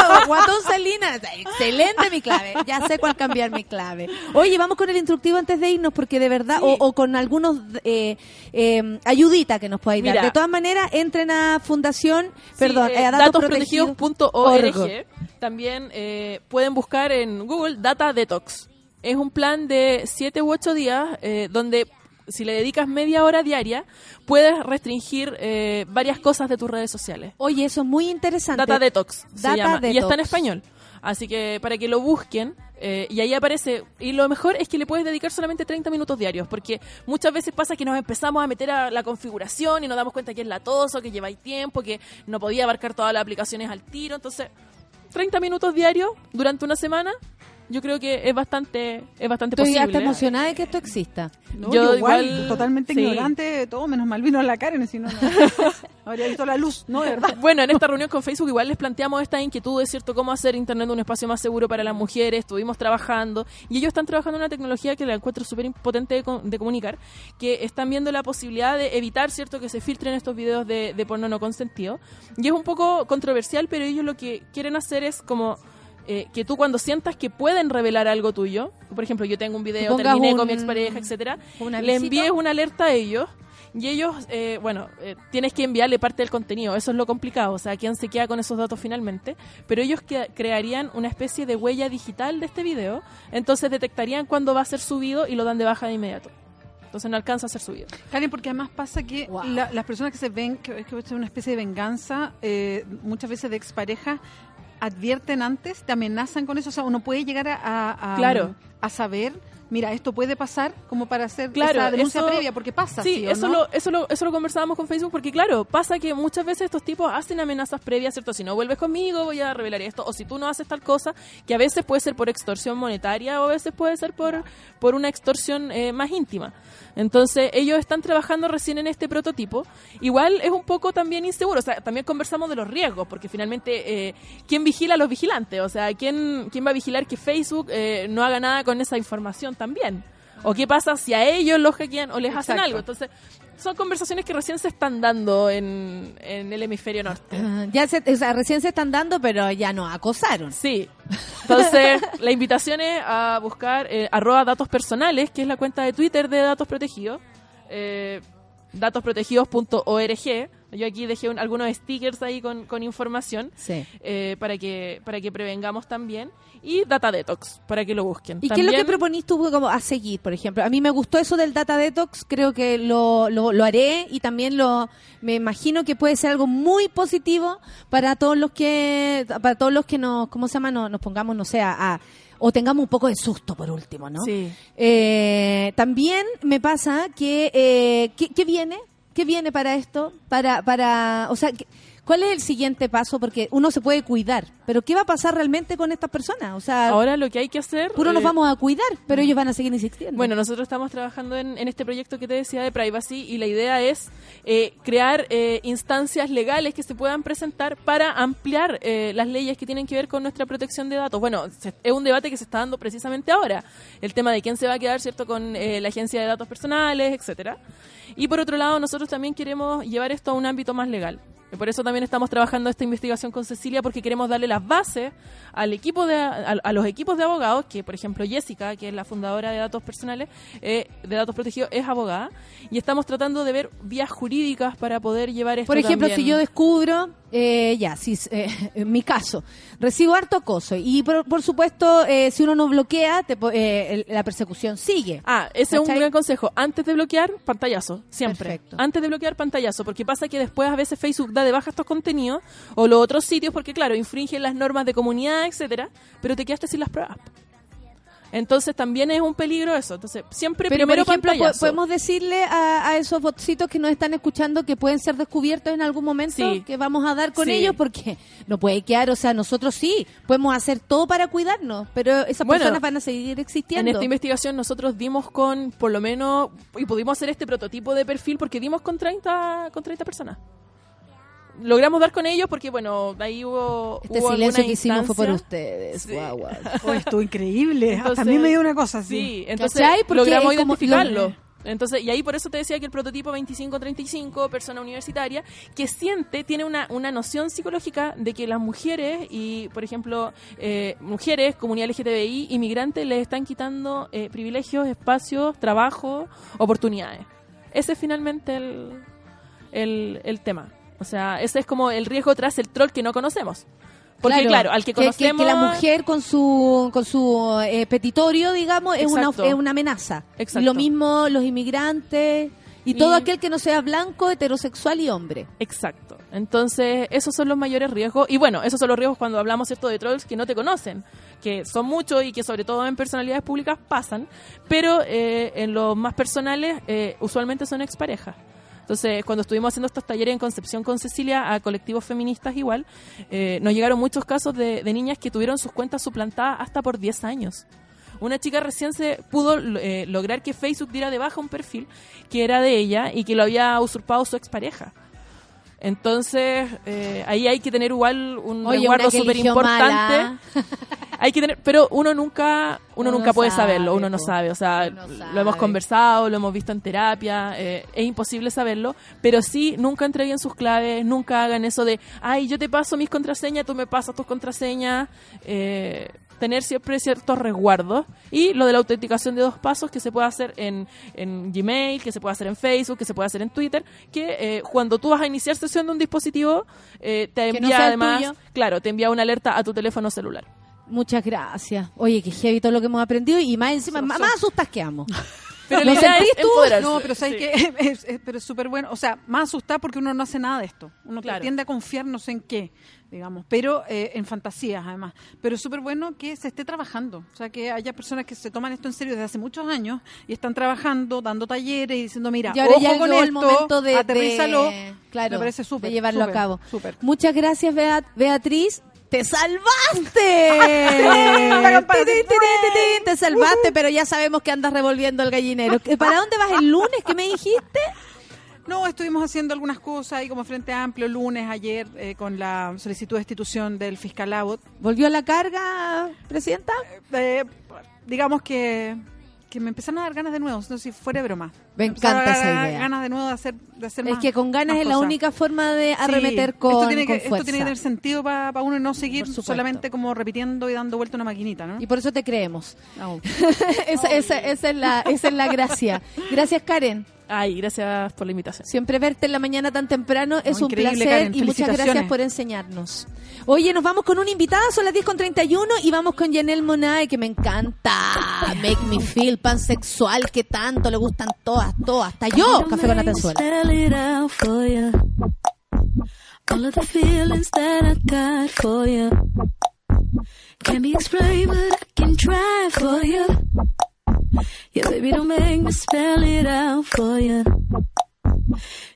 Speaker 1: onda, Guatón Salinas. Excelente mi clave. Ya sé cuál cambiar mi clave. Oye, vamos con el instructivo antes de irnos, porque de verdad, o, o con algunos eh, eh, ayudita que nos podáis dar.
Speaker 7: Mira.
Speaker 1: De todas maneras, entren a Fundación, perdón,
Speaker 7: Sí, eh,
Speaker 1: a datosprotegidos.org.
Speaker 7: También eh, pueden buscar en Google Data Detox. Es un plan de 7 u 8 días eh, donde si le dedicas media hora diaria, puedes restringir eh, varias cosas de tus redes sociales.
Speaker 1: Oye, eso es muy interesante.
Speaker 7: Data Detox se
Speaker 1: Data
Speaker 7: llama. Y está en
Speaker 1: Detox.
Speaker 7: español. Así que para que lo busquen, eh, y ahí aparece. Y lo mejor es que le puedes dedicar solamente 30 minutos diarios, porque muchas veces pasa que nos empezamos a meter a la configuración y nos damos cuenta que es latoso, que lleváis tiempo, que no podía abarcar todas las aplicaciones al tiro. Entonces, 30 minutos diarios durante una semana, yo creo que es bastante, es bastante
Speaker 1: Estoy
Speaker 7: posible.
Speaker 1: hasta emocionada de que esto exista.
Speaker 6: No,
Speaker 7: Yo
Speaker 6: yo igual,
Speaker 7: igual-
Speaker 6: totalmente
Speaker 7: sí.
Speaker 6: ignorante de todo, menos mal vino la Karen, si no, no habría visto la luz, no, de verdad.
Speaker 7: Bueno, en esta reunión con Facebook igual les planteamos esta inquietud, ¿cierto? Cómo hacer Internet un espacio más seguro para las mujeres. Estuvimos trabajando y ellos están trabajando en una tecnología que la encuentro súper potente de, co- de comunicar, que están viendo la posibilidad de evitar, ¿cierto? Que se filtren estos videos de, de porno no consentido. Y es un poco controversial, pero ellos lo que quieren hacer es como... eh, que tú cuando sientas que pueden revelar algo tuyo, por ejemplo, yo tengo un video, terminé
Speaker 1: un-
Speaker 7: con mi expareja, etcétera, le envíes una alerta a ellos y ellos, eh, bueno, eh, tienes que enviarle parte del contenido, eso es lo complicado, o sea, quién se queda con esos datos finalmente, pero ellos que- crearían una especie de huella digital de este video, entonces detectarían cuándo va a ser subido y lo dan de baja de inmediato. Entonces no alcanza a ser subido.
Speaker 6: Karen, porque además pasa que
Speaker 1: Wow.
Speaker 6: la- las personas que se ven, que es que es una especie de venganza, eh, muchas veces de expareja, advierten antes, te amenazan con eso, o sea, uno puede llegar a, a- a-
Speaker 7: Claro.
Speaker 6: a saber, mira, esto puede pasar como para hacer
Speaker 7: Claro,
Speaker 6: esa denuncia
Speaker 7: eso-
Speaker 6: previa, porque pasa,
Speaker 7: Sí,
Speaker 6: ¿sí o
Speaker 7: eso,
Speaker 6: no?
Speaker 7: lo, eso, lo, eso lo conversábamos con Facebook porque, claro, pasa que muchas veces estos tipos hacen amenazas previas, ¿cierto? Si no vuelves conmigo, voy a revelar esto. O si tú no haces tal cosa, que a veces puede ser por extorsión monetaria o a veces puede ser por, por una extorsión eh, más íntima. Entonces, ellos están trabajando recién en este prototipo. Igual es un poco también inseguro. O sea, también conversamos de los riesgos, porque finalmente, eh, ¿quién vigila a los vigilantes? O sea, ¿quién, quién va a vigilar que Facebook eh, no haga nada con esa información también? ¿O qué pasa si a ellos los hackean o les hacen algo? Entonces, son conversaciones que recién se están dando en, en el hemisferio norte.
Speaker 1: Ah, Ya se, o sea, recién se están dando, pero ya nos acosaron.
Speaker 7: Sí. Entonces, la invitación es a buscar eh, arroba datos personales, que es la cuenta de Twitter de Datos Protegidos. Eh, datosprotegidos.org Yo aquí dejé un- algunos stickers ahí con, con información
Speaker 1: Sí.
Speaker 7: eh, para que para que prevengamos también y Data Detox para que lo busquen.
Speaker 1: ¿Y qué es lo que proponís tú como a seguir, por ejemplo? A mí me gustó eso del Data Detox, creo que lo, lo, lo haré y también lo me imagino que puede ser algo muy positivo para todos los que para todos los que nos ¿cómo se llama? Nos, nos pongamos, no sé, a, a- o tengamos un poco de susto por último, ¿no?
Speaker 7: Sí.
Speaker 1: Eh, también me pasa que eh, ¿qué, qué viene? ¿Qué viene para esto? Para para, o sea, ¿qué- ¿cuál es el siguiente paso? Porque uno se puede cuidar, pero ¿qué va a pasar realmente con estas personas? O sea,
Speaker 7: Ahora lo que hay que hacer
Speaker 1: Puro nos
Speaker 7: eh,
Speaker 1: vamos a cuidar, pero ellos van a seguir insistiendo.
Speaker 7: Bueno, nosotros estamos trabajando en, en este proyecto que te decía de privacy y la idea es eh, crear eh, instancias legales que se puedan presentar para ampliar eh, las leyes que tienen que ver con nuestra protección de datos. Bueno, se- es un debate que se está dando precisamente ahora, el tema de quién se va a quedar, ¿cierto?, con eh, la agencia de datos personales, etcétera. Y por otro lado, nosotros también queremos llevar esto a un ámbito más legal. Y por eso también estamos trabajando esta investigación con Cecilia, porque queremos darle las bases al equipo de, a, a los equipos de abogados, que por ejemplo Jessica, que es la fundadora de datos personales, eh, de datos protegidos, es abogada, y estamos tratando de ver vías jurídicas para poder llevar esto
Speaker 1: Por ejemplo,
Speaker 7: también.
Speaker 1: si yo descubro, eh, ya, si, eh, en mi caso, recibo harto acoso y por, por supuesto, eh, si uno no bloquea, te po- eh, el- la persecución sigue.
Speaker 7: Ah, ese es un
Speaker 1: ¿Cachai?
Speaker 7: gran consejo. Antes de bloquear, pantallazo. Siempre.
Speaker 1: Perfecto.
Speaker 7: Antes de bloquear, pantallazo. Porque pasa que después a veces Facebook da de baja estos contenidos o los otros sitios porque, claro, infringen las normas de comunidad, etcétera, pero te quedaste sin las pruebas. Entonces también es un peligro eso. Entonces, siempre
Speaker 1: Pero,
Speaker 7: primero
Speaker 1: por ejemplo,
Speaker 7: pantallazo.
Speaker 1: podemos decirle a, a esos botcitos que nos están escuchando que pueden ser descubiertos en algún momento
Speaker 7: Sí.
Speaker 1: que vamos a dar con
Speaker 7: Sí.
Speaker 1: ellos porque no puede quedar, o sea, nosotros sí podemos hacer todo para cuidarnos, pero esas
Speaker 7: Bueno,
Speaker 1: personas van a seguir
Speaker 7: En
Speaker 1: existiendo.
Speaker 7: esta investigación nosotros dimos con, por lo menos, y pudimos hacer este prototipo de perfil porque dimos con 30, con 30 personas. Logramos dar con ellos porque, bueno, ahí hubo.
Speaker 1: este
Speaker 7: hubo
Speaker 1: silencio que hicimos fue por ustedes.
Speaker 7: Sí.
Speaker 1: Guau, guau.
Speaker 6: Oh, estuvo increíble. Hasta a
Speaker 7: Entonces-
Speaker 6: mí me dio una cosa así.
Speaker 7: Sí, entonces logramos identificarlo.
Speaker 1: lo-
Speaker 7: Entonces, y ahí por eso te decía que el prototipo 2535, persona universitaria, que siente, tiene una, una noción psicológica de que las mujeres y, por ejemplo, eh, mujeres, comunidad LGTBI, inmigrantes, les están quitando eh, privilegios, espacios, trabajo, oportunidades. Ese es finalmente el, el, el tema. O sea, ese es como el riesgo tras el troll que no conocemos. Porque, claro, al que conocemos...
Speaker 1: que la mujer con su con su eh, petitorio, digamos, es una, es una amenaza.
Speaker 7: Exacto.
Speaker 1: Y lo mismo los inmigrantes y,
Speaker 7: Y-
Speaker 1: todo aquel que no sea blanco, heterosexual y hombre.
Speaker 7: Exacto. Entonces, esos son los mayores riesgos. Y bueno, esos son los riesgos cuando hablamos, ¿cierto?, de trolls que no te conocen, que son muchos y que sobre todo en personalidades públicas pasan, pero eh, en los más personales eh, usualmente son exparejas. Entonces, cuando estuvimos haciendo estos talleres en Concepción con Cecilia, a colectivos feministas igual, eh, nos llegaron muchos casos de, de niñas que tuvieron sus cuentas suplantadas hasta por 10 años. Una chica recién se pudo eh, lograr que Facebook diera de baja un perfil que era de ella y que lo había usurpado su expareja. Entonces, eh, ahí hay que tener igual un
Speaker 1: Oye,
Speaker 7: resguardo súper importante. Hay que tener, pero uno nunca, uno,
Speaker 1: Uno
Speaker 7: nunca puede
Speaker 1: sabe,
Speaker 7: saberlo, uno no sabe, o sea, lo hemos conversado, lo hemos visto en terapia, eh, es imposible saberlo, pero sí, nunca entreguen sus claves, nunca hagan eso de, ay, yo te paso mis contraseñas, tú me pasas tus contraseñas, eh, tener siempre ciertos resguardos y lo de la autenticación de dos pasos que se puede hacer en, en Gmail, que se puede hacer en Facebook, que se puede hacer en Twitter, que eh, cuando tú vas a iniciar sesión de un dispositivo, eh, te
Speaker 1: no
Speaker 7: envía además, claro, te envía una alerta a tu teléfono celular.
Speaker 1: Muchas gracias. Oye, que heavy todo lo que hemos aprendido y más encima, más asustas que amo.
Speaker 7: Pero
Speaker 1: ¿Lo
Speaker 7: la idea
Speaker 1: sentís
Speaker 7: es
Speaker 1: tú?
Speaker 6: No, pero sabes
Speaker 7: Sí.
Speaker 6: que es, es- pero es súper bueno. O sea, más asustada porque uno no hace nada de esto. Uno
Speaker 7: Claro.
Speaker 6: tiende a confiar no sé en qué, digamos, pero eh, en fantasías además. Pero es súper bueno que se esté trabajando. O sea, que haya personas que se toman esto en serio desde hace muchos años y están trabajando, dando talleres y diciendo, mira,
Speaker 1: y ahora
Speaker 6: ojo
Speaker 1: ya
Speaker 6: con
Speaker 1: llegó el
Speaker 6: esto,
Speaker 1: momento de,
Speaker 6: aterrízalo.
Speaker 1: de- claro,
Speaker 6: Me parece súper.
Speaker 1: de llevarlo a cabo.
Speaker 6: Súper.
Speaker 1: Muchas gracias, Beat- Beatriz. ¡Te salvaste! Ti, Te salvaste, pero ya sabemos que andas revolviendo el gallinero. ¿Para dónde vas el lunes? ¿Qué me dijiste?
Speaker 6: No, estuvimos haciendo algunas cosas ahí como Frente Amplio lunes, ayer, eh, con la solicitud de destitución del fiscal Abbott.
Speaker 1: ¿Volvió a la carga, presidenta?
Speaker 6: Eh, digamos que, que me empezaron a dar ganas de nuevo, no si fuera broma.
Speaker 1: Me
Speaker 6: empezaron
Speaker 1: encanta
Speaker 6: a dar
Speaker 1: esa idea.
Speaker 6: ganas de nuevo de hacer, de hacer
Speaker 1: Es
Speaker 6: más-
Speaker 1: que con ganas es la
Speaker 6: cosas.
Speaker 1: única forma de
Speaker 6: Sí,
Speaker 1: arremeter con,
Speaker 6: esto tiene, que,
Speaker 1: con
Speaker 6: esto tiene que tener sentido para uno y no seguir solamente como repitiendo y dando vuelta una maquinita, ¿no?
Speaker 1: Y por eso te creemos.
Speaker 6: No.
Speaker 1: esa, esa- esa es la, esa es la gracia. Gracias, Karen.
Speaker 7: Ay, gracias por la invitación.
Speaker 1: Siempre verte en la mañana tan temprano es un
Speaker 6: increíble,
Speaker 1: placer
Speaker 6: Karen.
Speaker 1: y muchas gracias por enseñarnos. Oye, nos vamos con una invitada, son las 10 con 31 y vamos con Janelle Monae, que me encanta. Make me feel pansexual, que tanto le gustan todas, todas. Hasta yo, Café con Atenzuela.
Speaker 8: All of the feelings that I got for you. Can't be explained, but I can try for you. Yeah, baby, don't make me spell it out for you.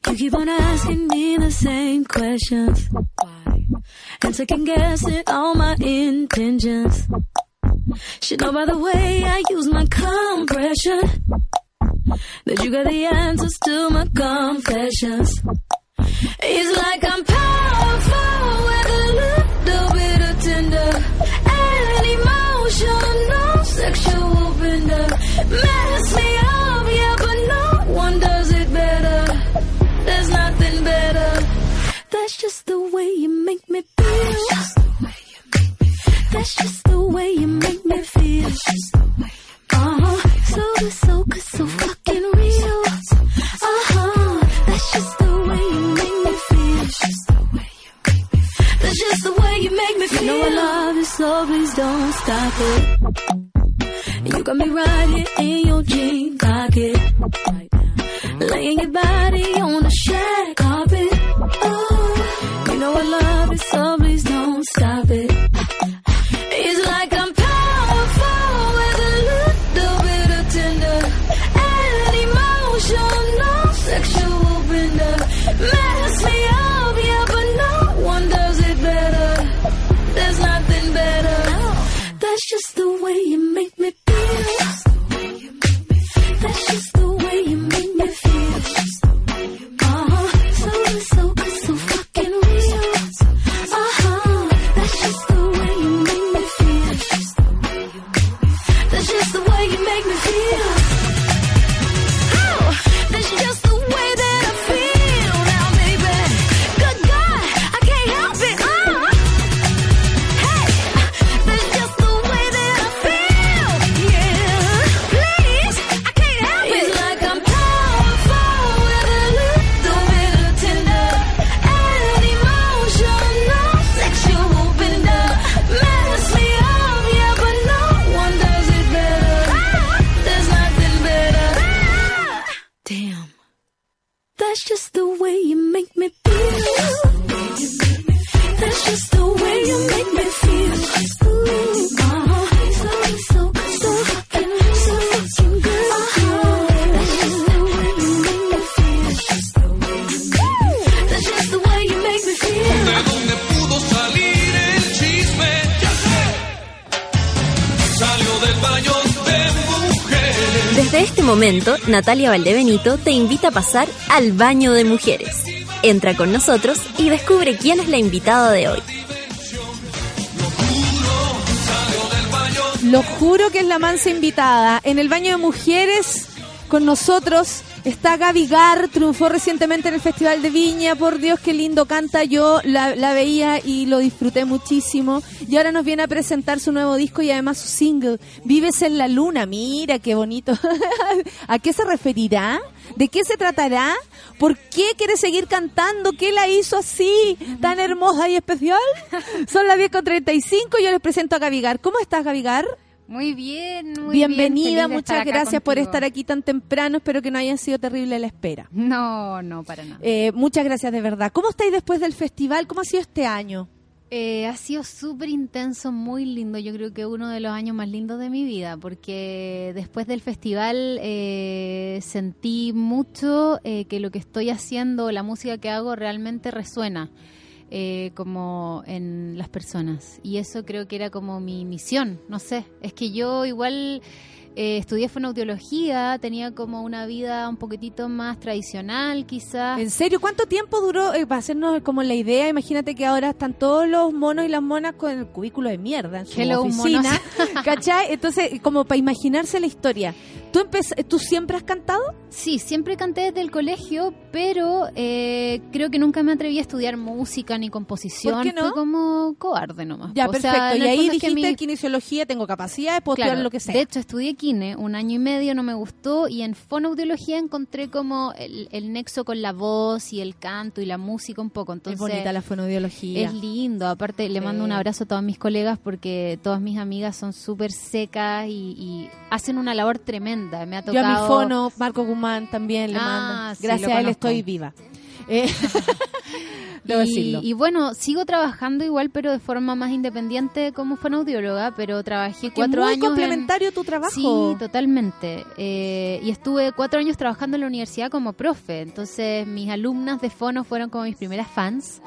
Speaker 8: You keep on asking me the same questions. Why? And second guessing all my intentions. Should know by the way I use my compression that you got the answers to my confessions. It's like I'm powerful with a little bit of tender and emotional, sexual bender. Mess me up, yeah, but no one does it better. There's nothing better. That's just the way you make me feel. That's just the way you make me feel. Uh-huh. So good, so good, so fucking real. Uh-huh. That's just the way you make me feel. That's just the way you make me feel. You know I love you, so please don't stop it. You got me right here in your jean pocket. Laying your body on the shag carpet. Oh, you know I love it, so please don't stop it.
Speaker 9: Natalia Valdebenito te invita a pasar al baño de mujeres. Entra con nosotros y descubre quién es la invitada de hoy.
Speaker 1: Lo juro que es la mansa invitada. En el baño de mujeres, con nosotros está Gaby Gar, triunfó recientemente en el Festival de Viña. Por Dios, qué lindo canta. Yo la, la veía y lo disfruté muchísimo. Y ahora nos viene a presentar su nuevo disco y además su single, Vives en la Luna. Mira, qué bonito. ¿A qué se referirá? ¿De qué se tratará? ¿Por qué quiere seguir cantando? ¿Qué la hizo así, tan hermosa y especial? Son las 10 con 35 yo les presento a Gavigar. ¿Cómo estás, Gavigar?
Speaker 14: Muy bien, muy bien.
Speaker 1: Bienvenida, muchas gracias por estar aquí tan temprano. Espero que no haya sido terrible la espera.
Speaker 14: No, no, para nada.
Speaker 1: Eh, muchas gracias de verdad. ¿Cómo estáis después del festival? ¿Cómo ha sido este año?
Speaker 14: Eh, ha sido súper intenso, muy lindo. Yo creo que uno de los años más lindos de mi vida, porque después del festival eh, sentí mucho eh, que lo que estoy haciendo, la música que hago, realmente resuena eh, como en las personas. Y eso creo que era como mi misión. No sé, es que yo igual eh, estudié fonoaudiología, tenía como una vida un poquitito más tradicional, quizás.
Speaker 1: ¿En serio? ¿Cuánto tiempo duró eh, para hacernos como la idea? Imagínate que ahora están todos los monos y las monas con el cubículo de mierda en su
Speaker 14: Hello,
Speaker 1: oficina. ¿Cachai? Entonces, como para imaginarse la historia. ¿Tú, ¿Tú siempre has cantado?
Speaker 14: Sí, siempre canté desde el colegio, pero eh, creo que nunca me atreví a estudiar música ni composición.
Speaker 1: ¿Por qué no?
Speaker 14: Fue como cobarde nomás.
Speaker 1: Ya,
Speaker 14: O sea,
Speaker 1: perfecto.
Speaker 14: en
Speaker 1: y ahí
Speaker 14: que
Speaker 1: dijiste
Speaker 14: mi-
Speaker 1: kinesiología, tengo capacidad, puedo
Speaker 14: Claro,
Speaker 1: estudiar lo que sea.
Speaker 14: De hecho, estudié kine un año y medio, no me gustó, y en fonoaudiología encontré como el, el nexo con la voz y el canto y la música un poco. Entonces,
Speaker 1: es bonita la fonoaudiología.
Speaker 14: Es lindo, aparte le mando
Speaker 1: Sí.
Speaker 14: un abrazo a todas mis colegas porque todas mis amigas son súper secas y, y hacen una labor tremenda. Me ha
Speaker 1: Yo a mi fono, Marco Guzmán también le
Speaker 14: Ah,
Speaker 1: mando. Gracias a él estoy viva. Eh, debo
Speaker 14: y,
Speaker 1: decirlo.
Speaker 14: y bueno, sigo trabajando igual, pero de forma más independiente como fonoaudióloga, pero trabajé
Speaker 1: Que
Speaker 14: cuatro
Speaker 1: muy
Speaker 14: años. en-
Speaker 1: complementario tu trabajo.
Speaker 14: Sí, totalmente. Eh, y estuve cuatro años trabajando en la universidad como profe. Entonces, mis alumnas de fono fueron como mis primeras fans.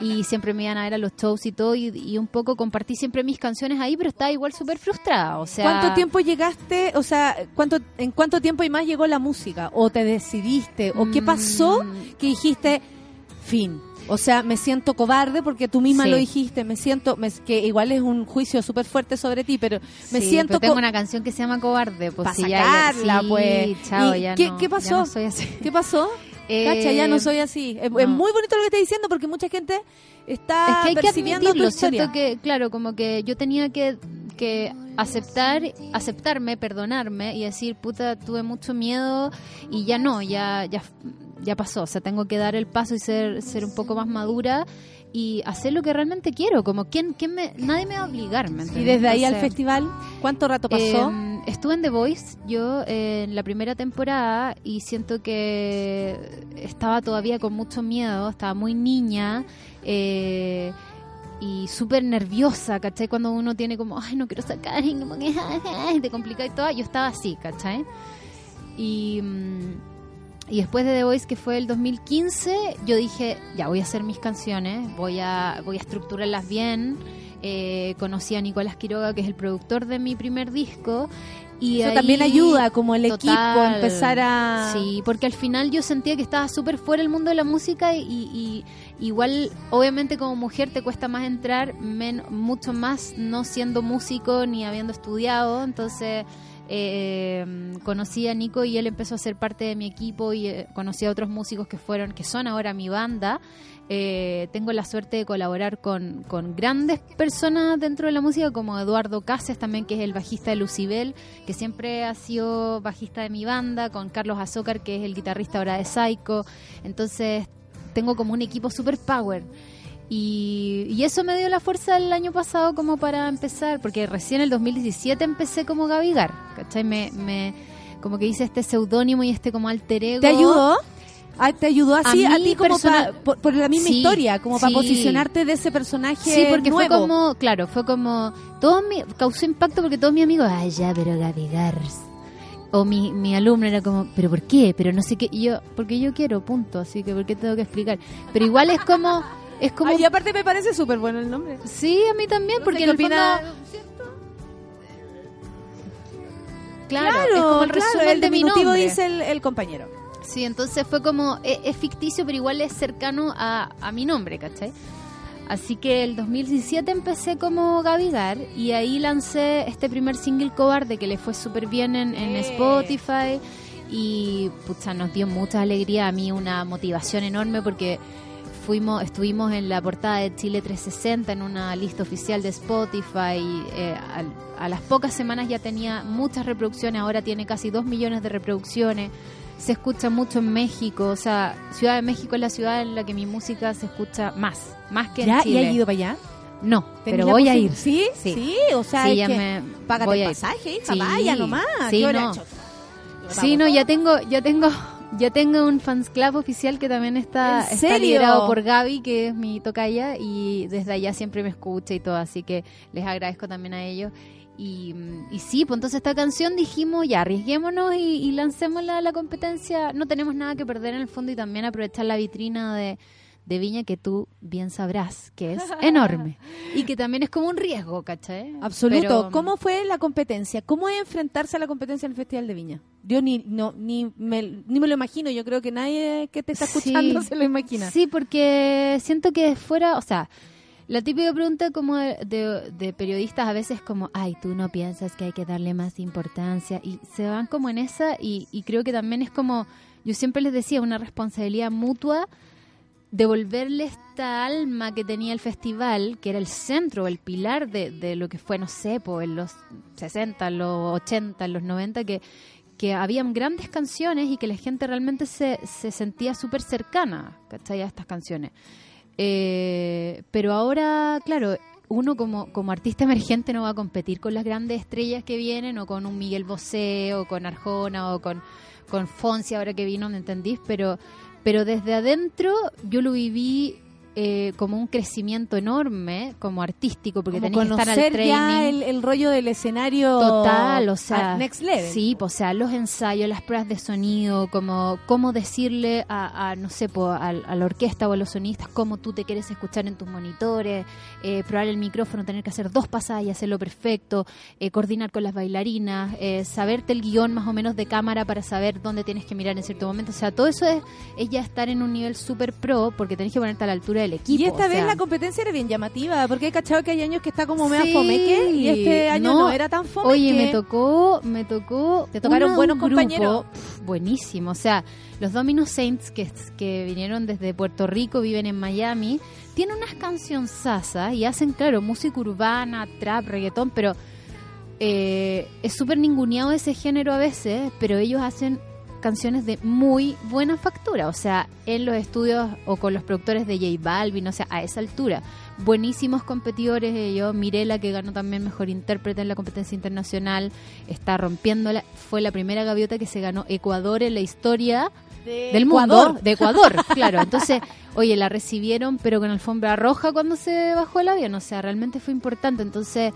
Speaker 14: y siempre me iban a ver a los shows y todo. Y, y un poco compartí siempre mis canciones ahí, pero estaba igual súper frustrada. O sea,
Speaker 1: ¿Cuánto tiempo llegaste? O sea, ¿cuánto, ¿en cuánto tiempo y más llegó la música? ¿O te decidiste? ¿O qué pasó
Speaker 14: Mm.
Speaker 1: que dijiste, fin? O sea, me siento cobarde porque tú misma
Speaker 14: Sí.
Speaker 1: lo dijiste, me siento, me- que igual es un juicio súper fuerte sobre ti, pero me
Speaker 14: Sí,
Speaker 1: siento
Speaker 14: pero tengo una canción que se llama Cobarde. Pues
Speaker 1: Pa'
Speaker 14: sí, ya-
Speaker 1: sacarla,
Speaker 14: sí,
Speaker 1: pues.
Speaker 14: Chao,
Speaker 1: ¿Y
Speaker 14: ya
Speaker 1: qué-
Speaker 14: no-
Speaker 1: qué
Speaker 14: ya
Speaker 1: pasó?
Speaker 14: no soy así.
Speaker 1: ¿Qué pasó?
Speaker 14: Eh,
Speaker 1: Cacha, ya no soy así. Es, muy bonito lo que estás diciendo porque mucha gente está
Speaker 14: es que hay que
Speaker 1: percibiendo tu
Speaker 14: admitirlo.
Speaker 1: historia.
Speaker 14: Siento que, claro, como que yo tenía que, que aceptar, aceptarme, perdonarme y decir, puta, tuve mucho miedo y ya no, ya, ya, ya pasó. O sea, tengo que dar el paso y ser, ser un poco más madura y hacer lo que realmente quiero. Como, ¿quién, quién me, nadie me va a obligar, ¿me
Speaker 1: Y desde ahí al festival, ¿cuánto rato pasó?
Speaker 14: eh, estuve en The Voice yo eh, en la primera temporada y siento que estaba todavía con mucho miedo, estaba muy niña eh, y súper nerviosa, ¿cachai? Cuando uno tiene como, ay, no quiero sacar y como que ay, te complica y todo, yo estaba así, ¿cachai? Y, mm, y después de The Voice, que fue el 2015, yo dije, ya voy a hacer mis canciones, voy a, voy a estructurarlas bien. Eh, conocí a Nicolás Quiroga, que es el productor de mi primer disco. Y
Speaker 1: Eso
Speaker 14: ahí-
Speaker 1: también ayuda, como el equipo,
Speaker 14: Total.
Speaker 1: empezar a...
Speaker 14: Sí, porque al final yo sentía que estaba súper fuera del mundo de la música y, y- igual, obviamente como mujer te cuesta más entrar, men- mucho más no siendo músico ni habiendo estudiado, entonces eh, conocí a Nico y él empezó a ser parte de mi equipo y eh, conocí a otros músicos que fueron, que son ahora mi banda. Eh, tengo la suerte de colaborar con, con grandes personas dentro de la música, como Eduardo Cases también, que es el bajista de Lucibel, que siempre ha sido bajista de mi banda, con Carlos Azócar, que es el guitarrista ahora de Psycho. Entonces, tengo como un equipo super power. Y, y eso me dio la fuerza el año pasado como para empezar, porque recién el 2017 empecé como Gavigar, ¿cachai? Me, me, como que hice este seudónimo y este como alter ego.
Speaker 1: ¿Te ayudó? Ah, ¿Te ayudó así a,
Speaker 14: mí
Speaker 1: ti como
Speaker 14: persona-
Speaker 1: pa- por, por la misma
Speaker 14: Sí,
Speaker 1: historia, como para
Speaker 14: sí.
Speaker 1: posicionarte de ese personaje
Speaker 14: Sí, porque fue
Speaker 1: nuevo?
Speaker 14: como, claro, fue como, todo mi, causó impacto porque todos mis amigos, ay ya, pero Gavigar. O mi, mi alumno era como, pero ¿por qué? Pero no sé qué. Y yo, porque yo quiero, punto. Así que, ¿por qué tengo que explicar? Pero igual es como, es como.
Speaker 1: Ay, y aparte me parece súper bueno el nombre.
Speaker 14: Sí, a mí también,
Speaker 1: No
Speaker 14: porque el
Speaker 1: opina-
Speaker 14: fondo- Claro,
Speaker 1: Claro,
Speaker 14: es como el
Speaker 1: claro,
Speaker 14: resumen
Speaker 1: el
Speaker 14: de mi
Speaker 1: diminutivo
Speaker 14: nombre.
Speaker 1: dice el, el compañero.
Speaker 14: Sí, entonces fue como, e- es, ficticio, pero igual es cercano a, a mi nombre, ¿cachai? Así que el 2017 empecé como Gavigar y ahí lancé este primer single cobarde que le fue súper bien en, en
Speaker 1: Eh.
Speaker 14: Spotify y pucha, nos dio mucha alegría a mí, una motivación enorme porque fuimos, estuvimos en la portada de Chile 360 en una lista oficial de Spotify. eh, al- a las pocas semanas ya tenía muchas reproducciones, ahora tiene casi 2 millones de reproducciones. Se escucha mucho en México, o sea, Ciudad de México es la ciudad en la que mi música se escucha más, más que en
Speaker 1: ¿Ya? ¿Y
Speaker 14: Chile.
Speaker 1: has ido para allá?
Speaker 14: No,
Speaker 1: ¿Tenés
Speaker 14: pero voy a ir.
Speaker 1: ¿Sí?
Speaker 14: Sí.
Speaker 1: Sí, o sea,
Speaker 14: Sí,
Speaker 1: es
Speaker 14: ya
Speaker 1: que
Speaker 14: me
Speaker 1: págate
Speaker 14: voy
Speaker 1: el
Speaker 14: a
Speaker 1: pasaje, hija,
Speaker 14: Sí.
Speaker 1: vaya nomás.
Speaker 14: Sí,
Speaker 1: ¿Qué hora
Speaker 14: no. Sí, no, ya tengo, ya tengo, ya tengo un fans club oficial que también está,
Speaker 1: ¿En
Speaker 14: está liderado por Gaby, que es mi tocaya, y desde allá siempre me escucha y todo, así que les agradezco también a ellos. Y, y sí, pues entonces esta canción dijimos, ya arriesguémonos y, y lancémosla a la competencia. No tenemos nada que perder en el fondo y también aprovechar la vitrina de, de Viña que tú bien sabrás que es enorme y que también es como un riesgo, ¿cachai?
Speaker 1: Absoluto.
Speaker 14: Pero,
Speaker 1: ¿Cómo fue la competencia? ¿Cómo es enfrentarse a la competencia en el Festival de Viña? Yo ni no ni me, ni me lo imagino. Yo creo que nadie que te está escuchando
Speaker 14: Sí.
Speaker 1: se lo imagina.
Speaker 14: Sí, porque siento que fuera, o sea, La típica pregunta como de, de- de periodistas a veces como, ay, tú no piensas que hay que darle más importancia y se van como en esa y, y creo que también es como, yo siempre les decía, una responsabilidad mutua devolverle esta alma que tenía el festival, que era el centro, el pilar de, de lo que fue, no sé, en los 60, en los 80, en los 90, que, que habían grandes canciones y que la gente realmente se, se sentía súper cercana, ¿cachai? A estas canciones. Eh, pero ahora, claro, uno como, como artista emergente no va a competir con las grandes estrellas que vienen, o con un Miguel Bosé, o con Arjona, o con, con Fonsi, ahora que vino, ¿me entendís? Pero, pero desde adentro yo lo viví eh, como un crecimiento enorme, como artístico, porque tenés que estar al training.
Speaker 1: ya el, el rollo del escenario
Speaker 14: Total, o sea,
Speaker 1: next level.
Speaker 14: Sí, pues, o sea, los ensayos, las pruebas de sonido, como cómo decirle a, a, no sé, po, a, a la orquesta o a los sonistas cómo tú te quieres escuchar en tus monitores, eh, probar el micrófono, tener que hacer dos pasadas y hacerlo perfecto, eh, coordinar con las bailarinas, eh, saberte el guion más o menos de cámara para saber dónde tienes que mirar en cierto momento. O sea, todo eso es, es ya estar en un nivel súper pro porque tenés que ponerte a la altura del equipo.
Speaker 1: Y esta
Speaker 14: o
Speaker 1: vez
Speaker 14: sea.
Speaker 1: la competencia era bien llamativa, porque he cachado que hay años que está como media
Speaker 14: Sí.
Speaker 1: fomeque y este año no, era tan fomeque.
Speaker 14: Oye, me tocó, me tocó.
Speaker 1: Te tocaron
Speaker 14: una-
Speaker 1: buenos compañeros.
Speaker 14: buenísimo. O sea, los Domino Saints que, que vinieron desde Puerto Rico, viven en Miami, tienen unas canciones sasas y hacen, claro, música urbana, trap, reggaetón, pero eh, es súper ninguneado ese género a veces, pero ellos hacen canciones de muy buena factura, o sea, en los estudios o con los productores de J Balvin, o sea, a esa altura. Buenísimos competidores ellos, Mirela que ganó también mejor intérprete en la competencia internacional, está rompiéndola, fue la primera gaviota que se ganó Ecuador en la historia
Speaker 1: De
Speaker 14: del mundo,
Speaker 1: Ecuador.
Speaker 14: de Ecuador, claro. Entonces, oye, la recibieron pero con alfombra roja cuando se bajó el avión, o sea, realmente fue importante. Entonces,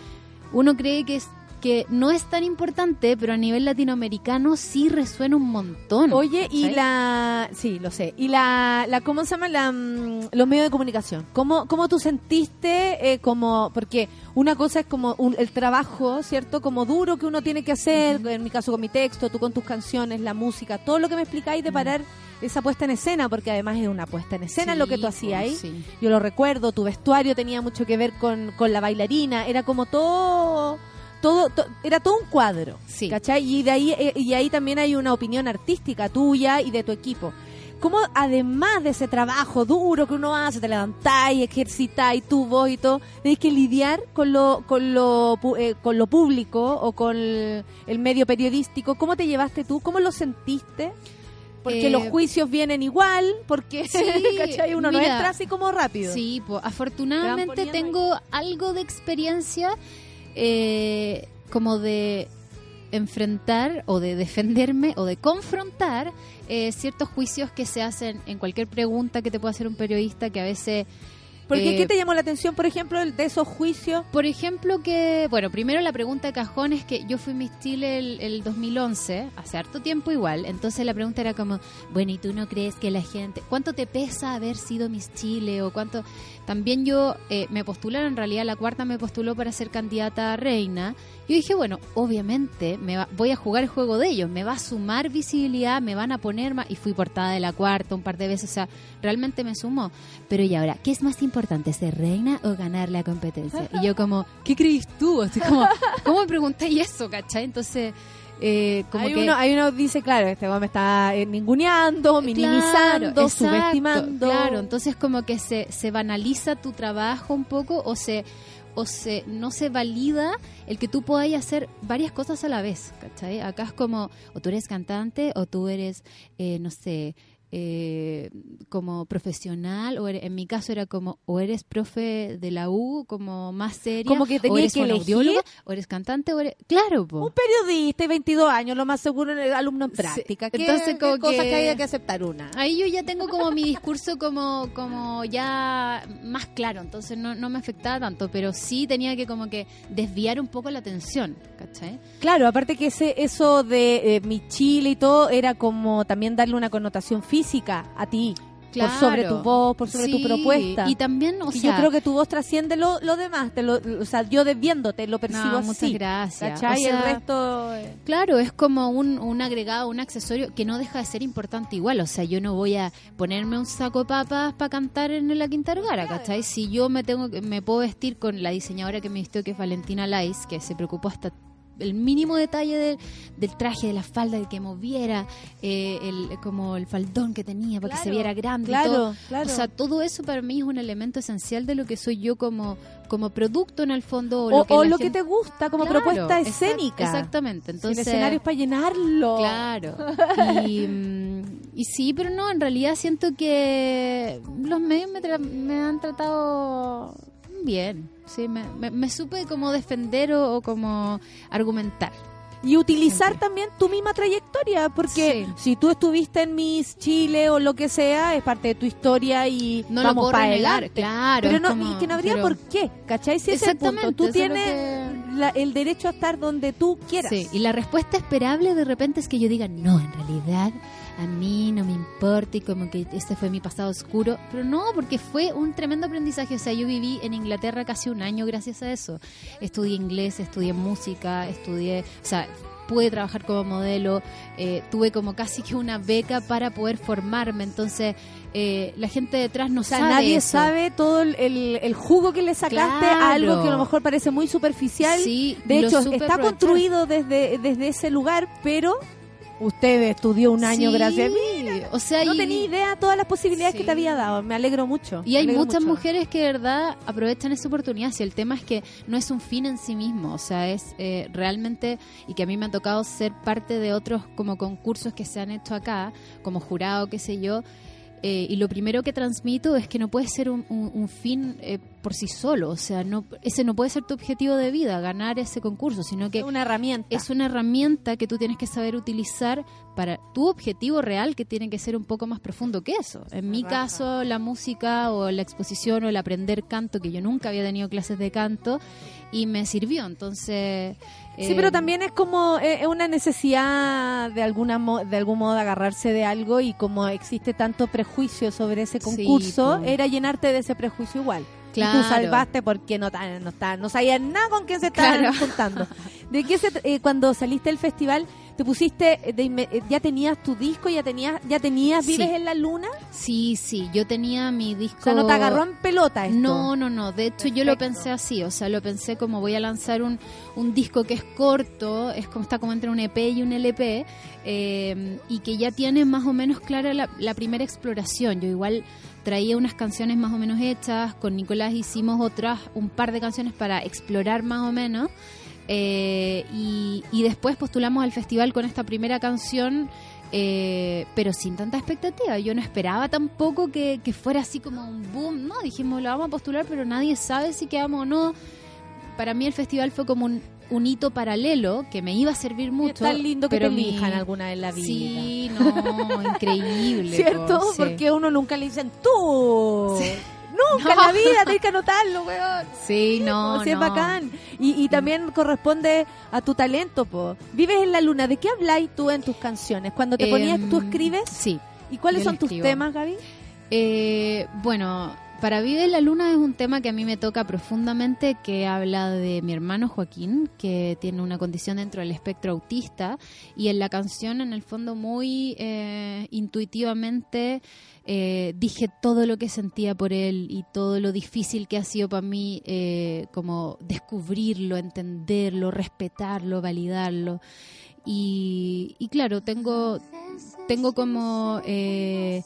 Speaker 14: uno cree que es que no es tan importante, pero a nivel latinoamericano sí resuena un montón.
Speaker 1: Oye, y la... Sí, lo sé. Y la... la ¿Cómo se llama? La, mm, los medios de comunicación. ¿Cómo, cómo tú sentiste eh, como... Porque una cosa es como un- el trabajo, ¿cierto? Como duro que uno tiene que hacer, en mi caso con mi texto, tú con tus canciones, la música, todo lo que me explicáis de parar esa puesta en escena, porque además es una puesta en escena
Speaker 14: Sí,
Speaker 1: lo que tú
Speaker 14: pues,
Speaker 1: hacías ahí.
Speaker 14: sí.
Speaker 1: Yo lo recuerdo, tu vestuario tenía mucho que ver con, con la bailarina, era como todo... Todo, to- era todo un cuadro,
Speaker 14: Sí.
Speaker 1: ¿cachai? Y de ahí eh, y ahí también hay una opinión artística tuya y de tu equipo. ¿Cómo además de ese trabajo duro que uno hace, te levantáis, ejercitáis tu voz y todo, tenéis que lidiar con lo con lo eh, con lo público o con el, el medio periodístico? ¿Cómo te llevaste tú? ¿Cómo lo sentiste? Porque
Speaker 14: Eh,
Speaker 1: los juicios vienen igual, porque
Speaker 14: Sí,
Speaker 1: ¿cachai? uno no entra así como rápido.
Speaker 14: Sí, pues afortunadamente tengo algo de experiencia eh, como de enfrentar o de defenderme o de confrontar eh, ciertos juicios que se hacen en cualquier pregunta que te pueda hacer un periodista que a veces...
Speaker 1: Porque
Speaker 14: eh,
Speaker 1: ¿qué te llamó la atención, por ejemplo, de esos juicios?
Speaker 14: Por ejemplo, que, bueno, primero la pregunta de cajón es que yo fui Miss Chile el, el 2011, hace harto tiempo igual, entonces la pregunta era como, bueno, ¿y tú no crees que la gente, cuánto te pesa haber sido Miss Chile o cuánto... También yo eh, me postularon, en realidad la cuarta me postuló para ser candidata a reina. Yo dije, bueno, obviamente me va- voy a jugar el juego de ellos, me va a sumar visibilidad, me van a poner más... Y fui portada de la cuarta un par de veces, o sea, realmente me sumó. Pero y ahora, ¿qué es más importante, ser reina o ganar la competencia? Y yo como, ¿qué crees tú? Como, ¿cómo me preguntáis eso, cachai? Entonces, eh, como
Speaker 1: hay,
Speaker 14: que...
Speaker 1: uno, hay uno dice, claro, este me está eh, ninguneando, minimizando,
Speaker 14: Claro, exacto,
Speaker 1: subestimando.
Speaker 14: Claro, entonces como que se, se banaliza tu trabajo un poco o se o se no se valida el que tú podáis hacer varias cosas a la vez, ¿cachai? Acá es como, o tú eres cantante o tú eres, eh, no sé, eh, como profesional, o en mi caso era como, o eres profe de la U, como más seria,
Speaker 1: Como que
Speaker 14: o
Speaker 1: tenía
Speaker 14: eres
Speaker 1: que elegir.
Speaker 14: o eres cantante, o eres... Claro, po.
Speaker 1: Un periodista y 22 años, lo más seguro, en el alumno en práctica. ¿Qué,
Speaker 14: entonces
Speaker 1: qué
Speaker 14: como
Speaker 1: cosa
Speaker 14: que-
Speaker 1: que haya que aceptar una?
Speaker 14: Ahí yo ya tengo como mi discurso como, como ya más claro, entonces no, no me afectaba tanto, pero sí tenía que como que desviar un poco la atención, ¿cachai?
Speaker 1: Claro, aparte que ese eso de eh, mi Chile y todo era como también darle una connotación física a ti. por sobre tu voz, por sobre tu propuesta.
Speaker 14: y también, o
Speaker 1: Y
Speaker 14: sea-
Speaker 1: yo creo que tu voz trasciende lo, lo demás, te lo, o sea, yo de- viéndote lo percibo
Speaker 14: No,
Speaker 1: así.
Speaker 14: muchas gracias.
Speaker 1: ¿Cachai?
Speaker 14: O sea,
Speaker 1: el resto... eh,
Speaker 14: Claro, es como un, un agregado, un accesorio que no deja de ser importante igual. O sea, yo no voy a ponerme un saco de papas para cantar en la Quinta Vergara, ¿cachai? Si yo me tengo que- me puedo vestir con la diseñadora que me vistió, que es Valentina Lais, que se preocupó hasta el mínimo detalle del, del traje, de la falda, de que moviera eh, el, como el faldón que tenía para que se viera grande. y todo.
Speaker 1: claro.
Speaker 14: O sea, todo eso para mí es un elemento esencial de lo que soy yo como, como producto en el fondo.
Speaker 1: O,
Speaker 14: lo que,
Speaker 1: o te gusta como
Speaker 14: Claro,
Speaker 1: propuesta
Speaker 14: exact-
Speaker 1: escénica.
Speaker 14: exactamente. Entonces,
Speaker 1: el escenario es para llenarlo.
Speaker 14: Claro. Y, mm, y sí, pero no, en realidad siento que los medios me, tra- me han tratado bien. Sí, me, me, me supe como defender o, o como argumentar.
Speaker 1: Y utilizar también tu misma trayectoria, porque
Speaker 14: Sí.
Speaker 1: si tú estuviste en Miss Chile o lo que sea, es parte de tu historia y
Speaker 14: No lo
Speaker 1: vamos
Speaker 14: puedo
Speaker 1: para adelante.
Speaker 14: claro,
Speaker 1: Pero no,
Speaker 14: como-
Speaker 1: y que no habría
Speaker 14: pero-
Speaker 1: por qué, ¿cachai? Si ese es el punto.
Speaker 14: Exactamente,
Speaker 1: Tú
Speaker 14: es lo
Speaker 1: tienes la- el derecho a estar donde tú quieras.
Speaker 14: Sí, y la respuesta esperable de repente es que yo diga, no, en realidad a mí no me importa y como que este fue mi pasado oscuro. Pero no, porque fue un tremendo aprendizaje. O sea, yo viví en Inglaterra casi un año gracias a eso. Estudié inglés, estudié música, estudié, o sea, pude trabajar como modelo, eh, tuve como casi que una beca para poder formarme. Entonces, eh, la gente detrás no
Speaker 1: O sea,
Speaker 14: sabe
Speaker 1: nadie
Speaker 14: eso.
Speaker 1: sabe todo el, el- el jugo que le sacaste a algo que a lo mejor parece muy superficial.
Speaker 14: Sí,
Speaker 1: de hecho, está
Speaker 14: aprovechar.
Speaker 1: construido desde, desde ese lugar, pero usted estudió un año
Speaker 14: Sí,
Speaker 1: gracias a mí.
Speaker 14: O sea,
Speaker 1: no
Speaker 14: y-
Speaker 1: tenía idea todas las posibilidades que te había dado. Me alegro mucho.
Speaker 14: Y hay muchas
Speaker 1: mucho.
Speaker 14: mujeres que de verdad aprovechan esa oportunidad. Si el tema es que no es un fin en sí mismo, o sea, es eh, realmente, y que a mí me ha tocado ser parte de otros como concursos que se han hecho acá, como jurado, qué sé yo. Eh, y lo primero que transmito es que no puede ser un, un- un fin eh, por sí solo, o sea, no ese no puede ser tu objetivo de vida, ganar ese concurso, sino que
Speaker 1: Es una herramienta.
Speaker 14: es una herramienta que tú tienes que saber utilizar para tu objetivo real que tiene que ser un poco más profundo que eso. En mi caso, la música o la exposición o el aprender canto, que yo nunca había tenido clases de canto y me sirvió. Entonces...
Speaker 1: Sí, pero también es como eh, una necesidad de alguna mo- de algún modo de agarrarse de algo y como existe tanto prejuicio sobre ese concurso, era llenarte de ese prejuicio igual. Y
Speaker 14: Claro.
Speaker 1: tú salvaste porque no no, ta- no sabías nada con quién se estaban
Speaker 14: Claro.
Speaker 1: juntando. ¿De qué se eh, cuando saliste del festival te pusiste de eh, ya tenías tu disco, ya tenías ya tenías
Speaker 14: Sí.
Speaker 1: Vives en la luna?
Speaker 14: Sí, sí, yo tenía mi disco...
Speaker 1: O sea, no te agarró en pelota esto.
Speaker 14: No, no, no. De hecho, yo lo pensé así. O sea, lo pensé como voy a lanzar un, un disco que es corto, es como está como entre un EP y un LP, eh, y que ya tiene más o menos clara la, la primera exploración. Yo igual traía unas canciones más o menos hechas. Con Nicolás hicimos otras, un par de canciones para explorar más o menos. Eh, y, y después postulamos al festival con esta primera canción, eh, pero sin tanta expectativa. Yo no esperaba tampoco que, que fuera así como un boom. No, dijimos, lo vamos a postular, pero nadie sabe si quedamos o no. Para mí el festival fue como un, un hito paralelo que me iba a servir mucho.
Speaker 1: Es tan lindo que
Speaker 14: pero
Speaker 1: te
Speaker 14: mi-
Speaker 1: elijan alguna vez en la vida.
Speaker 14: Sí, no, increíble.
Speaker 1: ¿Cierto?
Speaker 14: po, sí.
Speaker 1: Porque uno nunca le dicen tú. Nunca en la vida tenés que anotarlo, weón.
Speaker 14: Sí, no,
Speaker 1: Sí, es bacán. Y, y también corresponde a tu talento, po. Vives en la luna. ¿De qué habláis tú en tus canciones? Cuando te ponías,
Speaker 14: Em,
Speaker 1: tú escribes.
Speaker 14: Sí.
Speaker 1: ¿Y cuáles son tus temas, Gaby?
Speaker 14: Eh, bueno, para Vive la Luna es un tema que a mí me toca profundamente, que habla de mi hermano Joaquín, que tiene una condición dentro del espectro autista, y en la canción, en el fondo, muy eh, intuitivamente eh, dije todo lo que sentía por él y todo lo difícil que ha sido para mí eh, como descubrirlo, entenderlo, respetarlo, validarlo. Y, claro, tengo, tengo como... eh,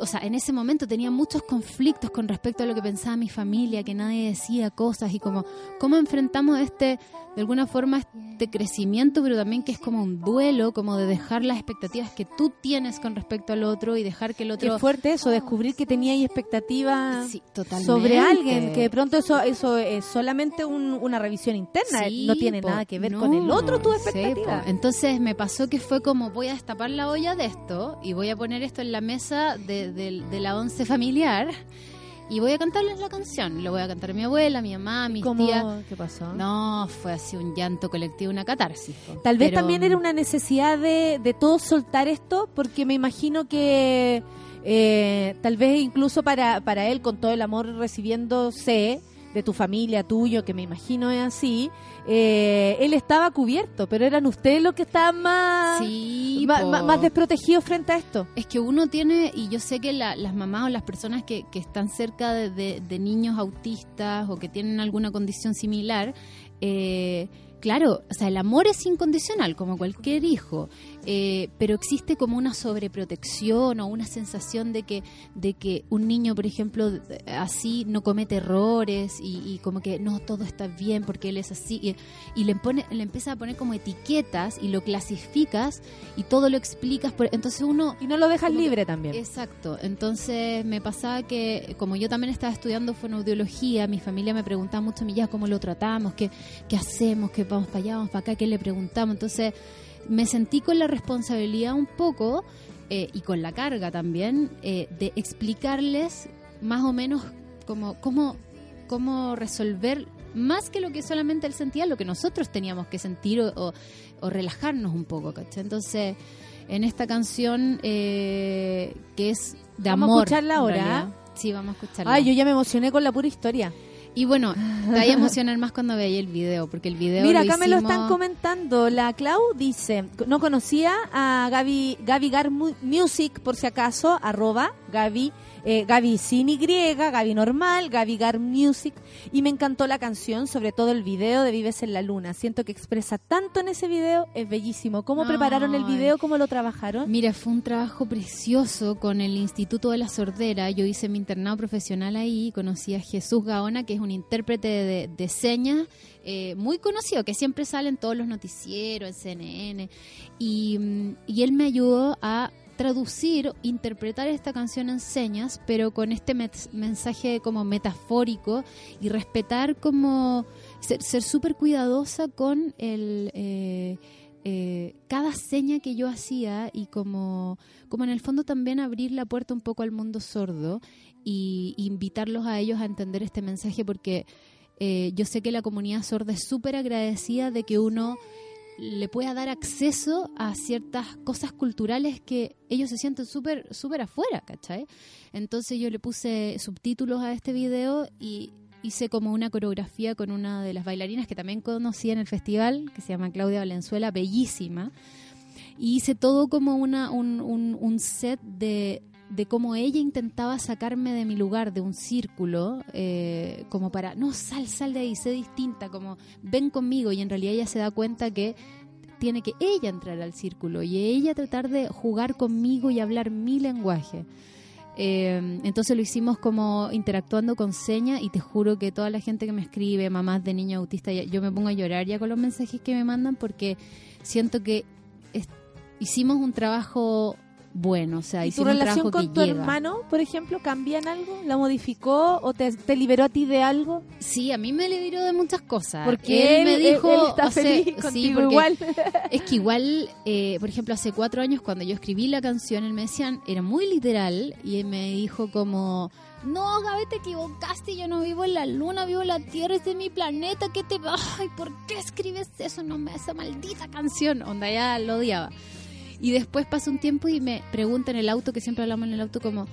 Speaker 14: o sea, en ese momento tenía muchos conflictos con respecto a lo que pensaba mi familia, que nadie decía cosas y como cómo enfrentamos este, de alguna forma, este crecimiento, pero también que es como un duelo, como de dejar las expectativas que tú tienes con respecto al otro y dejar que el otro...
Speaker 1: Qué fuerte eso, descubrir que teníais expectativas
Speaker 14: Sí,
Speaker 1: sobre alguien, que de pronto eso eso es solamente un- una revisión interna,
Speaker 14: Sí,
Speaker 1: no tiene
Speaker 14: po,
Speaker 1: nada que ver
Speaker 14: no,
Speaker 1: con el otro tu expectativa.
Speaker 14: po. Entonces me pasó que fue como voy a destapar la olla de esto y voy a poner esto en la mesa de, de- de la once familiar y voy a cantarles la canción. Lo voy a cantar a mi abuela, a mi mamá, a mis
Speaker 1: ¿Cómo?
Speaker 14: tías.
Speaker 1: ¿Qué pasó?
Speaker 14: No, fue así un llanto colectivo, una catarsis.
Speaker 1: Tal vez
Speaker 14: Pero-
Speaker 1: también era una necesidad de, de todos soltar esto, porque me imagino que eh, tal vez incluso para, para él, con todo el amor recibiéndose de tu familia, tuyo, que me imagino es así, eh, él estaba cubierto, pero eran ustedes los que estaban más,
Speaker 14: Sí,
Speaker 1: más, desprotegidos frente a esto.
Speaker 14: Es que uno tiene, y yo sé que la- las mamás o las personas que, que están cerca de, de- de niños autistas o que tienen alguna condición similar, eh, claro, o sea, el amor es incondicional, como cualquier hijo, eh, pero existe como una sobreprotección o una sensación de que, de que un niño, por ejemplo, así no comete errores y, y como que no, todo está bien porque él es así, y, y le, pone, le empieza a poner como etiquetas y lo clasificas y todo lo explicas, por, entonces uno...
Speaker 1: Y no lo dejas
Speaker 14: que-
Speaker 1: libre también.
Speaker 14: Exacto, entonces me pasaba que como yo también estaba estudiando fonoaudiología, mi familia me preguntaba mucho a mí ya cómo lo tratamos, qué, qué hacemos, qué vamos para allá, vamos para acá, qué le preguntamos. Entonces me sentí con la responsabilidad un poco eh, y con la carga también eh, de explicarles más o menos como cómo, cómo resolver más que lo que solamente él sentía, lo que nosotros teníamos que sentir o, o- o relajarnos un poco, ¿cachai? Entonces, en esta canción eh, que es de
Speaker 1: Vamos a
Speaker 14: amor.
Speaker 1: escucharla ahora. ¿ah?
Speaker 14: Sí, vamos a escucharla.
Speaker 1: Ay, yo ya me emocioné con la pura historia.
Speaker 14: Y bueno, te vaya a emocionar más cuando veáis el video, porque el video
Speaker 1: Mira,
Speaker 14: lo
Speaker 1: acá me lo están comentando. La Clau dice, no conocía a Gaby, Gaby Gar Mu- Music, por si acaso, arroba Gaby, eh, Gaby sin Y, Gaby normal, Gaby Gar Music. Y me encantó la canción, sobre todo el video de Vives en la Luna. Siento que expresa tanto en ese video, es bellísimo. ¿Cómo prepararon el video? ¿Cómo lo trabajaron?
Speaker 14: Mira, fue un trabajo precioso con el Instituto de la Sordera. Yo hice mi internado profesional ahí. Conocí a Jesús Gaona, que es un intérprete de, de señas eh, muy conocido, que siempre sale en todos los noticieros, en CNN. Y, mm, y él me ayudó a traducir, interpretar esta canción en señas, pero con este mensaje como metafórico y respetar como ser ser súper cuidadosa con el eh, eh, cada seña que yo hacía y como como en el fondo también abrir la puerta un poco al mundo sordo y invitarlos a ellos a entender este mensaje porque eh, yo sé que la comunidad sorda es súper agradecida de que uno le pueda dar acceso a ciertas cosas culturales que ellos se sienten súper súper afuera, ¿cachai? Entonces yo le puse subtítulos a este video y hice como una coreografía con una de las bailarinas que también conocí en el festival, que se llama Claudia Valenzuela, bellísima. Y hice todo como una, un, un- un set de, de cómo ella intentaba sacarme de mi lugar, de un círculo, eh, como para, no, sal, sal de ahí, sé distinta, como ven conmigo. Y en realidad ella se da cuenta que tiene que ella entrar al círculo y ella tratar de jugar conmigo y hablar mi lenguaje. Eh, entonces lo hicimos como interactuando con señas y te juro que toda la gente que me escribe, mamás de niños autistas, yo me pongo a llorar ya con los mensajes que me mandan porque siento que hicimos un trabajo bueno, o sea,
Speaker 1: ¿Y tu relación con tu
Speaker 14: llega.
Speaker 1: hermano, por ejemplo, cambia en algo? ¿La modificó o te, te liberó a ti de algo?
Speaker 14: Sí, a mí me liberó de muchas cosas.
Speaker 1: Porque
Speaker 14: él, me dijo,
Speaker 1: él está
Speaker 14: o sea,
Speaker 1: feliz
Speaker 14: sí,
Speaker 1: igual.
Speaker 14: Es que igual, eh, por ejemplo, hace cuatro años cuando yo escribí la canción, él me decían, era muy literal, y él me dijo como, no, Gaby, te equivocaste, yo no vivo en la luna, vivo en la tierra, este es mi planeta, ¿qué te va? Ay, ¿por qué escribes eso? No me esa maldita canción. Onda, ya lo odiaba. Y después pasa un tiempo y me pregunta en el auto, que siempre hablamos en el auto, como,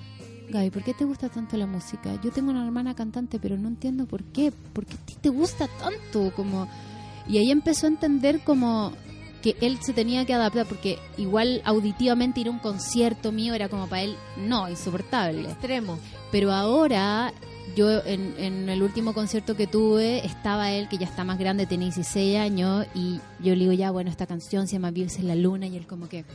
Speaker 14: Gaby, ¿por qué te gusta tanto la música? Yo tengo una hermana cantante, pero no entiendo por qué. ¿Por qué a ti te gusta tanto? Como... Y ahí empezó a entender como que él se tenía que adaptar, porque igual auditivamente ir a un concierto mío era como para él, no, insoportable.
Speaker 1: Extremo.
Speaker 14: Pero ahora, yo en, en el último concierto que tuve, estaba él, que ya está más grande, tiene 16 años, y yo le digo, ya, bueno, esta canción se llama Vives en la Luna, y él como que,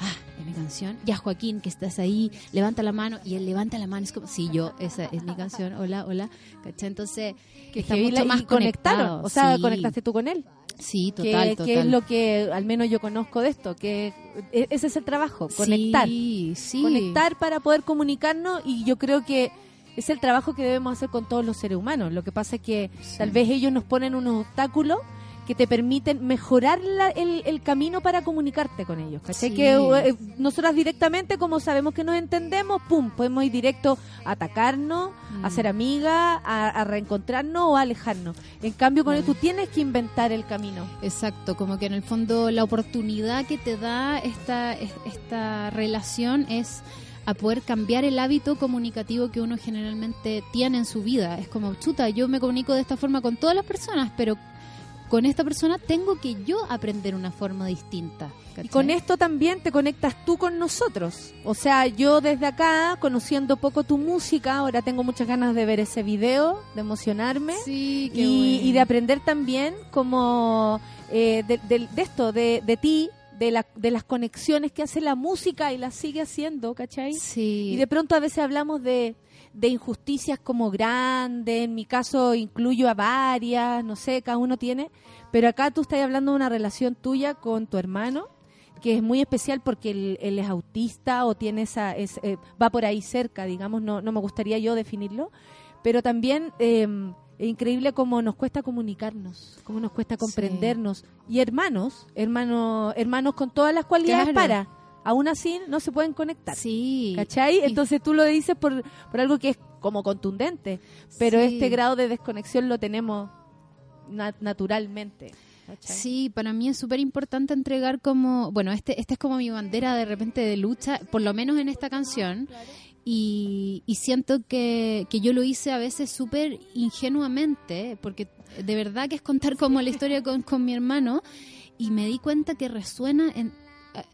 Speaker 14: ah, es mi canción. Ya, Joaquín, que estás ahí, levanta la mano, y él levanta la mano, es como, sí, yo, esa es mi canción, hola, hola, ¿cachai? Entonces, que está mucho más conectado.
Speaker 1: O sea,
Speaker 14: sí.
Speaker 1: conectaste tú con él.
Speaker 14: Sí,
Speaker 1: que,
Speaker 14: total,
Speaker 1: que
Speaker 14: total.
Speaker 1: es lo que al menos yo conozco de esto, que e- ese es el trabajo,
Speaker 14: Sí,
Speaker 1: conectar.
Speaker 14: sí.
Speaker 1: Conectar para poder comunicarnos y yo creo que es el trabajo que debemos hacer con todos los seres humanos. Lo que pasa es que tal vez ellos nos ponen unos obstáculos que te permiten mejorar la- el, el camino para comunicarte con ellos. ¿cachai?
Speaker 14: Sí.
Speaker 1: Que eh, nosotras directamente, como sabemos que nos entendemos, pum, podemos ir directo a atacarnos, a
Speaker 14: Mm.
Speaker 1: ser amigas, a, a reencontrarnos o a alejarnos. En cambio, con él tú tienes que inventar el camino.
Speaker 14: Exacto, como que en el fondo la oportunidad que te da esta, es- esta relación es a poder cambiar el hábito comunicativo que uno generalmente tiene en su vida. Es como, chuta, yo me comunico de esta forma con todas las personas, pero con esta persona tengo que yo aprender una forma distinta.
Speaker 1: Y con esto también te conectas tú con nosotros. O sea, yo desde acá, conociendo poco tu música, ahora tengo muchas ganas de ver ese video, de emocionarme
Speaker 14: Sí,
Speaker 1: y,
Speaker 14: bueno.
Speaker 1: y de aprender también como eh, de, de- de esto, de, de ti, de, la, de las conexiones que hace la música y las sigue haciendo, ¿cachai?
Speaker 14: Sí.
Speaker 1: Y de pronto a veces hablamos de, de injusticias como grandes, en mi caso incluyo a varias, no sé, cada uno tiene, pero acá tú estás hablando de una relación tuya con tu hermano que es muy especial porque él, él es autista o tiene esa es, eh, va por ahí cerca, digamos, no, no me gustaría yo definirlo, pero también eh, es increíble cómo nos cuesta comunicarnos, cómo nos cuesta comprendernos y hermanos, hermanos, hermanos con todas las cualidades
Speaker 14: Claro.
Speaker 1: para aún así no se pueden conectar.
Speaker 14: Sí.
Speaker 1: ¿Cachai? Entonces tú lo dices por, por algo que es como contundente, pero
Speaker 14: Sí.
Speaker 1: este grado de desconexión lo tenemos na- naturalmente. ¿cachai?
Speaker 14: Sí, para mí es súper importante entregar como, bueno, este, esta es como mi bandera de repente de lucha, por lo menos en esta canción, y, y siento que, que yo lo hice a veces súper ingenuamente, porque de verdad que es contar como la historia con, con mi hermano, y me di cuenta que resuena en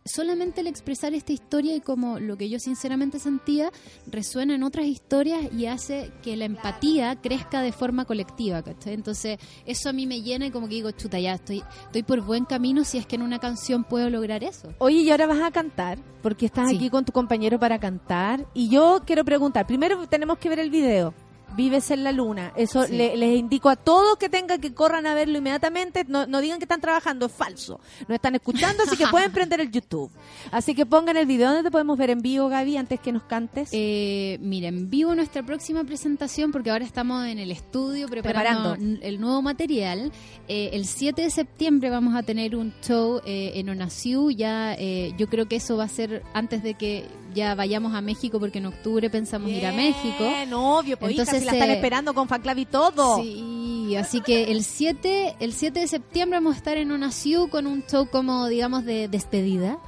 Speaker 14: solamente el expresar esta historia y como lo que yo sinceramente sentía resuena en otras historias y hace que la empatía crezca de forma colectiva, ¿cachai? Entonces eso a mí me llena y como que digo, chuta, ya estoy, estoy por buen camino si es que en una canción puedo lograr eso.
Speaker 1: Oye, y ahora vas a cantar, porque estás
Speaker 14: Sí.
Speaker 1: aquí con tu compañero para cantar. Y yo quiero preguntar, primero tenemos que ver el video. Vives en la luna. Eso
Speaker 14: Sí.
Speaker 1: le- les indico a todos que tengan que corran a verlo inmediatamente. No, no digan que están trabajando, es falso. No están escuchando, así que pueden prender el YouTube. Así que pongan el video. ¿Dónde te podemos ver en vivo, Gaby, antes que nos cantes?
Speaker 14: Eh, miren, vivo nuestra próxima presentación porque ahora estamos en el estudio preparando, el nuevo material. Eh, el 7 de septiembre vamos a tener un show eh, en Onasiu. Ya, eh, yo creo que eso va a ser antes de que ya vayamos a México porque en octubre pensamos ir a México.
Speaker 1: Obvio, pues, hija, si la están
Speaker 14: eh,
Speaker 1: esperando con fanclave y todo.
Speaker 14: Sí, así que el 7, el 7 de septiembre vamos a estar en Onasiu con un show como, digamos, de despedida.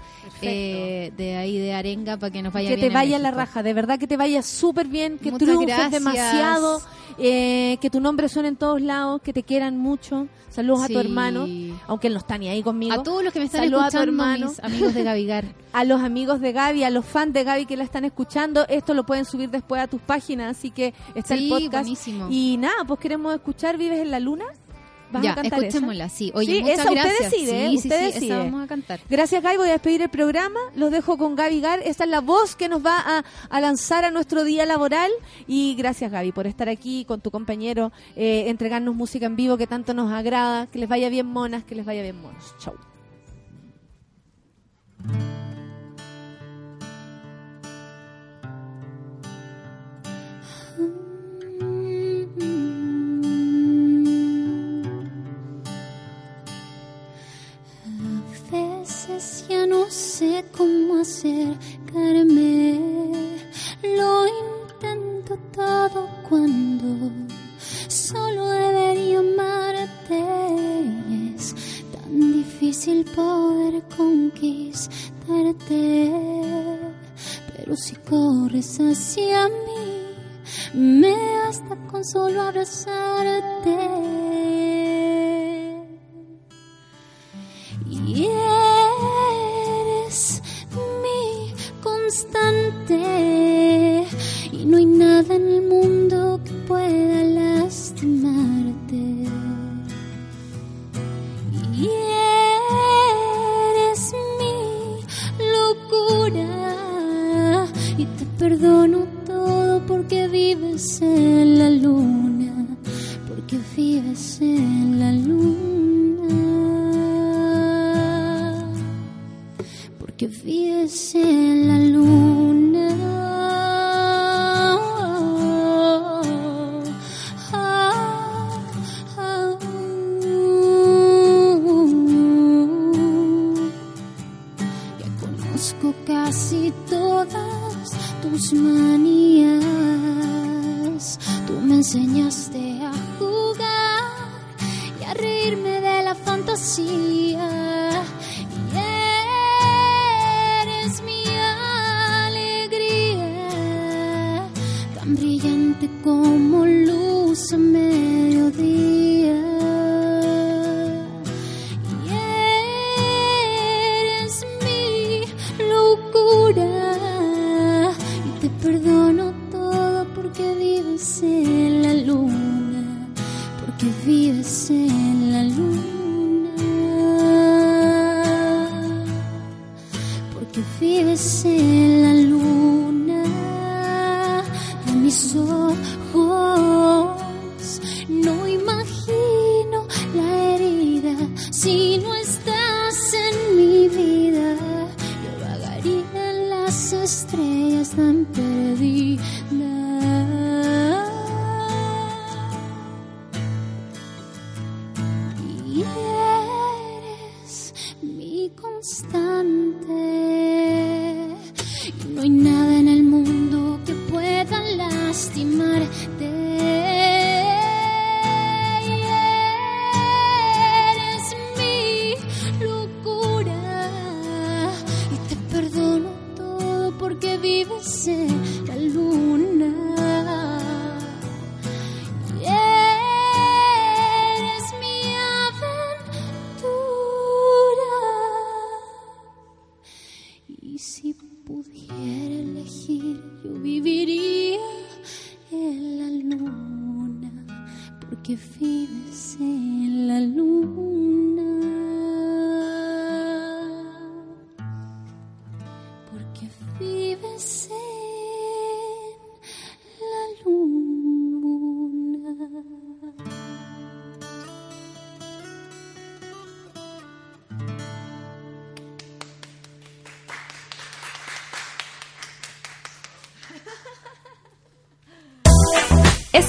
Speaker 14: Eh, de ahí de arenga para que nos vaya
Speaker 1: que
Speaker 14: bien
Speaker 1: te vaya la raja, de verdad que te vaya súper bien, que
Speaker 14: Muchas
Speaker 1: triunfes
Speaker 14: gracias.
Speaker 1: demasiado, eh, que tu nombre suene en todos lados, que te quieran mucho. Saludos a tu hermano, aunque él no está ni ahí conmigo.
Speaker 14: A todos los que me están
Speaker 1: Saludos a tu
Speaker 14: escuchando,
Speaker 1: hermano.
Speaker 14: mis amigos de Gavigar.
Speaker 1: a los amigos de Gaby, a los fans de Gaby que la están escuchando, esto lo pueden subir después a tus páginas, así que está
Speaker 14: Sí,
Speaker 1: el podcast.
Speaker 14: buenísimo.
Speaker 1: Y nada, pues queremos escuchar Vives en la Luna. ¿Vas
Speaker 14: ya,
Speaker 1: a cantar esa?
Speaker 14: escuchémosla, sí. Oye,
Speaker 1: Sí,
Speaker 14: muchas
Speaker 1: esa usted decide.
Speaker 14: Sí,
Speaker 1: usted
Speaker 14: sí, sí,
Speaker 1: decide.
Speaker 14: esa vamos a cantar.
Speaker 1: Gracias, Gaby. Voy a despedir el programa. Los dejo con Gaby Gar. Esta es la voz que nos va a, a lanzar a nuestro día laboral. Y gracias, Gaby, por estar aquí con tu compañero, eh, entregarnos música en vivo que tanto nos agrada. Que les vaya bien, monas, que les vaya bien, monos. Chau.
Speaker 8: Ya no sé cómo acercarme. Lo intento todo cuando solo debería amarte. Es tan difícil poder conquistarte. Pero si corres hacia mí, me basta con solo abrazarte.